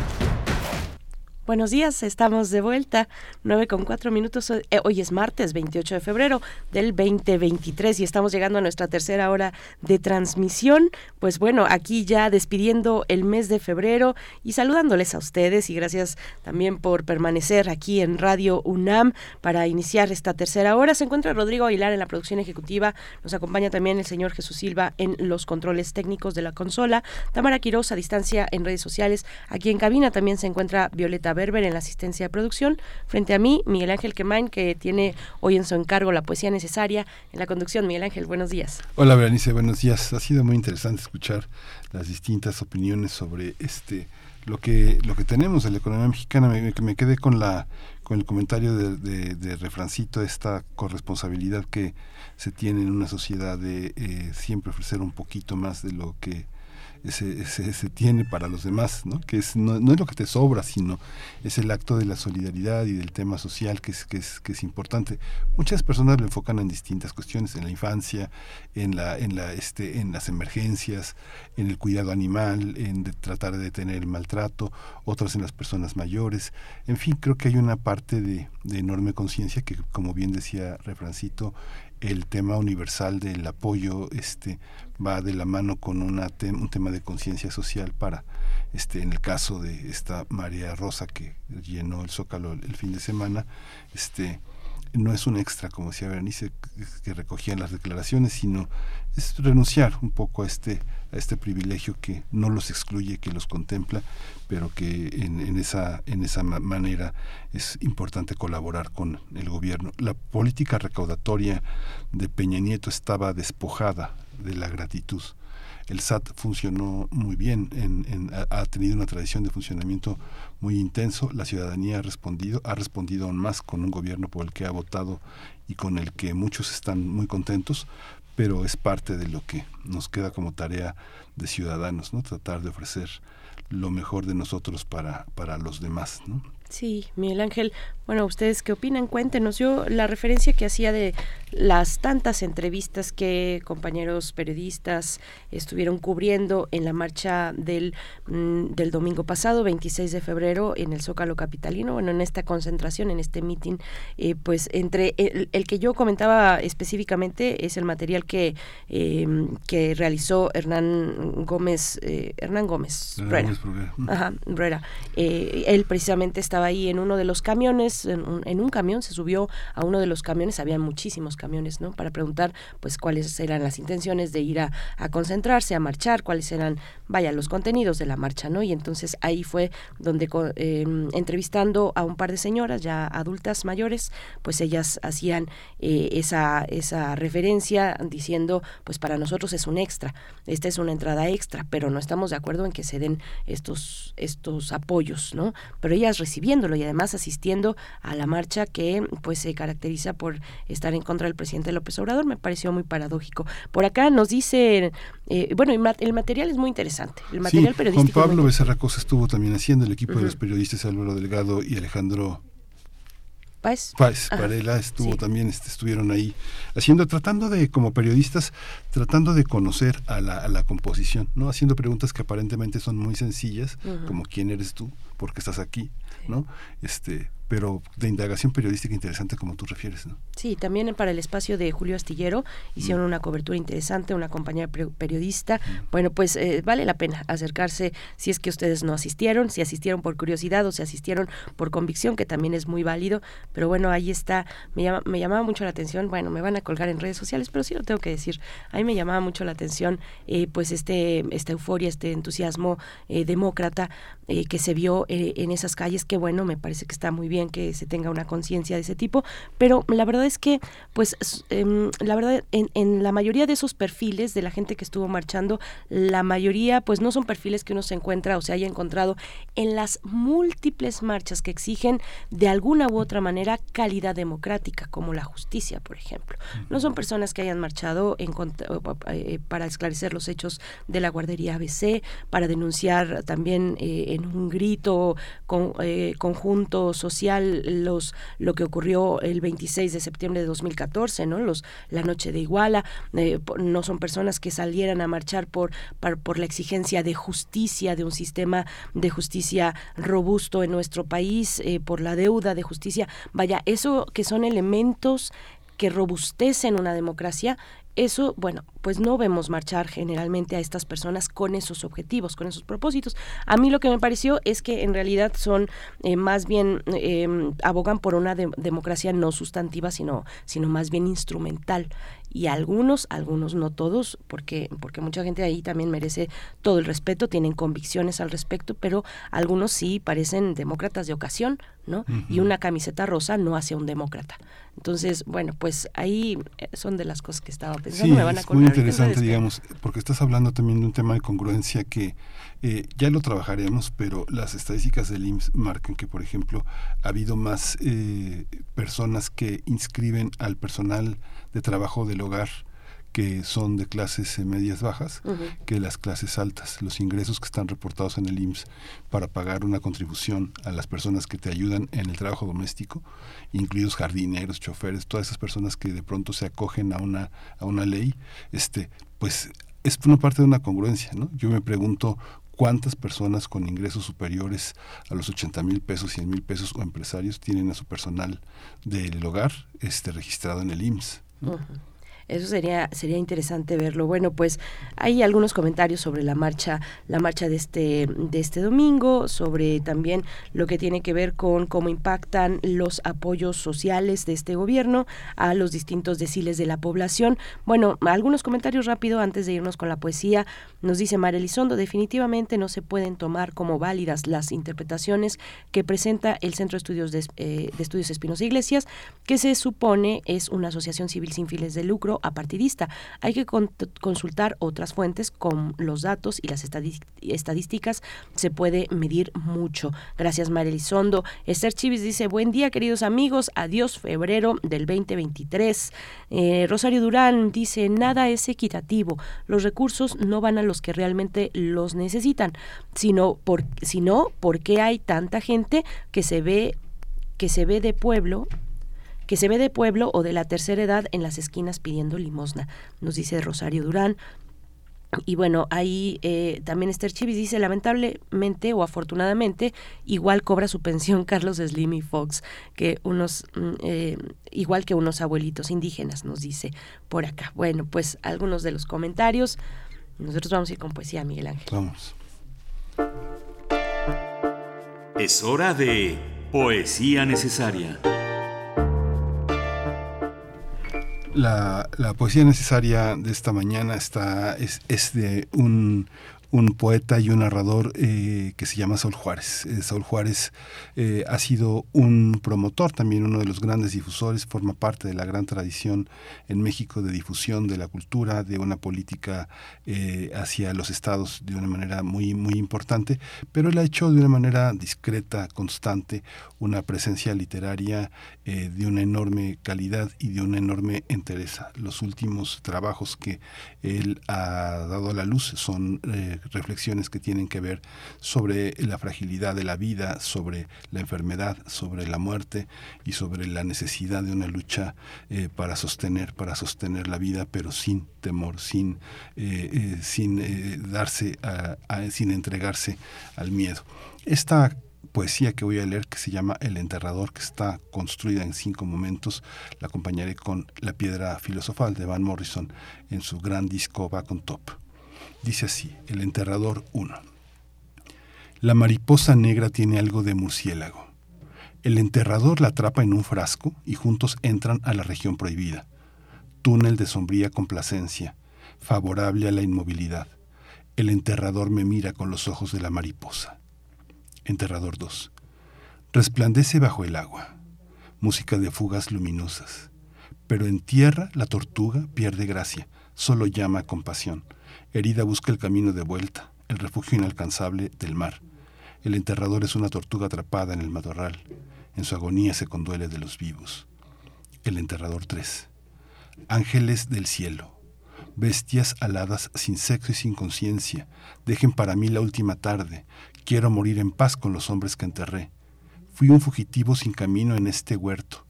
Buenos días, estamos de vuelta, 9 con 4 minutos. Eh, hoy es martes 28 de febrero del 2023 y estamos llegando a nuestra tercera hora de transmisión. Pues bueno, aquí ya despidiendo el mes de febrero y saludándoles a ustedes y gracias también por permanecer aquí en Radio UNAM para iniciar esta tercera hora. Se encuentra Rodrigo Aguilar en la producción ejecutiva, nos acompaña también el señor Jesús Silva en los controles técnicos de la consola, Tamara Quiroz a distancia en redes sociales, aquí en cabina también se encuentra Violeta Berber en la asistencia de producción. Frente a mí, Miguel Ángel Quemain, que tiene hoy en su encargo la poesía necesaria en la conducción. Miguel Ángel, buenos días. Hola, Berenice, buenos días. Ha sido muy interesante escuchar las distintas opiniones sobre este lo que lo que tenemos en la economía mexicana. Me, me quedé con la con el comentario de, de, Refrancito, esta corresponsabilidad que se tiene en una sociedad de eh, siempre ofrecer un poquito más de lo que se, se, tiene para los demás, ¿no? que es, no, es lo que te sobra, sino es el acto de la solidaridad y del tema social que es, que es, importante. Muchas personas lo enfocan en distintas cuestiones, en la infancia, en, la, en, la, este, en las emergencias, en el cuidado animal, en tratar de detener el maltrato, otras en las personas mayores. En fin, creo que hay una parte de, de enorme conciencia que, como bien decía Refrancito, el tema universal del apoyo este va de la mano con una te un tema de conciencia social para este en el caso de esta María Rosa que llenó el Zócalo el, el fin de semana este no es un extra, como decía Berenice, que recogían las declaraciones, sino es renunciar un poco a este, a este privilegio que no los excluye, que los contempla, pero que en, en esa, en esa manera es importante colaborar con el gobierno. La política recaudatoria de Peña Nieto estaba despojada de la gratitud el SAT funcionó muy bien, en, en, ha tenido una tradición de funcionamiento muy intenso, la ciudadanía ha respondido, ha respondido aún más con un gobierno por el que ha votado y con el que muchos están muy contentos, pero es parte de lo que nos queda como tarea de ciudadanos, ¿no? Tratar de ofrecer lo mejor de nosotros para, para los demás, ¿no? Sí, Miguel Ángel, bueno, ¿ustedes qué opinan? Cuéntenos. Yo la referencia que hacía de las tantas entrevistas que compañeros periodistas estuvieron cubriendo en la marcha del, mm, del domingo pasado, 26 de febrero, en el Zócalo Capitalino, bueno, en esta concentración, en este meeting, eh, pues entre el, el, que yo comentaba específicamente es el material que, eh, que realizó Hernán Gómez, eh, Hernán Gómez Ruera. Ajá, Ruera. él precisamente estaba ahí en uno de los camiones, en un, camión, se subió a uno de los camiones, había muchísimos camiones, ¿no? Para preguntar, pues, cuáles eran las intenciones de ir a, concentrarse, a marchar, cuáles eran, vaya, los contenidos de la marcha, ¿no? Y entonces ahí fue donde, eh, entrevistando a un par de señoras ya adultas mayores, pues ellas hacían eh, esa, esa referencia diciendo, pues, para nosotros es un extra, esta es una entrada extra, pero no estamos de acuerdo en que se den estos, estos apoyos, ¿no? Pero ellas recibiéndolo y además asistiendo a la marcha que pues se caracteriza por estar en contra del presidente López Obrador, me pareció muy paradójico. Por acá nos dice, eh, bueno, el material es muy interesante, el material periodístico. Juan Pablo Becerra Cosa estuvo también haciendo, el equipo de los periodistas Álvaro Delgado y Alejandro Páez. Páez, Varela estuvo también, este, estuvieron ahí haciendo, tratando de, como periodistas, tratando de conocer a la, a la composición, ¿no? Haciendo preguntas que aparentemente son muy sencillas, como quién eres tú, por qué estás aquí, ¿no? Este, pero de indagación periodística interesante como tú refieres. ¿no? Sí, también para el espacio de Julio Astillero hicieron mm. una cobertura interesante, una compañía periodista. Mm. Bueno, pues eh, vale la pena acercarse si es que ustedes no asistieron, si asistieron por curiosidad o si asistieron por convicción, que también es muy válido. Pero bueno, ahí está, me, llama, me llamaba mucho la atención, bueno, me van a colgar en redes sociales, pero sí lo tengo que decir, a mí me llamaba mucho la atención eh, pues este, esta euforia, este entusiasmo eh, demócrata que se vio en esas calles, que bueno, me parece que está muy bien que se tenga una conciencia de ese tipo, pero la verdad es que, pues, em, la verdad, en, en, la mayoría de esos perfiles de la gente que estuvo marchando, la mayoría, pues, no son perfiles que uno se encuentra o se haya encontrado en las múltiples marchas que exigen de alguna u otra manera calidad democrática, como la justicia, por ejemplo. No son personas que hayan marchado en, eh, para esclarecer los hechos de la guardería ABC, para denunciar también eh, en un grito eh, conjunto social los lo que ocurrió el 26 de septiembre de 2014, ¿no? Los la noche de Iguala, eh, no son personas que salieran a marchar por, por, la exigencia de justicia, de un sistema de justicia robusto en nuestro país, eh, por la deuda de justicia. Vaya, eso que son elementos que robustecen una democracia, eso, bueno, pues no vemos marchar generalmente a estas personas con esos objetivos, con esos propósitos. A mí lo que me pareció es que en realidad son eh, más bien em, abogan por una democracia no sustantiva, sino, sino más bien instrumental. Y algunos, algunos no todos, porque, porque mucha gente ahí también merece todo el respeto, tienen convicciones al respecto, pero algunos sí parecen demócratas de ocasión, ¿no? Y una camiseta rosa no hace un demócrata. Entonces, bueno, pues ahí eh, son de las cosas que estaba pensando. Me van a interesante, digamos, porque estás hablando también de un tema de congruencia que eh, ya lo trabajaremos, pero las estadísticas del IMSS marcan que, por ejemplo, ha habido más eh, personas que inscriben al personal de trabajo del hogar que son de clases eh, medias bajas que las clases altas. Los ingresos que están reportados en el IMSS para pagar una contribución a las personas que te ayudan en el trabajo doméstico, incluidos jardineros, choferes, todas esas personas que de pronto se acogen a una, a una ley, este, pues es una parte de una congruencia, ¿no? Yo me pregunto cuántas personas con ingresos superiores a los 80 mil pesos, 100 mil pesos o empresarios tienen a su personal del hogar este, registrado en el IMSS. Eso sería sería interesante verlo. Bueno, pues hay algunos comentarios sobre la marcha la marcha de este de este domingo, sobre también lo que tiene que ver con cómo impactan los apoyos sociales de este gobierno a los distintos deciles de la población. Bueno, algunos comentarios rápido antes de irnos con la poesía. Nos dice María Elizondo, definitivamente no se pueden tomar como válidas las interpretaciones que presenta el Centro de Estudios de, eh, de Estudios Espinosa Iglesias, que se supone es una asociación civil sin fines de lucro apartidista. Hay que consultar otras fuentes con los datos y las estadísticas. Se puede medir mucho. Gracias, María Elizondo. Esther Chivis dice, buen día, queridos amigos. Adiós, febrero del 2023. Eh, Rosario Durán dice, nada es equitativo. Los recursos no van a los que realmente los necesitan, sino, por, sino porque hay tanta gente que se ve que se ve de pueblo que se ve de pueblo o de la tercera edad en las esquinas pidiendo limosna, nos dice Rosario Durán. Y bueno, ahí eh, también Esther Chivis dice, lamentablemente o afortunadamente, igual cobra su pensión Carlos Slim y Fox, que unos, mm, eh, igual que unos abuelitos indígenas, nos dice por acá. Bueno, pues algunos de los comentarios. Nosotros vamos a ir con poesía, Miguel Ángel. Vamos. Es hora de poesía necesaria. La, poesía necesaria de esta mañana está, es, es de un, un poeta y un narrador eh, que se llama Saúl Juárez. Eh, Juárez eh, ha sido un promotor, también uno de los grandes difusores, forma parte de la gran tradición en México de difusión de la cultura, de una política hacia los estados de una manera muy, muy importante, pero él ha hecho de una manera discreta, constante, una presencia literaria de una enorme calidad y de una enorme entereza. Los últimos trabajos que él ha dado a la luz son reflexiones que tienen que ver sobre la fragilidad de la vida, sobre la enfermedad, sobre la muerte y sobre la necesidad de una lucha eh, para sostener, para sostener la vida, pero sin temor, sin, eh, eh, sin darse, sin entregarse al miedo. Esta poesía que voy a leer que se llama El enterrador, que está construida en cinco momentos. La acompañaré con La piedra filosofal de Van Morrison en su gran disco Back on Top. Dice así, El enterrador 1. La mariposa negra tiene algo de murciélago. El enterrador la atrapa en un frasco y juntos entran a la región prohibida. Túnel de sombría complacencia, favorable a la inmovilidad. El enterrador me mira con los ojos de la mariposa. Enterrador 2. Resplandece bajo el agua. Música de fugas luminosas. Pero en tierra la tortuga pierde gracia, solo llama compasión. Herida busca el camino de vuelta, el refugio inalcanzable del mar. El enterrador es una tortuga atrapada en el matorral. En su agonía se conduele de los vivos. El enterrador 3. Ángeles del cielo. Bestias aladas sin sexo y sin conciencia. Dejen para mí la última tarde. Quiero morir en paz con los hombres que enterré. Fui un fugitivo sin camino en este huerto.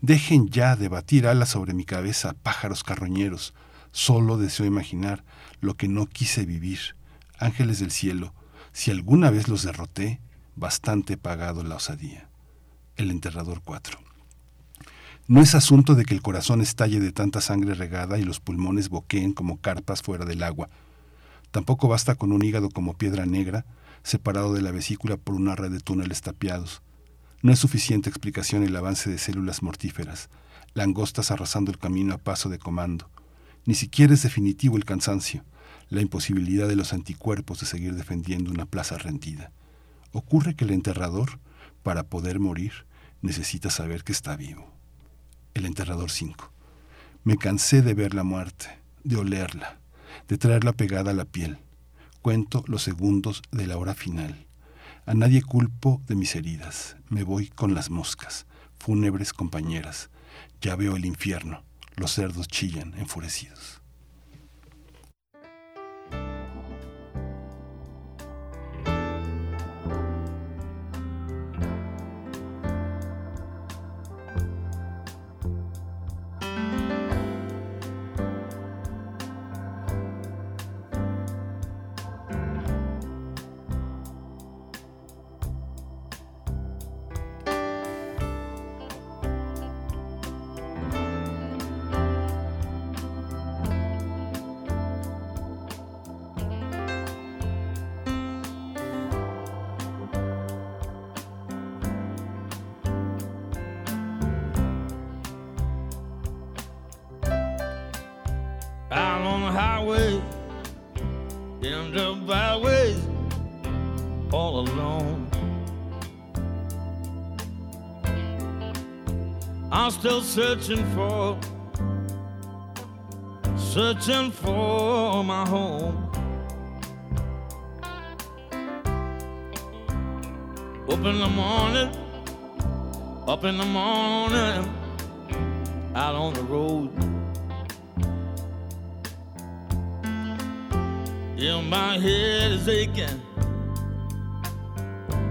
Dejen ya de batir alas sobre mi cabeza, pájaros carroñeros. Solo deseo imaginar lo que no quise vivir. Ángeles del cielo, si alguna vez los derroté, bastante pagado la osadía. El enterrador 4. No es asunto de que el corazón estalle de tanta sangre regada y los pulmones boqueen como carpas fuera del agua. Tampoco basta con un hígado como piedra negra, separado de la vesícula por una red de túneles tapiados. No es suficiente explicación el avance de células mortíferas, langostas arrasando el camino a paso de comando. Ni siquiera es definitivo el cansancio la imposibilidad de los anticuerpos de seguir defendiendo una plaza rendida. Ocurre que el enterrador, para poder morir, necesita saber que está vivo. El enterrador 5. Me cansé de ver la muerte, de olerla, de traerla pegada a la piel. Cuento los segundos de la hora final. A nadie culpo de mis heridas. Me voy con las moscas, fúnebres compañeras. Ya veo el infierno. Los cerdos chillan enfurecidos. Searching for, searching for my home. Up in the morning, up in the morning, out on the road. Yeah, my head is aching,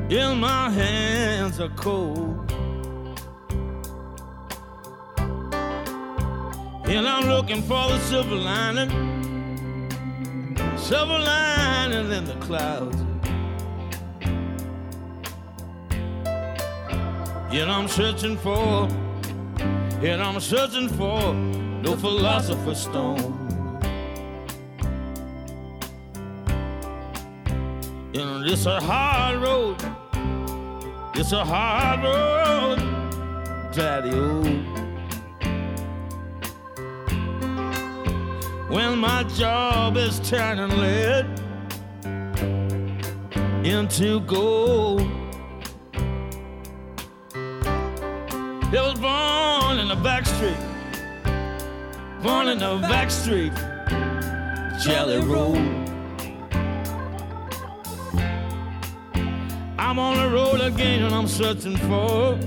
yeah, my hands are cold. And I'm looking for the silver lining, silver lining in the clouds. And I'm searching for, and I'm searching for no philosopher's stone. And it's a hard road, it's a hard road, daddy old. When my job is turning lead into gold. He was born in the back street, born in the back street, Jelly Roll. I'm on the road again and I'm searching for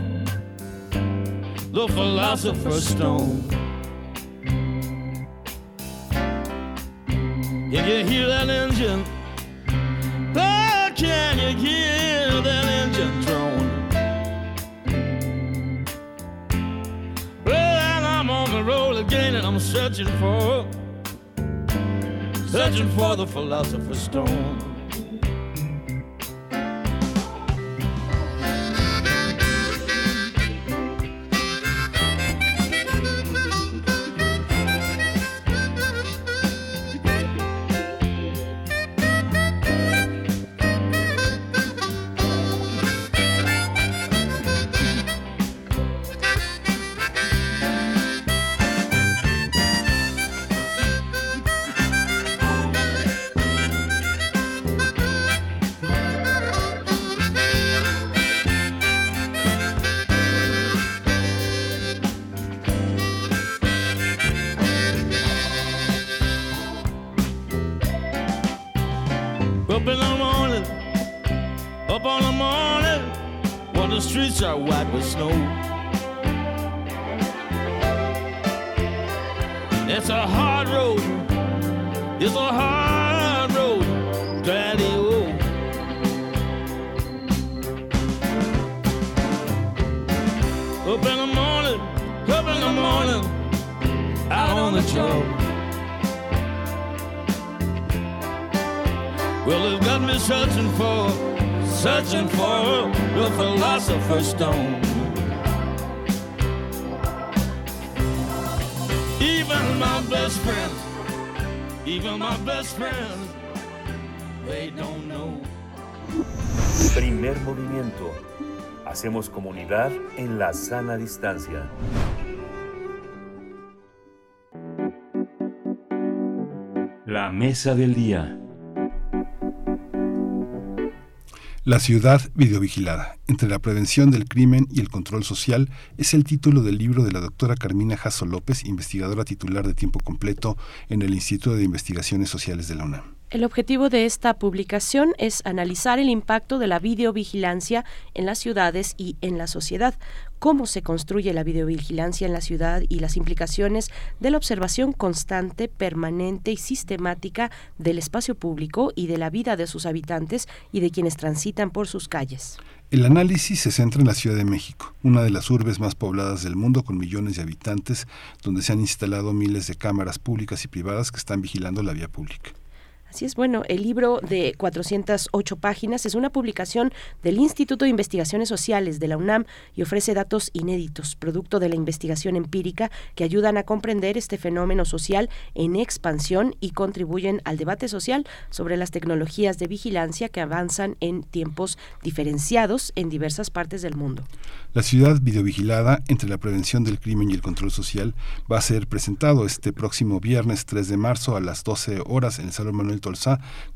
the philosopher's stone. Can you hear that engine? Oh, can you hear that engine drone? Well, I'm on the road again and I'm searching for, searching for the philosopher's stone. snow. Comunidad en la sana distancia. La mesa del día. La ciudad videovigilada, entre la prevención del crimen y el control social, es el título del libro de la doctora Carmina Jasso López, investigadora titular de tiempo completo en el Instituto de Investigaciones Sociales de la UNAM. El objetivo de esta publicación es analizar el impacto de la videovigilancia en las ciudades y en la sociedad, cómo se construye la videovigilancia en la ciudad y las implicaciones de la observación constante, permanente y sistemática del espacio público y de la vida de sus habitantes y de quienes transitan por sus calles. El análisis se centra en la Ciudad de México, una de las urbes más pobladas del mundo con millones de habitantes, donde se han instalado miles de cámaras públicas y privadas que están vigilando la vía pública. Así es, bueno, el libro de 408 páginas es una publicación del Instituto de Investigaciones Sociales de la UNAM y ofrece datos inéditos, producto de la investigación empírica que ayudan a comprender este fenómeno social en expansión y contribuyen al debate social sobre las tecnologías de vigilancia que avanzan en tiempos diferenciados en diversas partes del mundo. La ciudad videovigilada entre la prevención del crimen y el control social va a ser presentado este próximo viernes 3 de marzo a las 12 horas en el Salón Manuel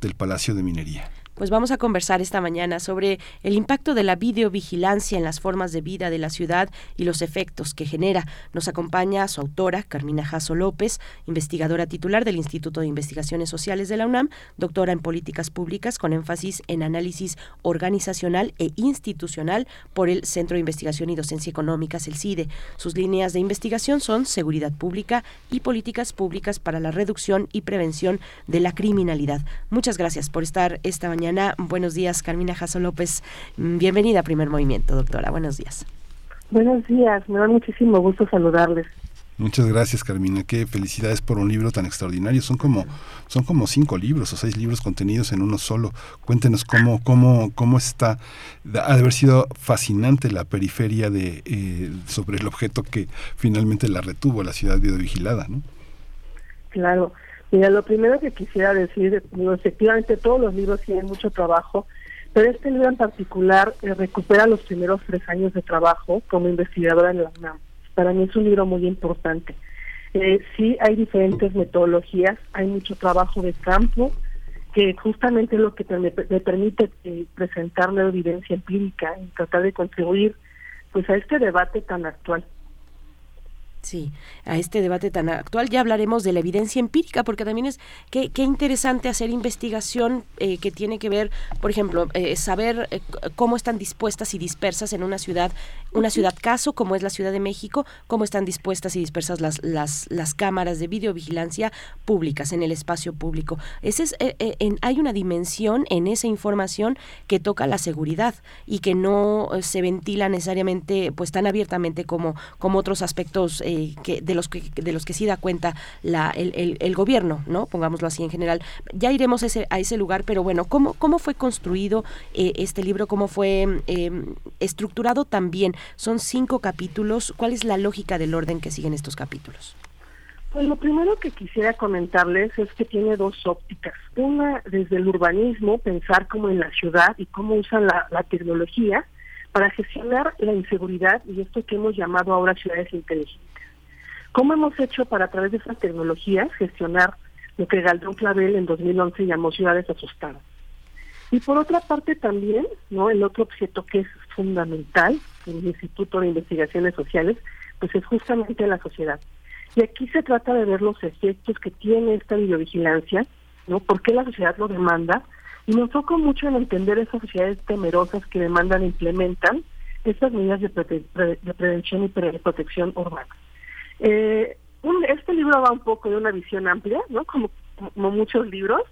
Del Palacio de Minería. Pues vamos a conversar esta mañana sobre el impacto de la videovigilancia en las formas de vida de la ciudad y los efectos que genera. Nos acompaña su autora, Carmina Jasso López, investigadora titular del Instituto de Investigaciones Sociales de la UNAM, doctora en políticas públicas con énfasis en análisis organizacional e institucional por el Centro de Investigación y Docencia Económicas, el CIDE. Sus líneas de investigación son seguridad pública y políticas públicas para la reducción y prevención de la criminalidad. Muchas gracias por estar esta mañana mañana. Buenos días, Carmina Jasso López. Bienvenida a Primer Movimiento, doctora. Buenos días. Buenos días, me da muchísimo gusto saludarles. Muchas gracias, Carmina. Qué felicidades por un libro tan extraordinario. Son como, son como cinco libros o seis libros contenidos en uno solo. Cuéntenos cómo, cómo, cómo está. Ha de haber sido fascinante la periferia de eh, sobre el objeto que finalmente la retuvo, la ciudad videovigilada, ¿no? Claro. Mira, lo primero que quisiera decir, efectivamente todos los libros tienen mucho trabajo, pero este libro en particular eh, recupera los primeros tres años de trabajo como investigadora en la UNAM. Para mí es un libro muy importante. Eh, sí hay diferentes metodologías, hay mucho trabajo de campo que justamente es lo que me, me permite eh, presentar nueva evidencia empírica y tratar de contribuir pues a este debate tan actual. Sí, a este debate tan actual ya hablaremos de la evidencia empírica, porque también es qué, qué interesante hacer investigación eh, que tiene que ver, por ejemplo, eh, saber eh, cómo están dispuestas y dispersas en una ciudad, una ciudad caso como es la Ciudad de México, cómo están dispuestas y dispersas las, las, las cámaras de videovigilancia públicas en el espacio público. Ese es, en, hay una dimensión en esa información que toca la seguridad y que no se ventila necesariamente pues tan abiertamente como, como otros aspectos eh, que de los que de los que sí da cuenta la, el, el, gobierno, ¿no? Pongámoslo así en general. Ya iremos a ese, a ese lugar, pero bueno, ¿cómo, cómo fue construido eh, este libro? ¿Cómo fue em, estructurado también? Son cinco capítulos. ¿Cuál es la lógica del orden que siguen estos capítulos? Pues lo primero que quisiera comentarles es que tiene dos ópticas. Una desde el urbanismo, pensar como en la ciudad y cómo usan la, la tecnología para gestionar la inseguridad y esto que hemos llamado ahora ciudades inteligentes. ¿Cómo hemos hecho para a través de esas tecnologías gestionar lo que Galdón Clavel en 2011 llamó ciudades asustadas? Y por otra parte también, ¿no? El otro objeto que es fundamental en el Instituto de Investigaciones Sociales, pues es justamente la sociedad. Y aquí se trata de ver los efectos que tiene esta videovigilancia, ¿no? ¿Por qué la sociedad lo demanda? Y me enfoco mucho en entender esas sociedades temerosas que demandan e implementan estas medidas de, prevención y protección urbana. Eh, este libro va un poco de una visión amplia, ¿no? Como, como muchos libros.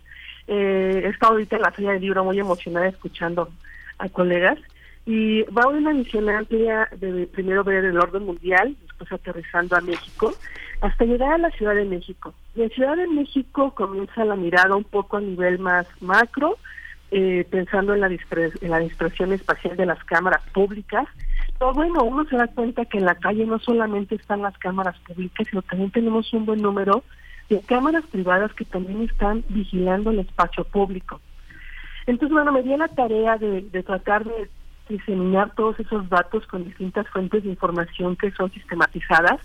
Eh, he estado ahorita en la feria del libro muy emocionada escuchando a colegas y va de una visión amplia de primero ver el orden mundial, después aterrizando a México, hasta llegar a la Ciudad de México. Y en Ciudad de México comienza la mirada un poco a nivel más macro, eh, pensando en la, en la dispersión espacial de las cámaras públicas, pero bueno, uno se da cuenta que en la calle no solamente están las cámaras públicas, sino también tenemos un buen número de cámaras privadas que también están vigilando el espacio público. Entonces, bueno, me di la tarea de, tratar de diseminar todos esos datos con distintas fuentes de información que son sistematizadas.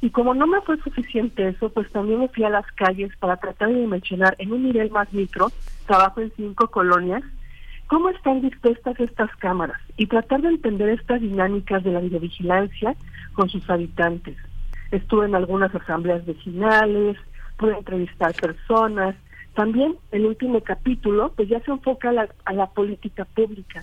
Y como no me fue suficiente eso, pues también me fui a las calles para tratar de dimensionar en un nivel más micro, trabajo en cinco colonias, cómo están dispuestas estas cámaras y tratar de entender estas dinámicas de la videovigilancia con sus habitantes. Estuve en algunas asambleas vecinales, pude entrevistar personas. También el último capítulo, pues ya se enfoca a la, a la política pública.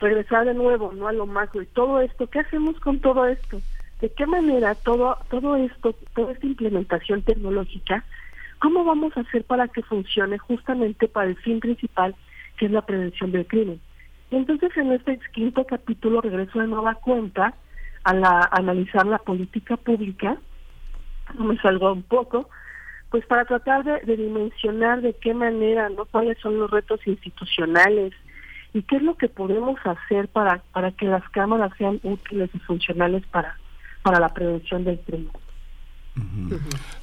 Regresar de nuevo, no a lo macro. Y todo esto, ¿qué hacemos con todo esto? ¿De qué manera todo, todo esto, toda esta implementación tecnológica, cómo vamos a hacer para que funcione justamente para el fin principal que es la prevención del crimen. Y entonces en este quinto capítulo regreso de nueva cuenta a, la, analizar la política pública, me salgo un poco, pues para tratar de, dimensionar de qué manera, no cuáles son los retos institucionales y qué es lo que podemos hacer para, para que las cámaras sean útiles y funcionales para, para la prevención del crimen.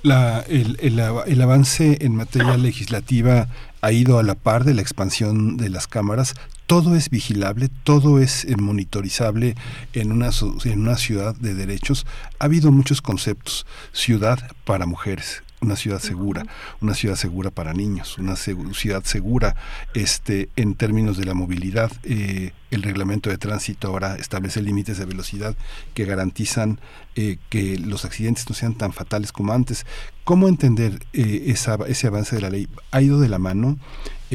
El, el, avance en materia legislativa ha ido a la par de la expansión de las cámaras. Todo es vigilable, todo es eh, monitorizable en una, en una ciudad de derechos. Ha habido muchos conceptos. Ciudad para mujeres, una ciudad segura, una ciudad segura para niños, una ciudad segura este, en términos de la movilidad. Eh, el reglamento de tránsito ahora establece límites de velocidad que garantizan eh, que los accidentes no sean tan fatales como antes. ¿Cómo entender eh, esa, ese avance de la ley? ¿Ha ido de la mano,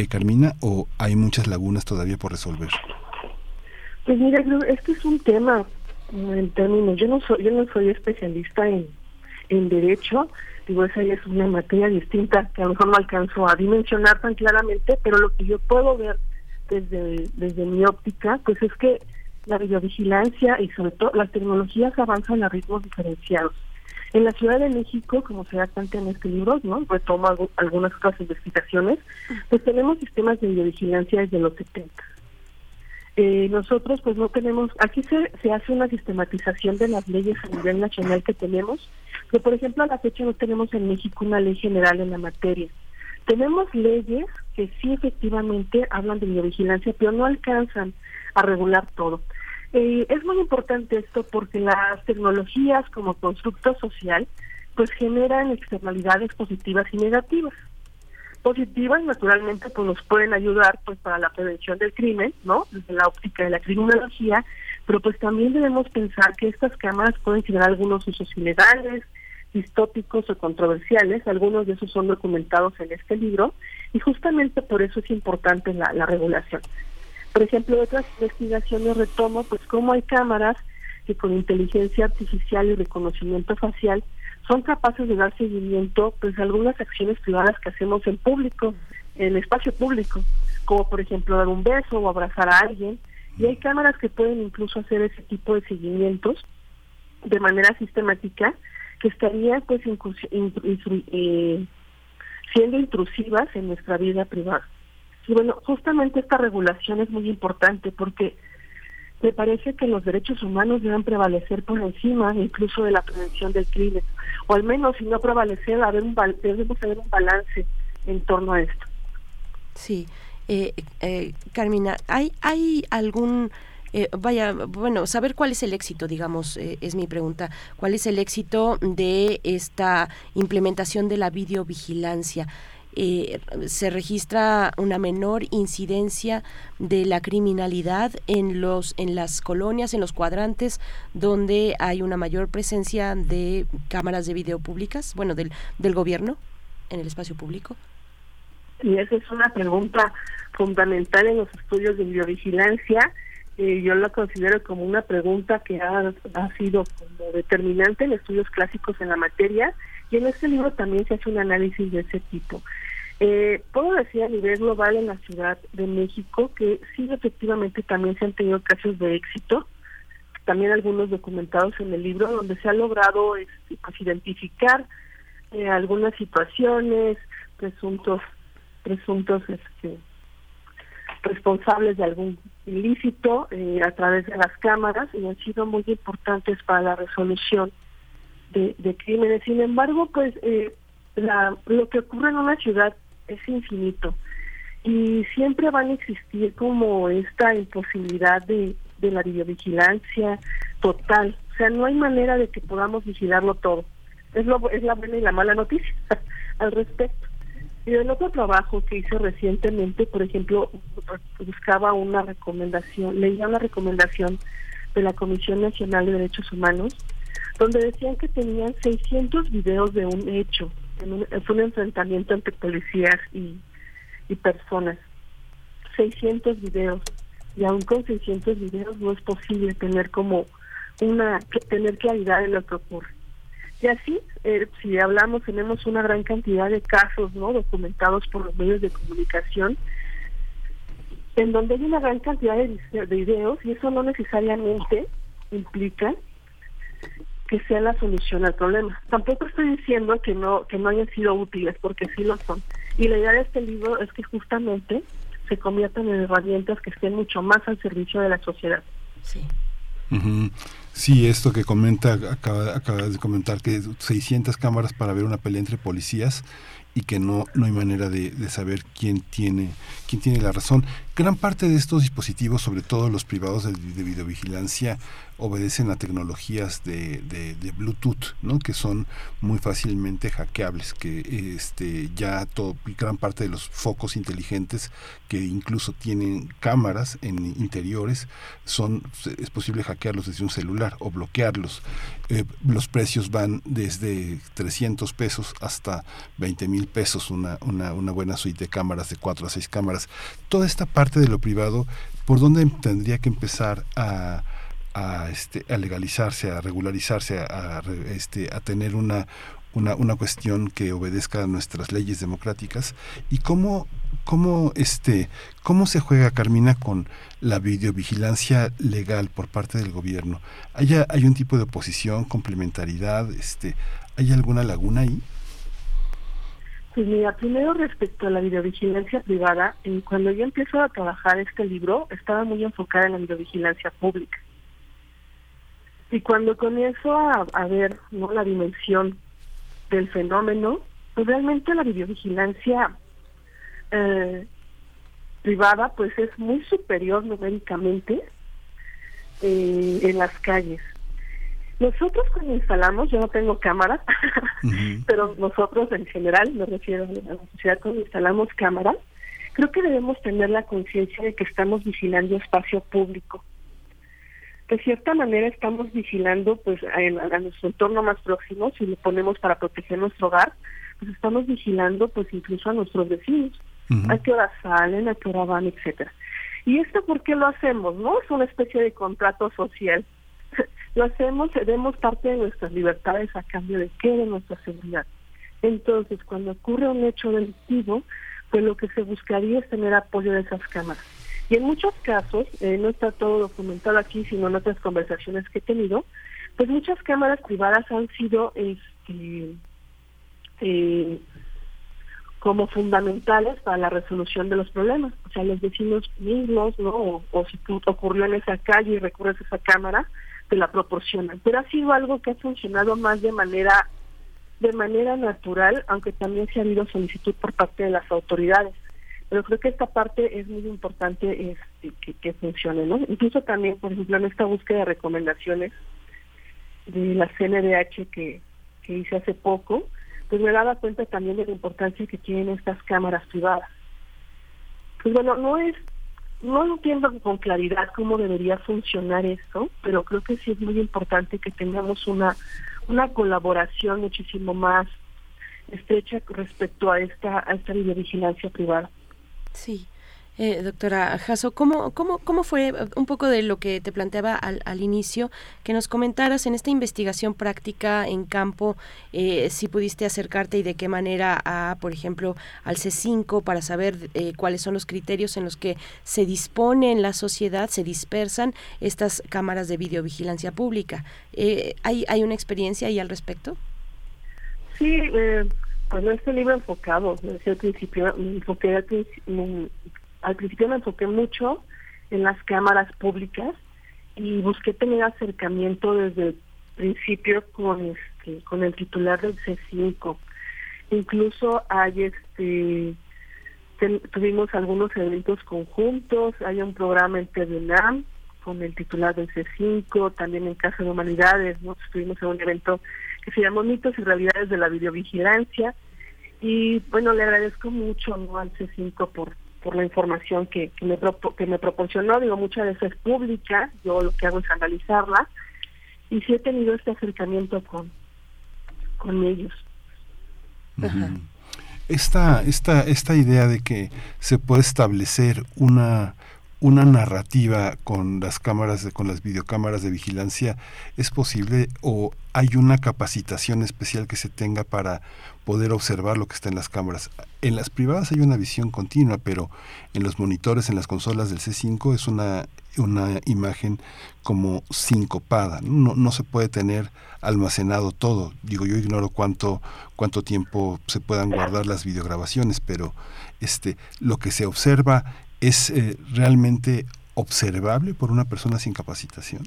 Carmina, o hay muchas lagunas todavía por resolver? Pues mira, este es un tema en términos, yo no soy, yo no soy especialista en, en derecho, esa es una materia distinta que a lo mejor no alcanzo a dimensionar tan claramente, pero lo que yo puedo ver desde, desde mi óptica, pues es que la videovigilancia y sobre todo las tecnologías avanzan a ritmos diferenciados. En la Ciudad de México, como se da cuenta en este libro, ¿no? retomo algunas otras investigaciones, pues tenemos sistemas de videovigilancia desde los 70. Eh, nosotros pues no tenemos, aquí se, se hace una sistematización de las leyes a nivel nacional que tenemos, pero por ejemplo a la fecha no tenemos en México una ley general en la materia. Tenemos leyes que sí efectivamente hablan de videovigilancia, pero no alcanzan a regular todo. Eh, es muy importante esto porque las tecnologías como constructo social pues generan externalidades positivas y negativas. positivas naturalmente pues nos pueden ayudar pues para la prevención del crimen, ¿no? Desde la óptica de la criminología, pero pues también debemos pensar que estas cámaras pueden generar algunos usos ilegales, distópicos o controversiales, algunos de esos son documentados en este libro y justamente por eso es importante la, la regulación. Por ejemplo, otras investigaciones retomo pues cómo hay cámaras que con inteligencia artificial y reconocimiento facial son capaces de dar seguimiento pues a algunas acciones privadas que hacemos en público, en espacio público, como por ejemplo dar un beso o abrazar a alguien, y hay cámaras que pueden incluso hacer ese tipo de seguimientos de manera sistemática que estarían pues eh, siendo intrusivas en nuestra vida privada. Y bueno, justamente esta regulación es muy importante porque me parece que los derechos humanos deben prevalecer por encima incluso de la prevención del crimen, o al menos si no prevalecer, haber un, debemos haber un balance en torno a esto. Sí, eh, eh, Carmina, ¿hay, hay algún... Eh, vaya, bueno, saber cuál es el éxito, digamos, eh, es mi pregunta. ¿Cuál es el éxito de esta implementación de la videovigilancia? Eh, se registra una menor incidencia de la criminalidad en los en las colonias en los cuadrantes donde hay una mayor presencia de cámaras de video públicas bueno del del gobierno en el espacio público y esa es una pregunta fundamental en los estudios de videovigilancia eh, yo la considero como una pregunta que ha, ha sido como determinante en estudios clásicos en la materia y en este libro también se hace un análisis de ese tipo. Eh, puedo decir a nivel global en la Ciudad de México que sí, efectivamente también se han tenido casos de éxito, también algunos documentados en el libro, donde se ha logrado este, pues, identificar eh, algunas situaciones, presuntos, presuntos este, responsables de algún ilícito eh, a través de las cámaras y han sido muy importantes para la resolución de, crímenes. Sin embargo, pues eh, la, lo que ocurre en una ciudad es infinito y siempre van a existir como esta imposibilidad de, de la videovigilancia total. O sea, no hay manera de que podamos vigilarlo todo. Es, lo, es la buena y la mala noticia al respecto. Y el otro trabajo que hice recientemente, por ejemplo, buscaba una recomendación, leía una recomendación de la Comisión Nacional de Derechos Humanos, donde decían que tenían 600 videos de un hecho fue un enfrentamiento entre policías y, personas. 600 videos. Y aún con 600 videos no es posible tener como una, tener claridad en lo que ocurre. Y así, eh, si hablamos, tenemos una gran cantidad de casos no documentados por los medios de comunicación, en donde hay una gran cantidad de, de videos y eso no necesariamente implica que sea la solución al problema. Tampoco estoy diciendo que no que no hayan sido útiles, porque sí lo son. Y la idea de este libro es que justamente se conviertan en herramientas que estén mucho más al servicio de la sociedad. Sí. Sí, esto que comenta, acaba, acabas de comentar que 600 cámaras para ver una pelea entre policías y que no, no hay manera de, de, saber quién tiene, quién tiene la razón. Gran parte de estos dispositivos, sobre todo los privados de, de videovigilancia, obedecen a tecnologías de, Bluetooth, ¿no? que son muy fácilmente hackeables, que este ya todo, gran parte de los focos inteligentes que incluso tienen cámaras en interiores, son es posible hackearlos desde un celular o bloquearlos. Eh, los precios van desde 300 pesos hasta 20 mil pesos una, una, una buena suite de cámaras de 4 a 6 cámaras. Toda esta parte de lo privado, ¿por dónde tendría que empezar a a, este, a legalizarse, a regularizarse, a, a, este, a tener una, una, una cuestión que obedezca a nuestras leyes democráticas y cómo, cómo, este, cómo se juega, Carmina, con la videovigilancia legal por parte del gobierno. ¿Hay, hay un tipo de oposición, complementariedad? Este, ¿Hay alguna laguna ahí? Pues mira, primero respecto a la videovigilancia privada, cuando yo empiezo a trabajar este libro, estaba muy enfocada en la videovigilancia pública. Y cuando comienzo a, ver no la dimensión del fenómeno, pues realmente la videovigilancia eh, privada pues es muy superior numéricamente eh, en las calles. Nosotros cuando instalamos, yo no tengo cámaras, pero nosotros en general, me refiero a la sociedad cuando instalamos cámaras, creo que debemos tener la conciencia de que estamos vigilando espacio público. De cierta manera estamos vigilando pues a, a, nuestro entorno más próximo, si lo ponemos para proteger nuestro hogar, pues estamos vigilando pues incluso a nuestros vecinos, a qué hora salen, a qué hora van, etcétera. ¿Y esto por qué lo hacemos? ¿No? Es una especie de contrato social. Lo hacemos, cedemos parte de nuestras libertades a cambio de qué? De nuestra seguridad. Entonces, cuando ocurre un hecho delictivo, pues lo que se buscaría es tener apoyo de esas cámaras. Y en muchos casos, eh, no está todo documentado aquí, sino en otras conversaciones que he tenido, pues muchas cámaras privadas han sido este, eh, como fundamentales para la resolución de los problemas. O sea, los vecinos mismos, ¿no? O, si ocurrió en esa calle y recurres a esa cámara, te la proporcionan. Pero ha sido algo que ha funcionado más de manera de manera natural, aunque también se ha habido solicitud por parte de las autoridades. Pero creo que esta parte es muy importante este, que, que funcione, ¿no? Incluso también, por ejemplo, en esta búsqueda de recomendaciones de la CNDH que, que hice hace poco, pues me daba cuenta también de la importancia que tienen estas cámaras privadas. Pues bueno, no es, no entiendo con claridad cómo debería funcionar esto, pero creo que sí es muy importante que tengamos una, una colaboración muchísimo más estrecha respecto a esta, a esta videovigilancia privada. Sí. Eh, doctora Jasso, ¿cómo, cómo, ¿cómo fue un poco de lo que te planteaba al, al inicio, que nos comentaras en esta investigación práctica en campo, eh, si pudiste acercarte y de qué manera a, por ejemplo, al C5 para saber eh, cuáles son los criterios en los que se dispone en la sociedad, se dispersan estas cámaras de videovigilancia pública? Eh, ¿hay, ¿Hay una experiencia ahí al respecto? Sí, eh, pues este libro enfocado, desde principio, enfoqué principio al principio me enfoqué mucho en las cámaras públicas y busqué tener acercamiento desde el principio con este con el titular del C5 incluso hay este tuvimos algunos eventos conjuntos hay un programa en TVNAM con el titular del C5 también en Casa de Humanidades ¿no? estuvimos en un evento que se llamó mitos y realidades de la videovigilancia y bueno le agradezco mucho al C5 por por la información que, que, me, que me proporcionó, digo, muchas veces pública, yo lo que hago es analizarla, y sí he tenido este acercamiento con, con ellos. Esta, esta, esta idea de que se puede establecer una una narrativa con las cámaras, de, con las videocámaras de vigilancia, ¿es posible o hay una capacitación especial que se tenga para poder observar lo que está en las cámaras? En las privadas hay una visión continua, pero en los monitores, en las consolas del C5 es una, una imagen como sincopada, ¿no? no se puede tener almacenado todo. Digo, yo ignoro cuánto, cuánto tiempo se puedan guardar las videograbaciones, pero este, lo que se observa es eh, realmente observable por una persona sin capacitación?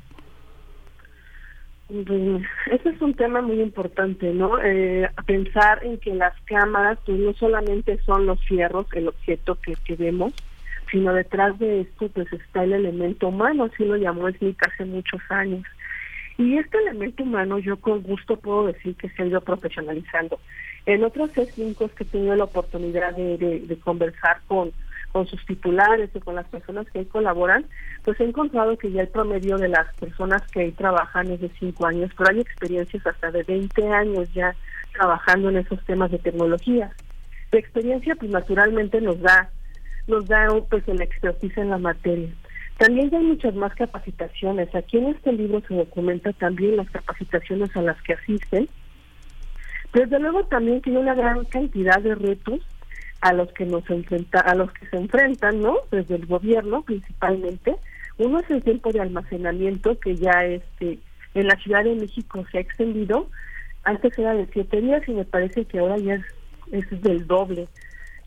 Pues, ese es un tema muy importante, ¿no? Eh, pensar en que las cámaras pues, no solamente son los fierros, el objeto que, que vemos, sino detrás de esto pues está el elemento humano, así lo llamó Smith hace muchos años. Y este elemento humano yo con gusto puedo decir que se ha ido profesionalizando. En otros C5 que he tenido la oportunidad de, de conversar con con sus titulares y con las personas que ahí colaboran, pues he encontrado que ya el promedio de las personas que ahí trabajan es de 5 años, pero hay experiencias hasta de 20 años ya trabajando en esos temas de tecnología. La experiencia pues naturalmente nos da nos da pues el expertise en la materia. También hay muchas más capacitaciones. Aquí en este libro se documenta también las capacitaciones a las que asisten. Desde luego también hay una gran cantidad de retos a los que nos enfrenta, a los que se enfrentan, ¿no? Desde el gobierno principalmente. Uno es el tiempo de almacenamiento que ya este en la Ciudad de México se ha extendido. Antes era de siete días y me parece que ahora ya es, del doble.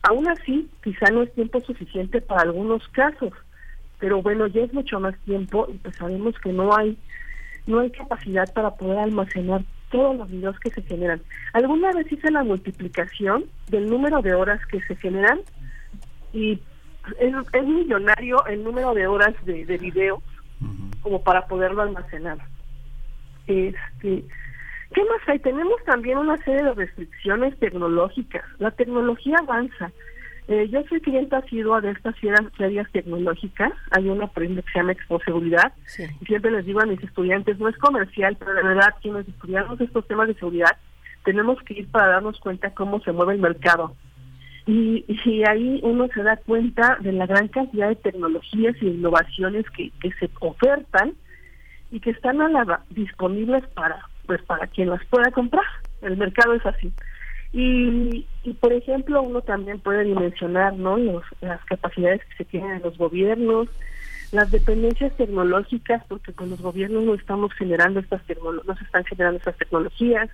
Aún así, quizá no es tiempo suficiente para algunos casos, pero bueno, ya es mucho más tiempo y pues sabemos que no hay no hay capacidad para poder almacenar todos los videos que se generan. Alguna vez hice la multiplicación del número de horas que se generan y es, es millonario el número de horas de, de video como para poderlo almacenar. Este, ¿Qué más hay? Tenemos también una serie de restricciones tecnológicas. La tecnología avanza. Eh, yo soy cliente asidua de estas ferias, tecnológicas. Hay una prenda que se llama Expo Seguridad. Y siempre les digo a mis estudiantes, no es comercial, pero de verdad quienes estudiamos estos temas de seguridad, tenemos que ir para darnos cuenta cómo se mueve el mercado. Y, y ahí uno se da cuenta de la gran cantidad de tecnologías y innovaciones que, que se ofertan y que están a la, disponibles para pues para quien las pueda comprar. El mercado es así. Y, por ejemplo, uno también puede dimensionar ¿no? Los, las capacidades que se tienen en los gobiernos, las dependencias tecnológicas, porque con los gobiernos no estamos generando estas no se están generando estas tecnologías,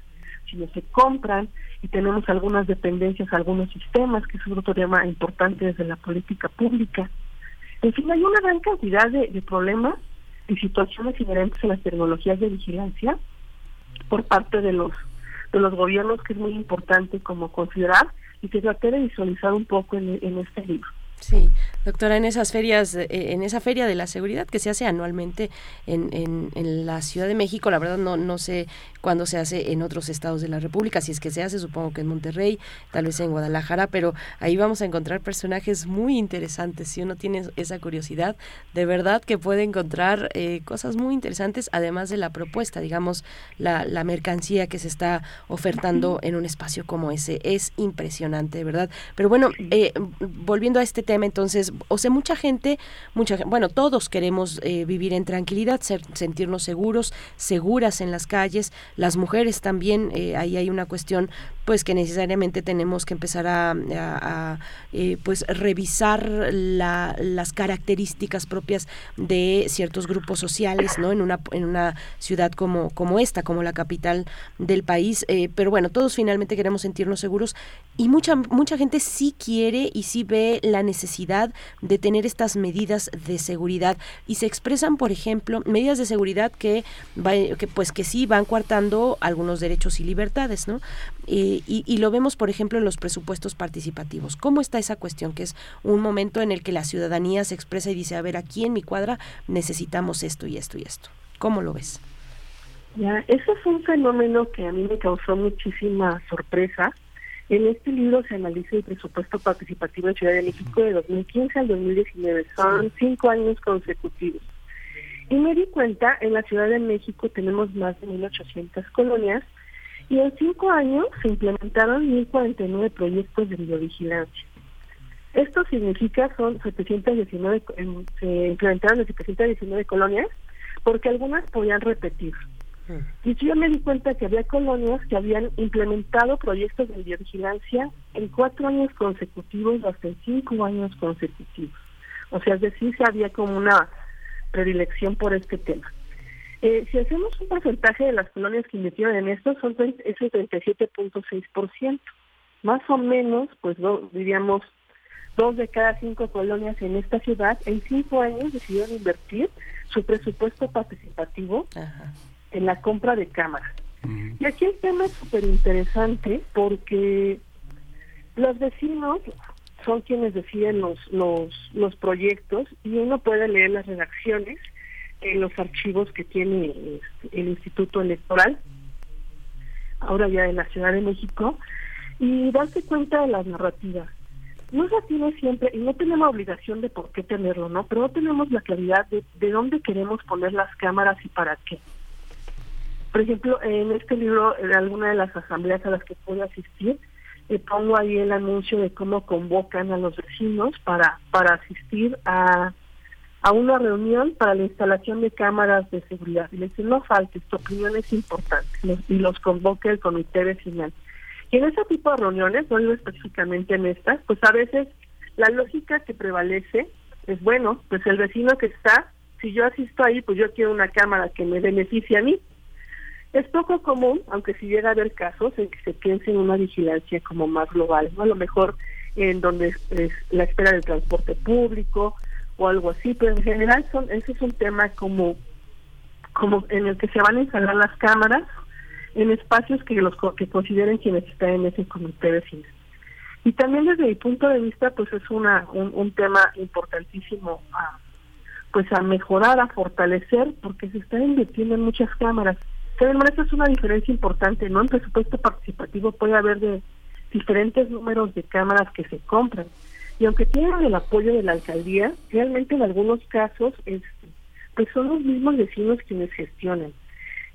sino se compran y tenemos algunas dependencias, algunos sistemas, que es otro tema importante desde la política pública. En fin, hay una gran cantidad de, de problemas y situaciones inherentes a las tecnologías de vigilancia por parte de los de los gobiernos que es muy importante como considerar y que traté de visualizar un poco en, en este libro. Sí, doctora, en esas ferias, eh, en esa feria de la seguridad que se hace anualmente en, en, en, la Ciudad de México, la verdad no, no sé cuándo se hace en otros estados de la República, si es que se hace, supongo que en Monterrey, tal vez en Guadalajara, pero ahí vamos a encontrar personajes muy interesantes. Si uno tiene esa curiosidad, de verdad que puede encontrar eh, cosas muy interesantes, además de la propuesta, digamos, la, la mercancía que se está ofertando en un espacio como ese. Es impresionante, ¿verdad? Pero bueno, eh, volviendo a este tema, entonces, o sea, mucha gente, mucha bueno, todos queremos eh, vivir en tranquilidad, ser, sentirnos seguros, seguras en las calles, las mujeres también, eh, ahí hay una cuestión pues que necesariamente tenemos que empezar a, eh, pues revisar la, las características propias de ciertos grupos sociales no en una en una ciudad como como esta como la capital del país pero bueno todos finalmente queremos sentirnos seguros y mucha mucha gente sí quiere y sí ve la necesidad de tener estas medidas de seguridad y se expresan por ejemplo medidas de seguridad que, va, que pues que sí van coartando algunos derechos y libertades no eh, y, y, lo vemos, por ejemplo, en los presupuestos participativos. ¿Cómo está esa cuestión? Que es un momento en el que la ciudadanía se expresa y dice, a ver, aquí en mi cuadra necesitamos esto y esto y esto. ¿Cómo lo ves? Ya, eso es un fenómeno que a mí me causó muchísima sorpresa. En este libro se analiza el presupuesto participativo de Ciudad de México de 2015 al 2019. Son cinco años consecutivos. Y me di cuenta, en la Ciudad de México tenemos más de 1.800 colonias y en cinco años se implementaron 1.049 proyectos de biovigilancia. Esto significa son 719, se implementaron en 719 colonias, porque algunas podían repetir. Y yo me di cuenta que había colonias que habían implementado proyectos de biovigilancia en cuatro años consecutivos hasta en cinco años consecutivos. O sea, es decir, se había como una predilección por este tema. Eh, si hacemos un porcentaje de las colonias que invirtieron en esto, son es el 37.6%. Más o menos, pues do, diríamos, dos de cada cinco colonias en esta ciudad en cinco años decidieron invertir su presupuesto participativo. En la compra de cámaras. Uh -huh. Y aquí el tema es súper interesante porque los vecinos son quienes deciden los, los, los proyectos y uno puede leer las redacciones en los archivos que tiene el Instituto Electoral, ahora ya en la Ciudad de México, y darse cuenta de las narrativas. No se tiene siempre, y no tenemos obligación de por qué tenerlo, ¿no? Pero no tenemos la claridad de, de dónde queremos poner las cámaras y para qué. Por ejemplo, en este libro, en alguna de las asambleas a las que pude asistir, eh, pongo ahí el anuncio de cómo convocan a los vecinos para, para asistir a a una reunión para la instalación de cámaras de seguridad. Y le dicen, no faltes, tu opinión es importante. Y los convoca el comité vecinal. Y en ese tipo de reuniones, no digo específicamente en estas, pues a veces la lógica que prevalece es, bueno, pues el vecino que está, si yo asisto ahí, pues yo quiero una cámara que me beneficie a mí. Es poco común, aunque si llega a haber casos en que se piense en una vigilancia como más global. A lo mejor en donde es la espera del transporte público, o algo así, pero en general son ese es un tema como como en el que se van a instalar las cámaras en espacios que los que consideren quienes están en ese comité vecinal. Y también desde mi punto de vista, pues es una un, un tema importantísimo a pues a mejorar, a fortalecer, porque se están invirtiendo en muchas cámaras. Además, esta es una diferencia importante, ¿no? En presupuesto participativo puede haber de diferentes números de cámaras que se compran. Y aunque tienen el apoyo de la alcaldía, realmente en algunos casos es, pues son los mismos vecinos quienes gestionan.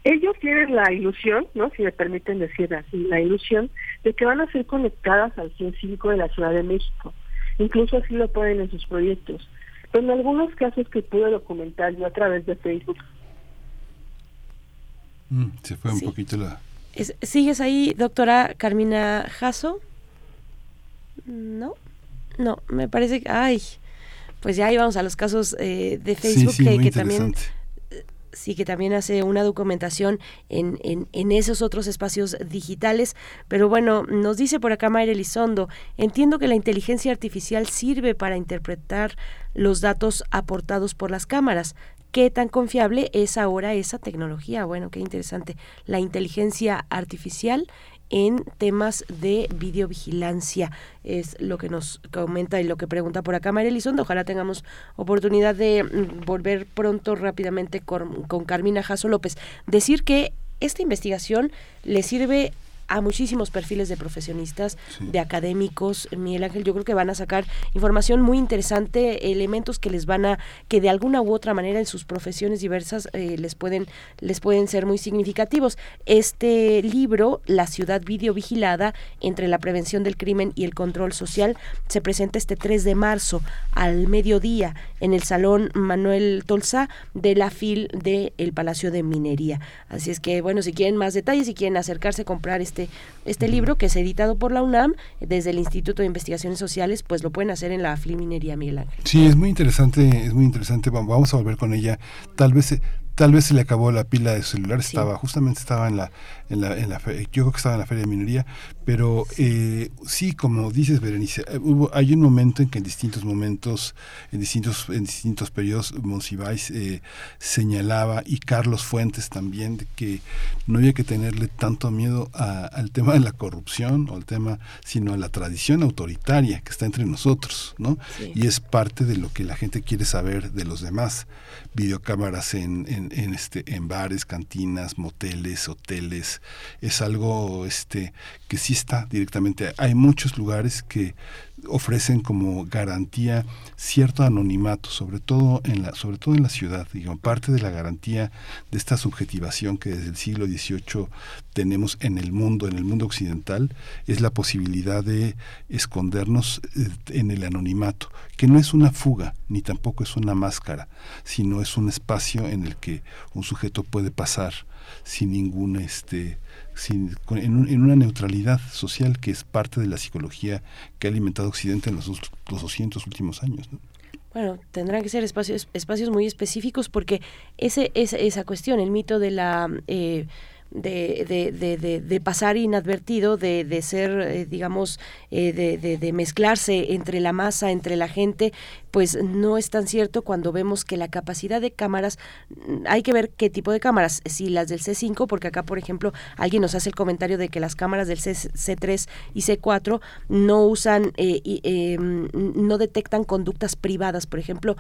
Ellos tienen la ilusión, ¿no? Si me permiten decir así, la ilusión de que van a ser conectadas al 105 de la Ciudad de México. Incluso así lo ponen en sus proyectos. Pero en algunos casos que pude documentar yo a través de Facebook. Mm, se fue un poquito la... ¿Sigues ahí, doctora Carmina Jasso? No, no, me parece que... Ay, pues ya íbamos a los casos eh, de Facebook que, también sí que también hace una documentación en, en, en, esos otros espacios digitales. Pero bueno, nos dice por acá Mayra Elizondo, entiendo que la inteligencia artificial sirve para interpretar los datos aportados por las cámaras. ¿Qué tan confiable es ahora esa tecnología? Bueno, qué interesante. La inteligencia artificial en temas de videovigilancia. Es lo que nos comenta y lo que pregunta por acá María Elizondo. Ojalá tengamos oportunidad de mm, volver pronto rápidamente con, con Carmina Jasso López. Decir que esta investigación le sirve a muchísimos perfiles de profesionistas, de académicos, Miguel Ángel, yo creo que van a sacar información muy interesante, elementos que les van a, que de alguna u otra manera en sus profesiones diversas eh, les pueden, les pueden ser muy significativos. Este libro, La ciudad videovigilada, entre la prevención del crimen y el control social, se presenta este 3 de marzo al mediodía en el Salón Manuel Tolsa de la FIL del Palacio de Minería. Así es que, bueno, si quieren más detalles, si quieren acercarse a comprar este este, este libro que es editado por la UNAM desde el Instituto de Investigaciones Sociales, pues lo pueden hacer en la Filminería Miguel Ángel. Sí, es muy interesante, es muy interesante. Vamos a volver con ella. Tal vez tal vez se le acabó la pila de su celular, estaba, justamente estaba en la, en la, en la yo creo que estaba en la feria de minería, pero eh, sí, como dices Berenice, eh, hubo, hay un momento en que en distintos momentos, en distintos, en distintos periodos, Monsiváis eh, señalaba, y Carlos Fuentes también, de que no había que tenerle tanto miedo al tema de la corrupción o al tema, sino a la tradición autoritaria que está entre nosotros, ¿no? Y es parte de lo que la gente quiere saber de los demás. Videocámaras en, en, en, este, en bares, cantinas, moteles, hoteles, es algo este, que sí está directamente. Hay muchos lugares que ofrecen como garantía cierto anonimato, sobre todo en la, sobre todo en la ciudad, parte de la garantía de esta subjetivación que desde el siglo XVIII tenemos en el mundo, en el mundo occidental, es la posibilidad de escondernos eh, en el anonimato, que no es una fuga, ni tampoco es una máscara, sino es un espacio en el que un sujeto puede pasar sin ningún este sin, en, una neutralidad social que es parte de la psicología que ha alimentado Occidente en los, los 200 últimos años. Bueno, tendrán que ser espacios, espacios muy específicos porque ese, esa cuestión, el mito de la... Eh, de, de, de, de, pasar inadvertido, de, ser, eh, digamos, eh, de, mezclarse entre la masa, entre la gente, pues no es tan cierto cuando vemos que la capacidad de cámaras, mm, hay que ver qué tipo de cámaras, si las del C5, porque acá, por ejemplo, alguien nos hace el comentario de que las cámaras del C, 3 y C4 no usan, eh, mm, no detectan conductas privadas, por ejemplo,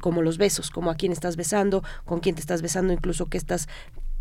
como los besos, como a quién estás besando, con quién te estás besando, incluso que estás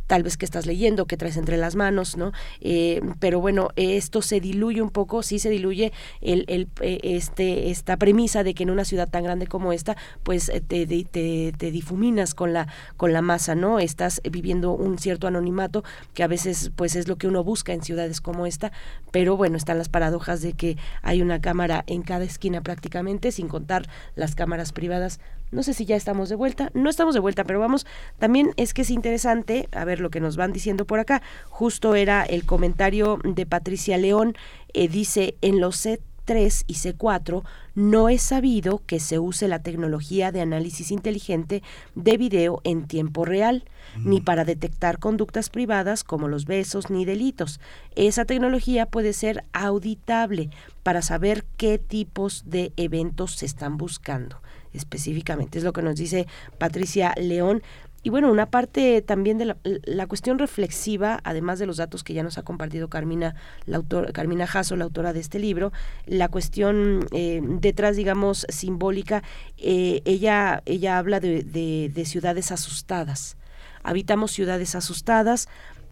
tal vez que estás leyendo, que traes entre las manos, ¿no? Eh, pero bueno, esto se diluye un poco, sí se diluye el, el, eh, este, esta premisa de que en una ciudad tan grande como esta, pues eh, te, te, te, difuminas con la, con la masa, ¿no? Estás viviendo un cierto anonimato que a veces pues es lo que uno busca en ciudades como esta, pero bueno, están las paradojas de que hay una cámara en cada esquina prácticamente, sin contar las cámaras privadas no sé si ya estamos de vuelta. No estamos de vuelta, pero vamos. También es que es interesante, a ver lo que nos van diciendo por acá. Justo era el comentario de Patricia León. Eh, dice, en los C3 y C4 no es sabido que se use la tecnología de análisis inteligente de video en tiempo real, ni mm. para detectar conductas privadas como los besos ni delitos. Esa tecnología puede ser auditable para saber qué tipos de eventos se están buscando específicamente. Es lo que nos dice Patricia León. Y bueno, una parte también de la, cuestión reflexiva, además de los datos que ya nos ha compartido Carmina, la Carmina Jasso, la autora de este libro, la cuestión eh, detrás, digamos, simbólica, eh, ella, ella habla de, de ciudades asustadas habitamos ciudades asustadas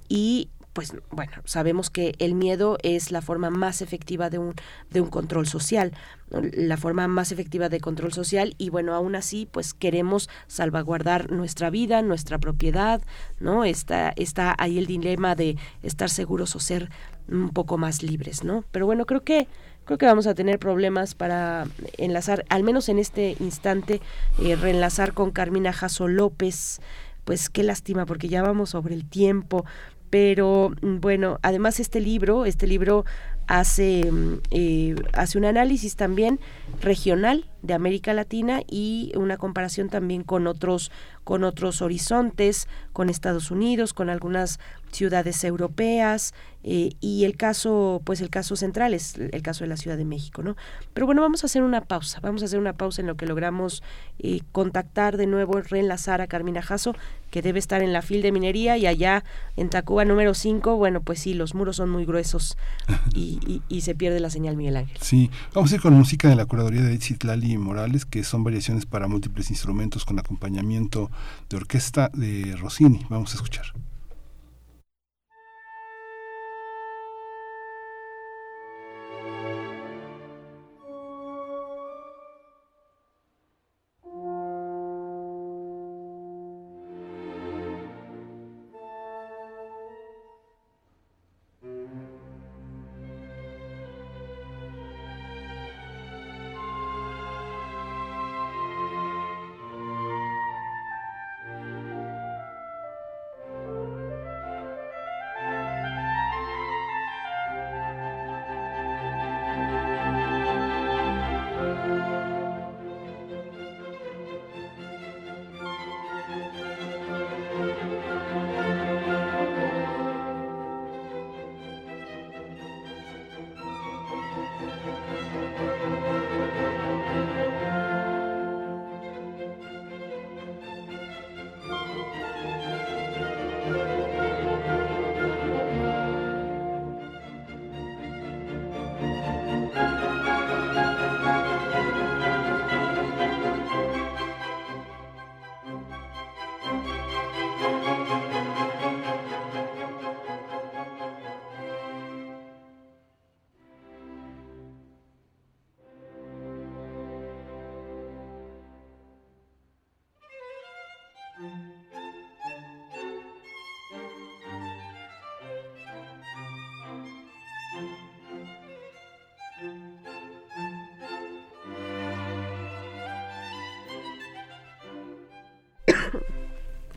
y pues bueno, sabemos que el miedo es la forma más efectiva de un, de un control social, la forma más efectiva de control social y bueno, aún así pues queremos salvaguardar nuestra vida, nuestra propiedad, ¿no? Está, está ahí el dilema de estar seguros o ser un poco más libres, ¿no? Pero bueno, creo que creo que vamos a tener problemas para enlazar, al menos en este instante, eh, reenlazar con Carmina Jasso López, pues qué lástima porque ya vamos sobre el tiempo, pero mm, bueno, además este libro, este libro hace, mm, eh, hace un análisis también regional de América Latina y una comparación también con otros con otros horizontes, con Estados Unidos, con algunas ciudades europeas eh, y el caso, pues el caso central es el caso de la Ciudad de México, ¿no? Pero bueno, vamos a hacer una pausa, vamos a hacer una pausa en lo que logramos eh, contactar de nuevo, reenlazar a Carmina Jasso, que debe estar en la fil de minería y allá en Tacuba número 5, bueno, pues sí, los muros son muy gruesos y, y, se pierde la señal Miguel Ángel. Sí, vamos a ir con música de la curaduría de Morales, que son variaciones para múltiples instrumentos con acompañamiento de orquesta de Rossini. Vamos a escuchar.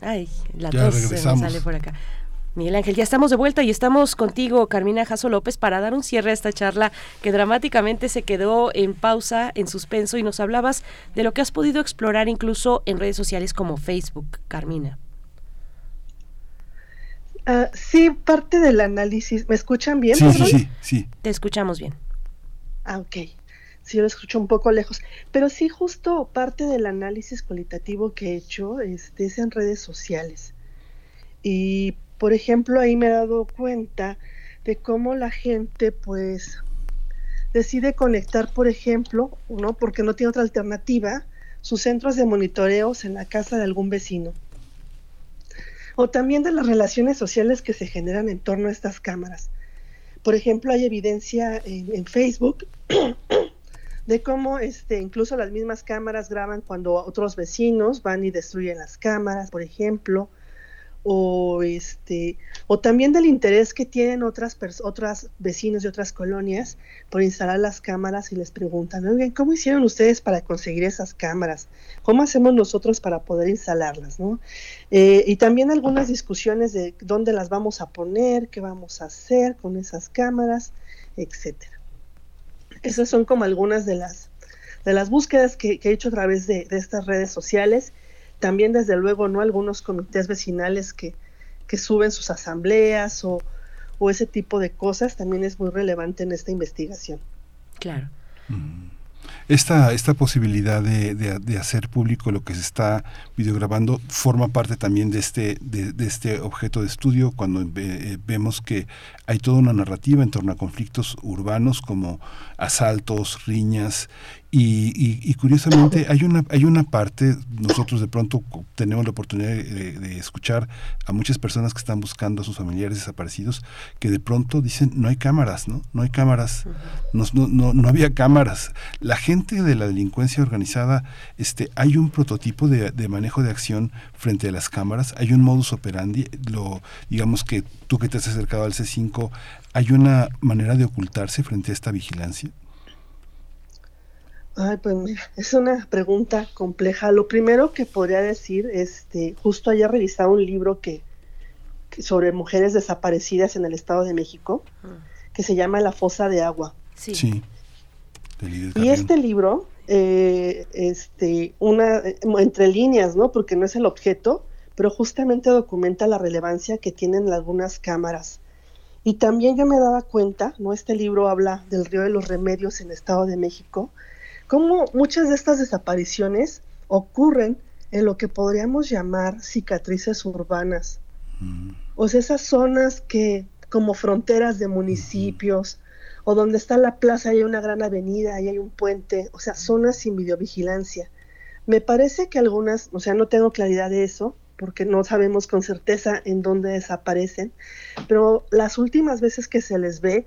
Ay, la tos se sale por acá. Miguel Ángel, ya estamos de vuelta y estamos contigo, Carmina Jasso López, para dar un cierre a esta charla que dramáticamente se quedó en pausa, en suspenso, y nos hablabas de lo que has podido explorar incluso en redes sociales como Facebook, Carmina. Ah, sí, parte del análisis. ¿Me escuchan bien? Sí, sí, sí, sí. Te escuchamos bien. Ah, ok sí lo escucho un poco lejos, pero sí justo parte del análisis cualitativo que he hecho este, es en redes sociales. Y, por ejemplo, ahí me he dado cuenta de cómo la gente, pues, decide conectar, por ejemplo, ¿no? porque no tiene otra alternativa, sus centros de monitoreos en la casa de algún vecino. O también de las relaciones sociales que se generan en torno a estas cámaras. Por ejemplo, hay evidencia en, en Facebook de cómo este, incluso las mismas cámaras graban cuando otros vecinos van y destruyen las cámaras, por ejemplo, o este, o también del interés que tienen otras otras vecinos de otras colonias por instalar las cámaras y les preguntan, oigan, ¿cómo hicieron ustedes para conseguir esas cámaras? ¿Cómo hacemos nosotros para poder instalarlas? ¿no? Eh, y también algunas discusiones de dónde las vamos a poner, qué vamos a hacer con esas cámaras, etcétera. Esas son como algunas de las, de las búsquedas que, he hecho a través de, estas redes sociales. También, desde luego, no algunos comités vecinales que, suben sus asambleas o, ese tipo de cosas también es muy relevante en esta investigación. Claro. Mm. Esta, esta posibilidad de, de, hacer público lo que se está videograbando forma parte también de este, de, este objeto de estudio cuando vemos que hay toda una narrativa en torno a conflictos urbanos como asaltos, riñas Y, curiosamente hay una, hay una parte, nosotros de pronto tenemos la oportunidad de, escuchar a muchas personas que están buscando a sus familiares desaparecidos, que de pronto dicen, no hay cámaras, ¿no? No hay cámaras, no, no, no, había cámaras. La gente de la delincuencia organizada, este, hay un prototipo de, de manejo de acción frente a las cámaras, hay un modus operandi, lo, digamos que tú que te has acercado al C5, ¿hay una manera de ocultarse frente a esta vigilancia? Ay, pues mira, es una pregunta compleja. Lo primero que podría decir, este, justo ayer revisaba un libro que, sobre mujeres desaparecidas en el Estado de México, que se llama La fosa de agua. Sí. y este libro, eh, este, una entre líneas, ¿no? Porque no es el objeto, pero justamente documenta la relevancia que tienen algunas cámaras. Y también yo me daba cuenta, ¿no? Este libro habla del río de los remedios en el Estado de México cómo muchas de estas desapariciones ocurren en lo que podríamos llamar cicatrices urbanas. Mm. O sea, esas zonas que como fronteras de municipios, o donde está la plaza y hay una gran avenida y hay un puente, o sea, zonas sin videovigilancia. Me parece que algunas, o sea, no tengo claridad de eso, porque no sabemos con certeza en dónde desaparecen, pero las últimas veces que se les ve,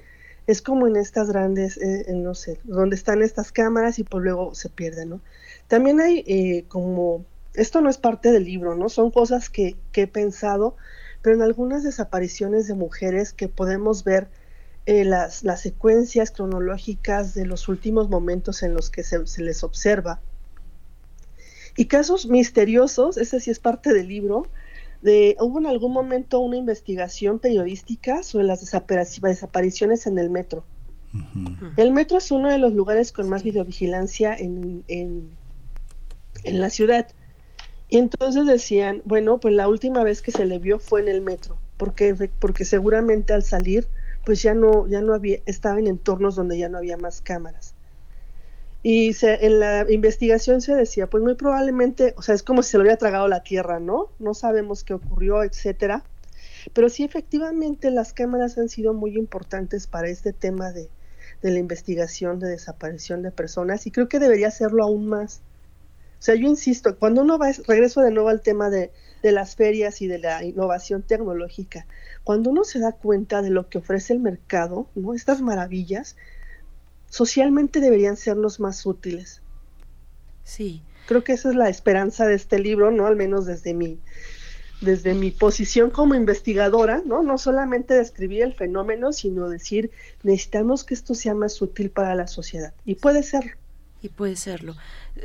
es como en estas grandes, eh, no sé, donde están estas cámaras y pues luego se pierden, ¿no? También hay eh, como, esto no es parte del libro, ¿no? Son cosas que, he pensado, pero en algunas desapariciones de mujeres que podemos ver eh, las, las, secuencias cronológicas de los últimos momentos en los que se, se les observa. Y casos misteriosos, ese sí es parte del libro, hubo en algún momento una investigación periodística sobre las desapariciones en el metro. El metro es uno de los lugares con más videovigilancia en, en, la ciudad. Y entonces decían, bueno, pues la última vez que se le vio fue en el metro, porque, porque seguramente al salir, pues ya no, ya no había, estaba en entornos donde ya no había más cámaras. Y en la investigación se decía, pues muy probablemente, o sea, es como si se lo hubiera tragado la tierra, ¿no? No sabemos qué ocurrió, etcétera. Pero sí, efectivamente, las cámaras han sido muy importantes para este tema de, de la investigación de desaparición de personas y creo que debería hacerlo aún más. O sea, yo insisto, cuando uno va, regreso de nuevo al tema de, de las ferias y de la innovación tecnológica, cuando uno se da cuenta de lo que ofrece el mercado, ¿no? Estas maravillas, socialmente deberían sernos más útiles. Sí. Creo que esa es la esperanza de este libro, ¿no? Al menos desde mi, desde mi posición como investigadora, ¿no? No solamente describir el fenómeno, sino decir, necesitamos que esto sea más útil para la sociedad. Y puede ser. Y puede serlo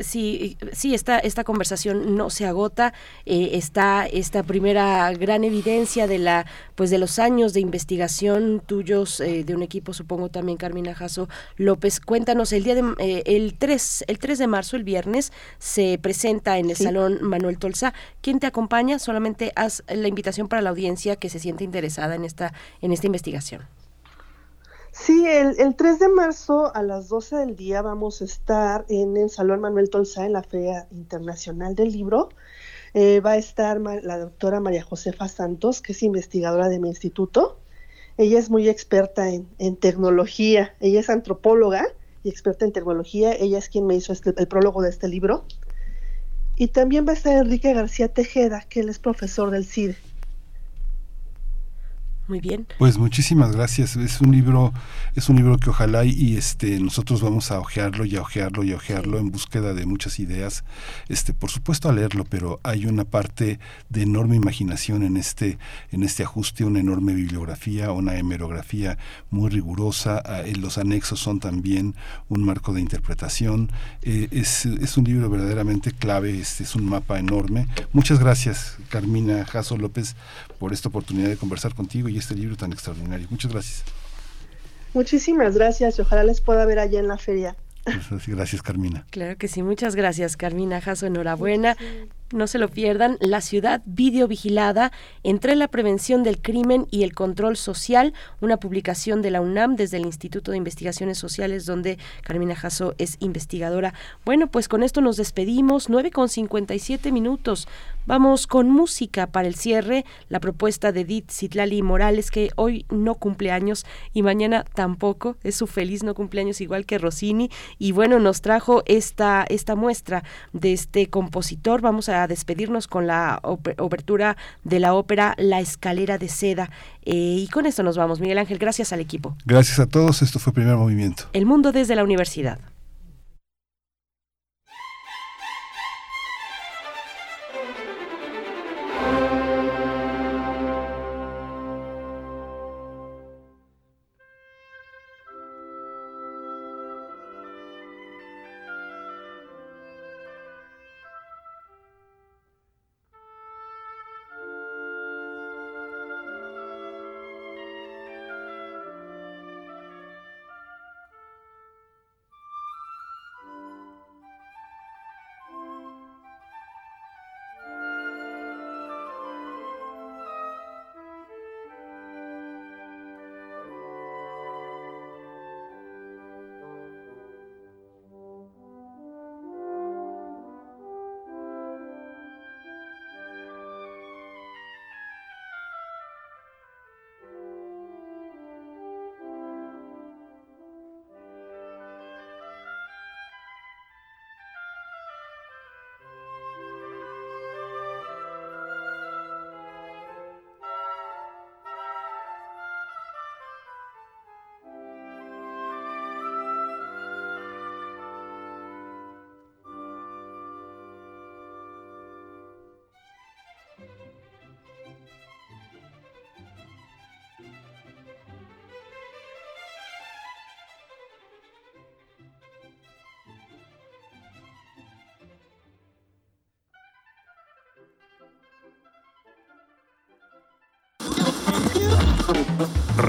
sí, sí esta, esta conversación no se agota, eh, está esta primera gran evidencia de la, pues de los años de investigación tuyos, eh, de un equipo, supongo también Carmina Jasso López. Cuéntanos, el día de eh, el 3, el 3 de marzo, el viernes, se presenta en el Salón Manuel Tolsa. ¿Quién te acompaña? Solamente haz la invitación para la audiencia que se siente interesada en esta, en esta investigación. Sí, el, 3 de marzo a las 12 del día vamos a estar en el Salón Manuel Tolsa en la Feria Internacional del Libro. Eh, va a estar la doctora María Josefa Santos, que es investigadora de mi instituto. Ella es muy experta en, tecnología. Ella es antropóloga y experta en tecnología. Ella es quien me hizo este, el prólogo de este libro. Y también va a estar Enrique García Tejeda, que él es profesor del CIDE. Muy bien. Pues muchísimas gracias. Es un libro, es un libro que ojalá y, este nosotros vamos a ojearlo y a ojearlo y a ojearlo en búsqueda de muchas ideas. Este, por supuesto a leerlo, pero hay una parte de enorme imaginación en este, en este ajuste, una enorme bibliografía, una hemerografía muy rigurosa. Ah, los anexos son también un marco de interpretación. Eh, es, es, un libro verdaderamente clave, este es un mapa enorme. Muchas gracias, Carmina Jasso López, por esta oportunidad de conversar contigo y este libro tan extraordinario. Muchas gracias. Muchísimas gracias y ojalá les pueda ver allá en la feria. Gracias, Carmina. Claro que sí, muchas gracias, Carmina Jasso, enhorabuena. No se lo pierdan, La ciudad videovigilada entre la prevención del crimen y el control social, una publicación de la UNAM desde el Instituto de Investigaciones Sociales donde Carmina Jasso es investigadora. Bueno, pues con esto nos despedimos, 9 con 57 minutos. Vamos con música para el cierre, la propuesta de Edith Citlali Morales, que hoy no cumple años y mañana tampoco, es su feliz no cumpleaños igual que Rossini, y bueno, nos trajo esta, esta muestra de este compositor. Vamos a despedirnos con la obertura de la ópera La Escalera de Seda. Eh, y con esto nos vamos, Miguel Ángel, gracias al equipo. Gracias a todos, esto fue Primer Movimiento. El mundo desde la universidad.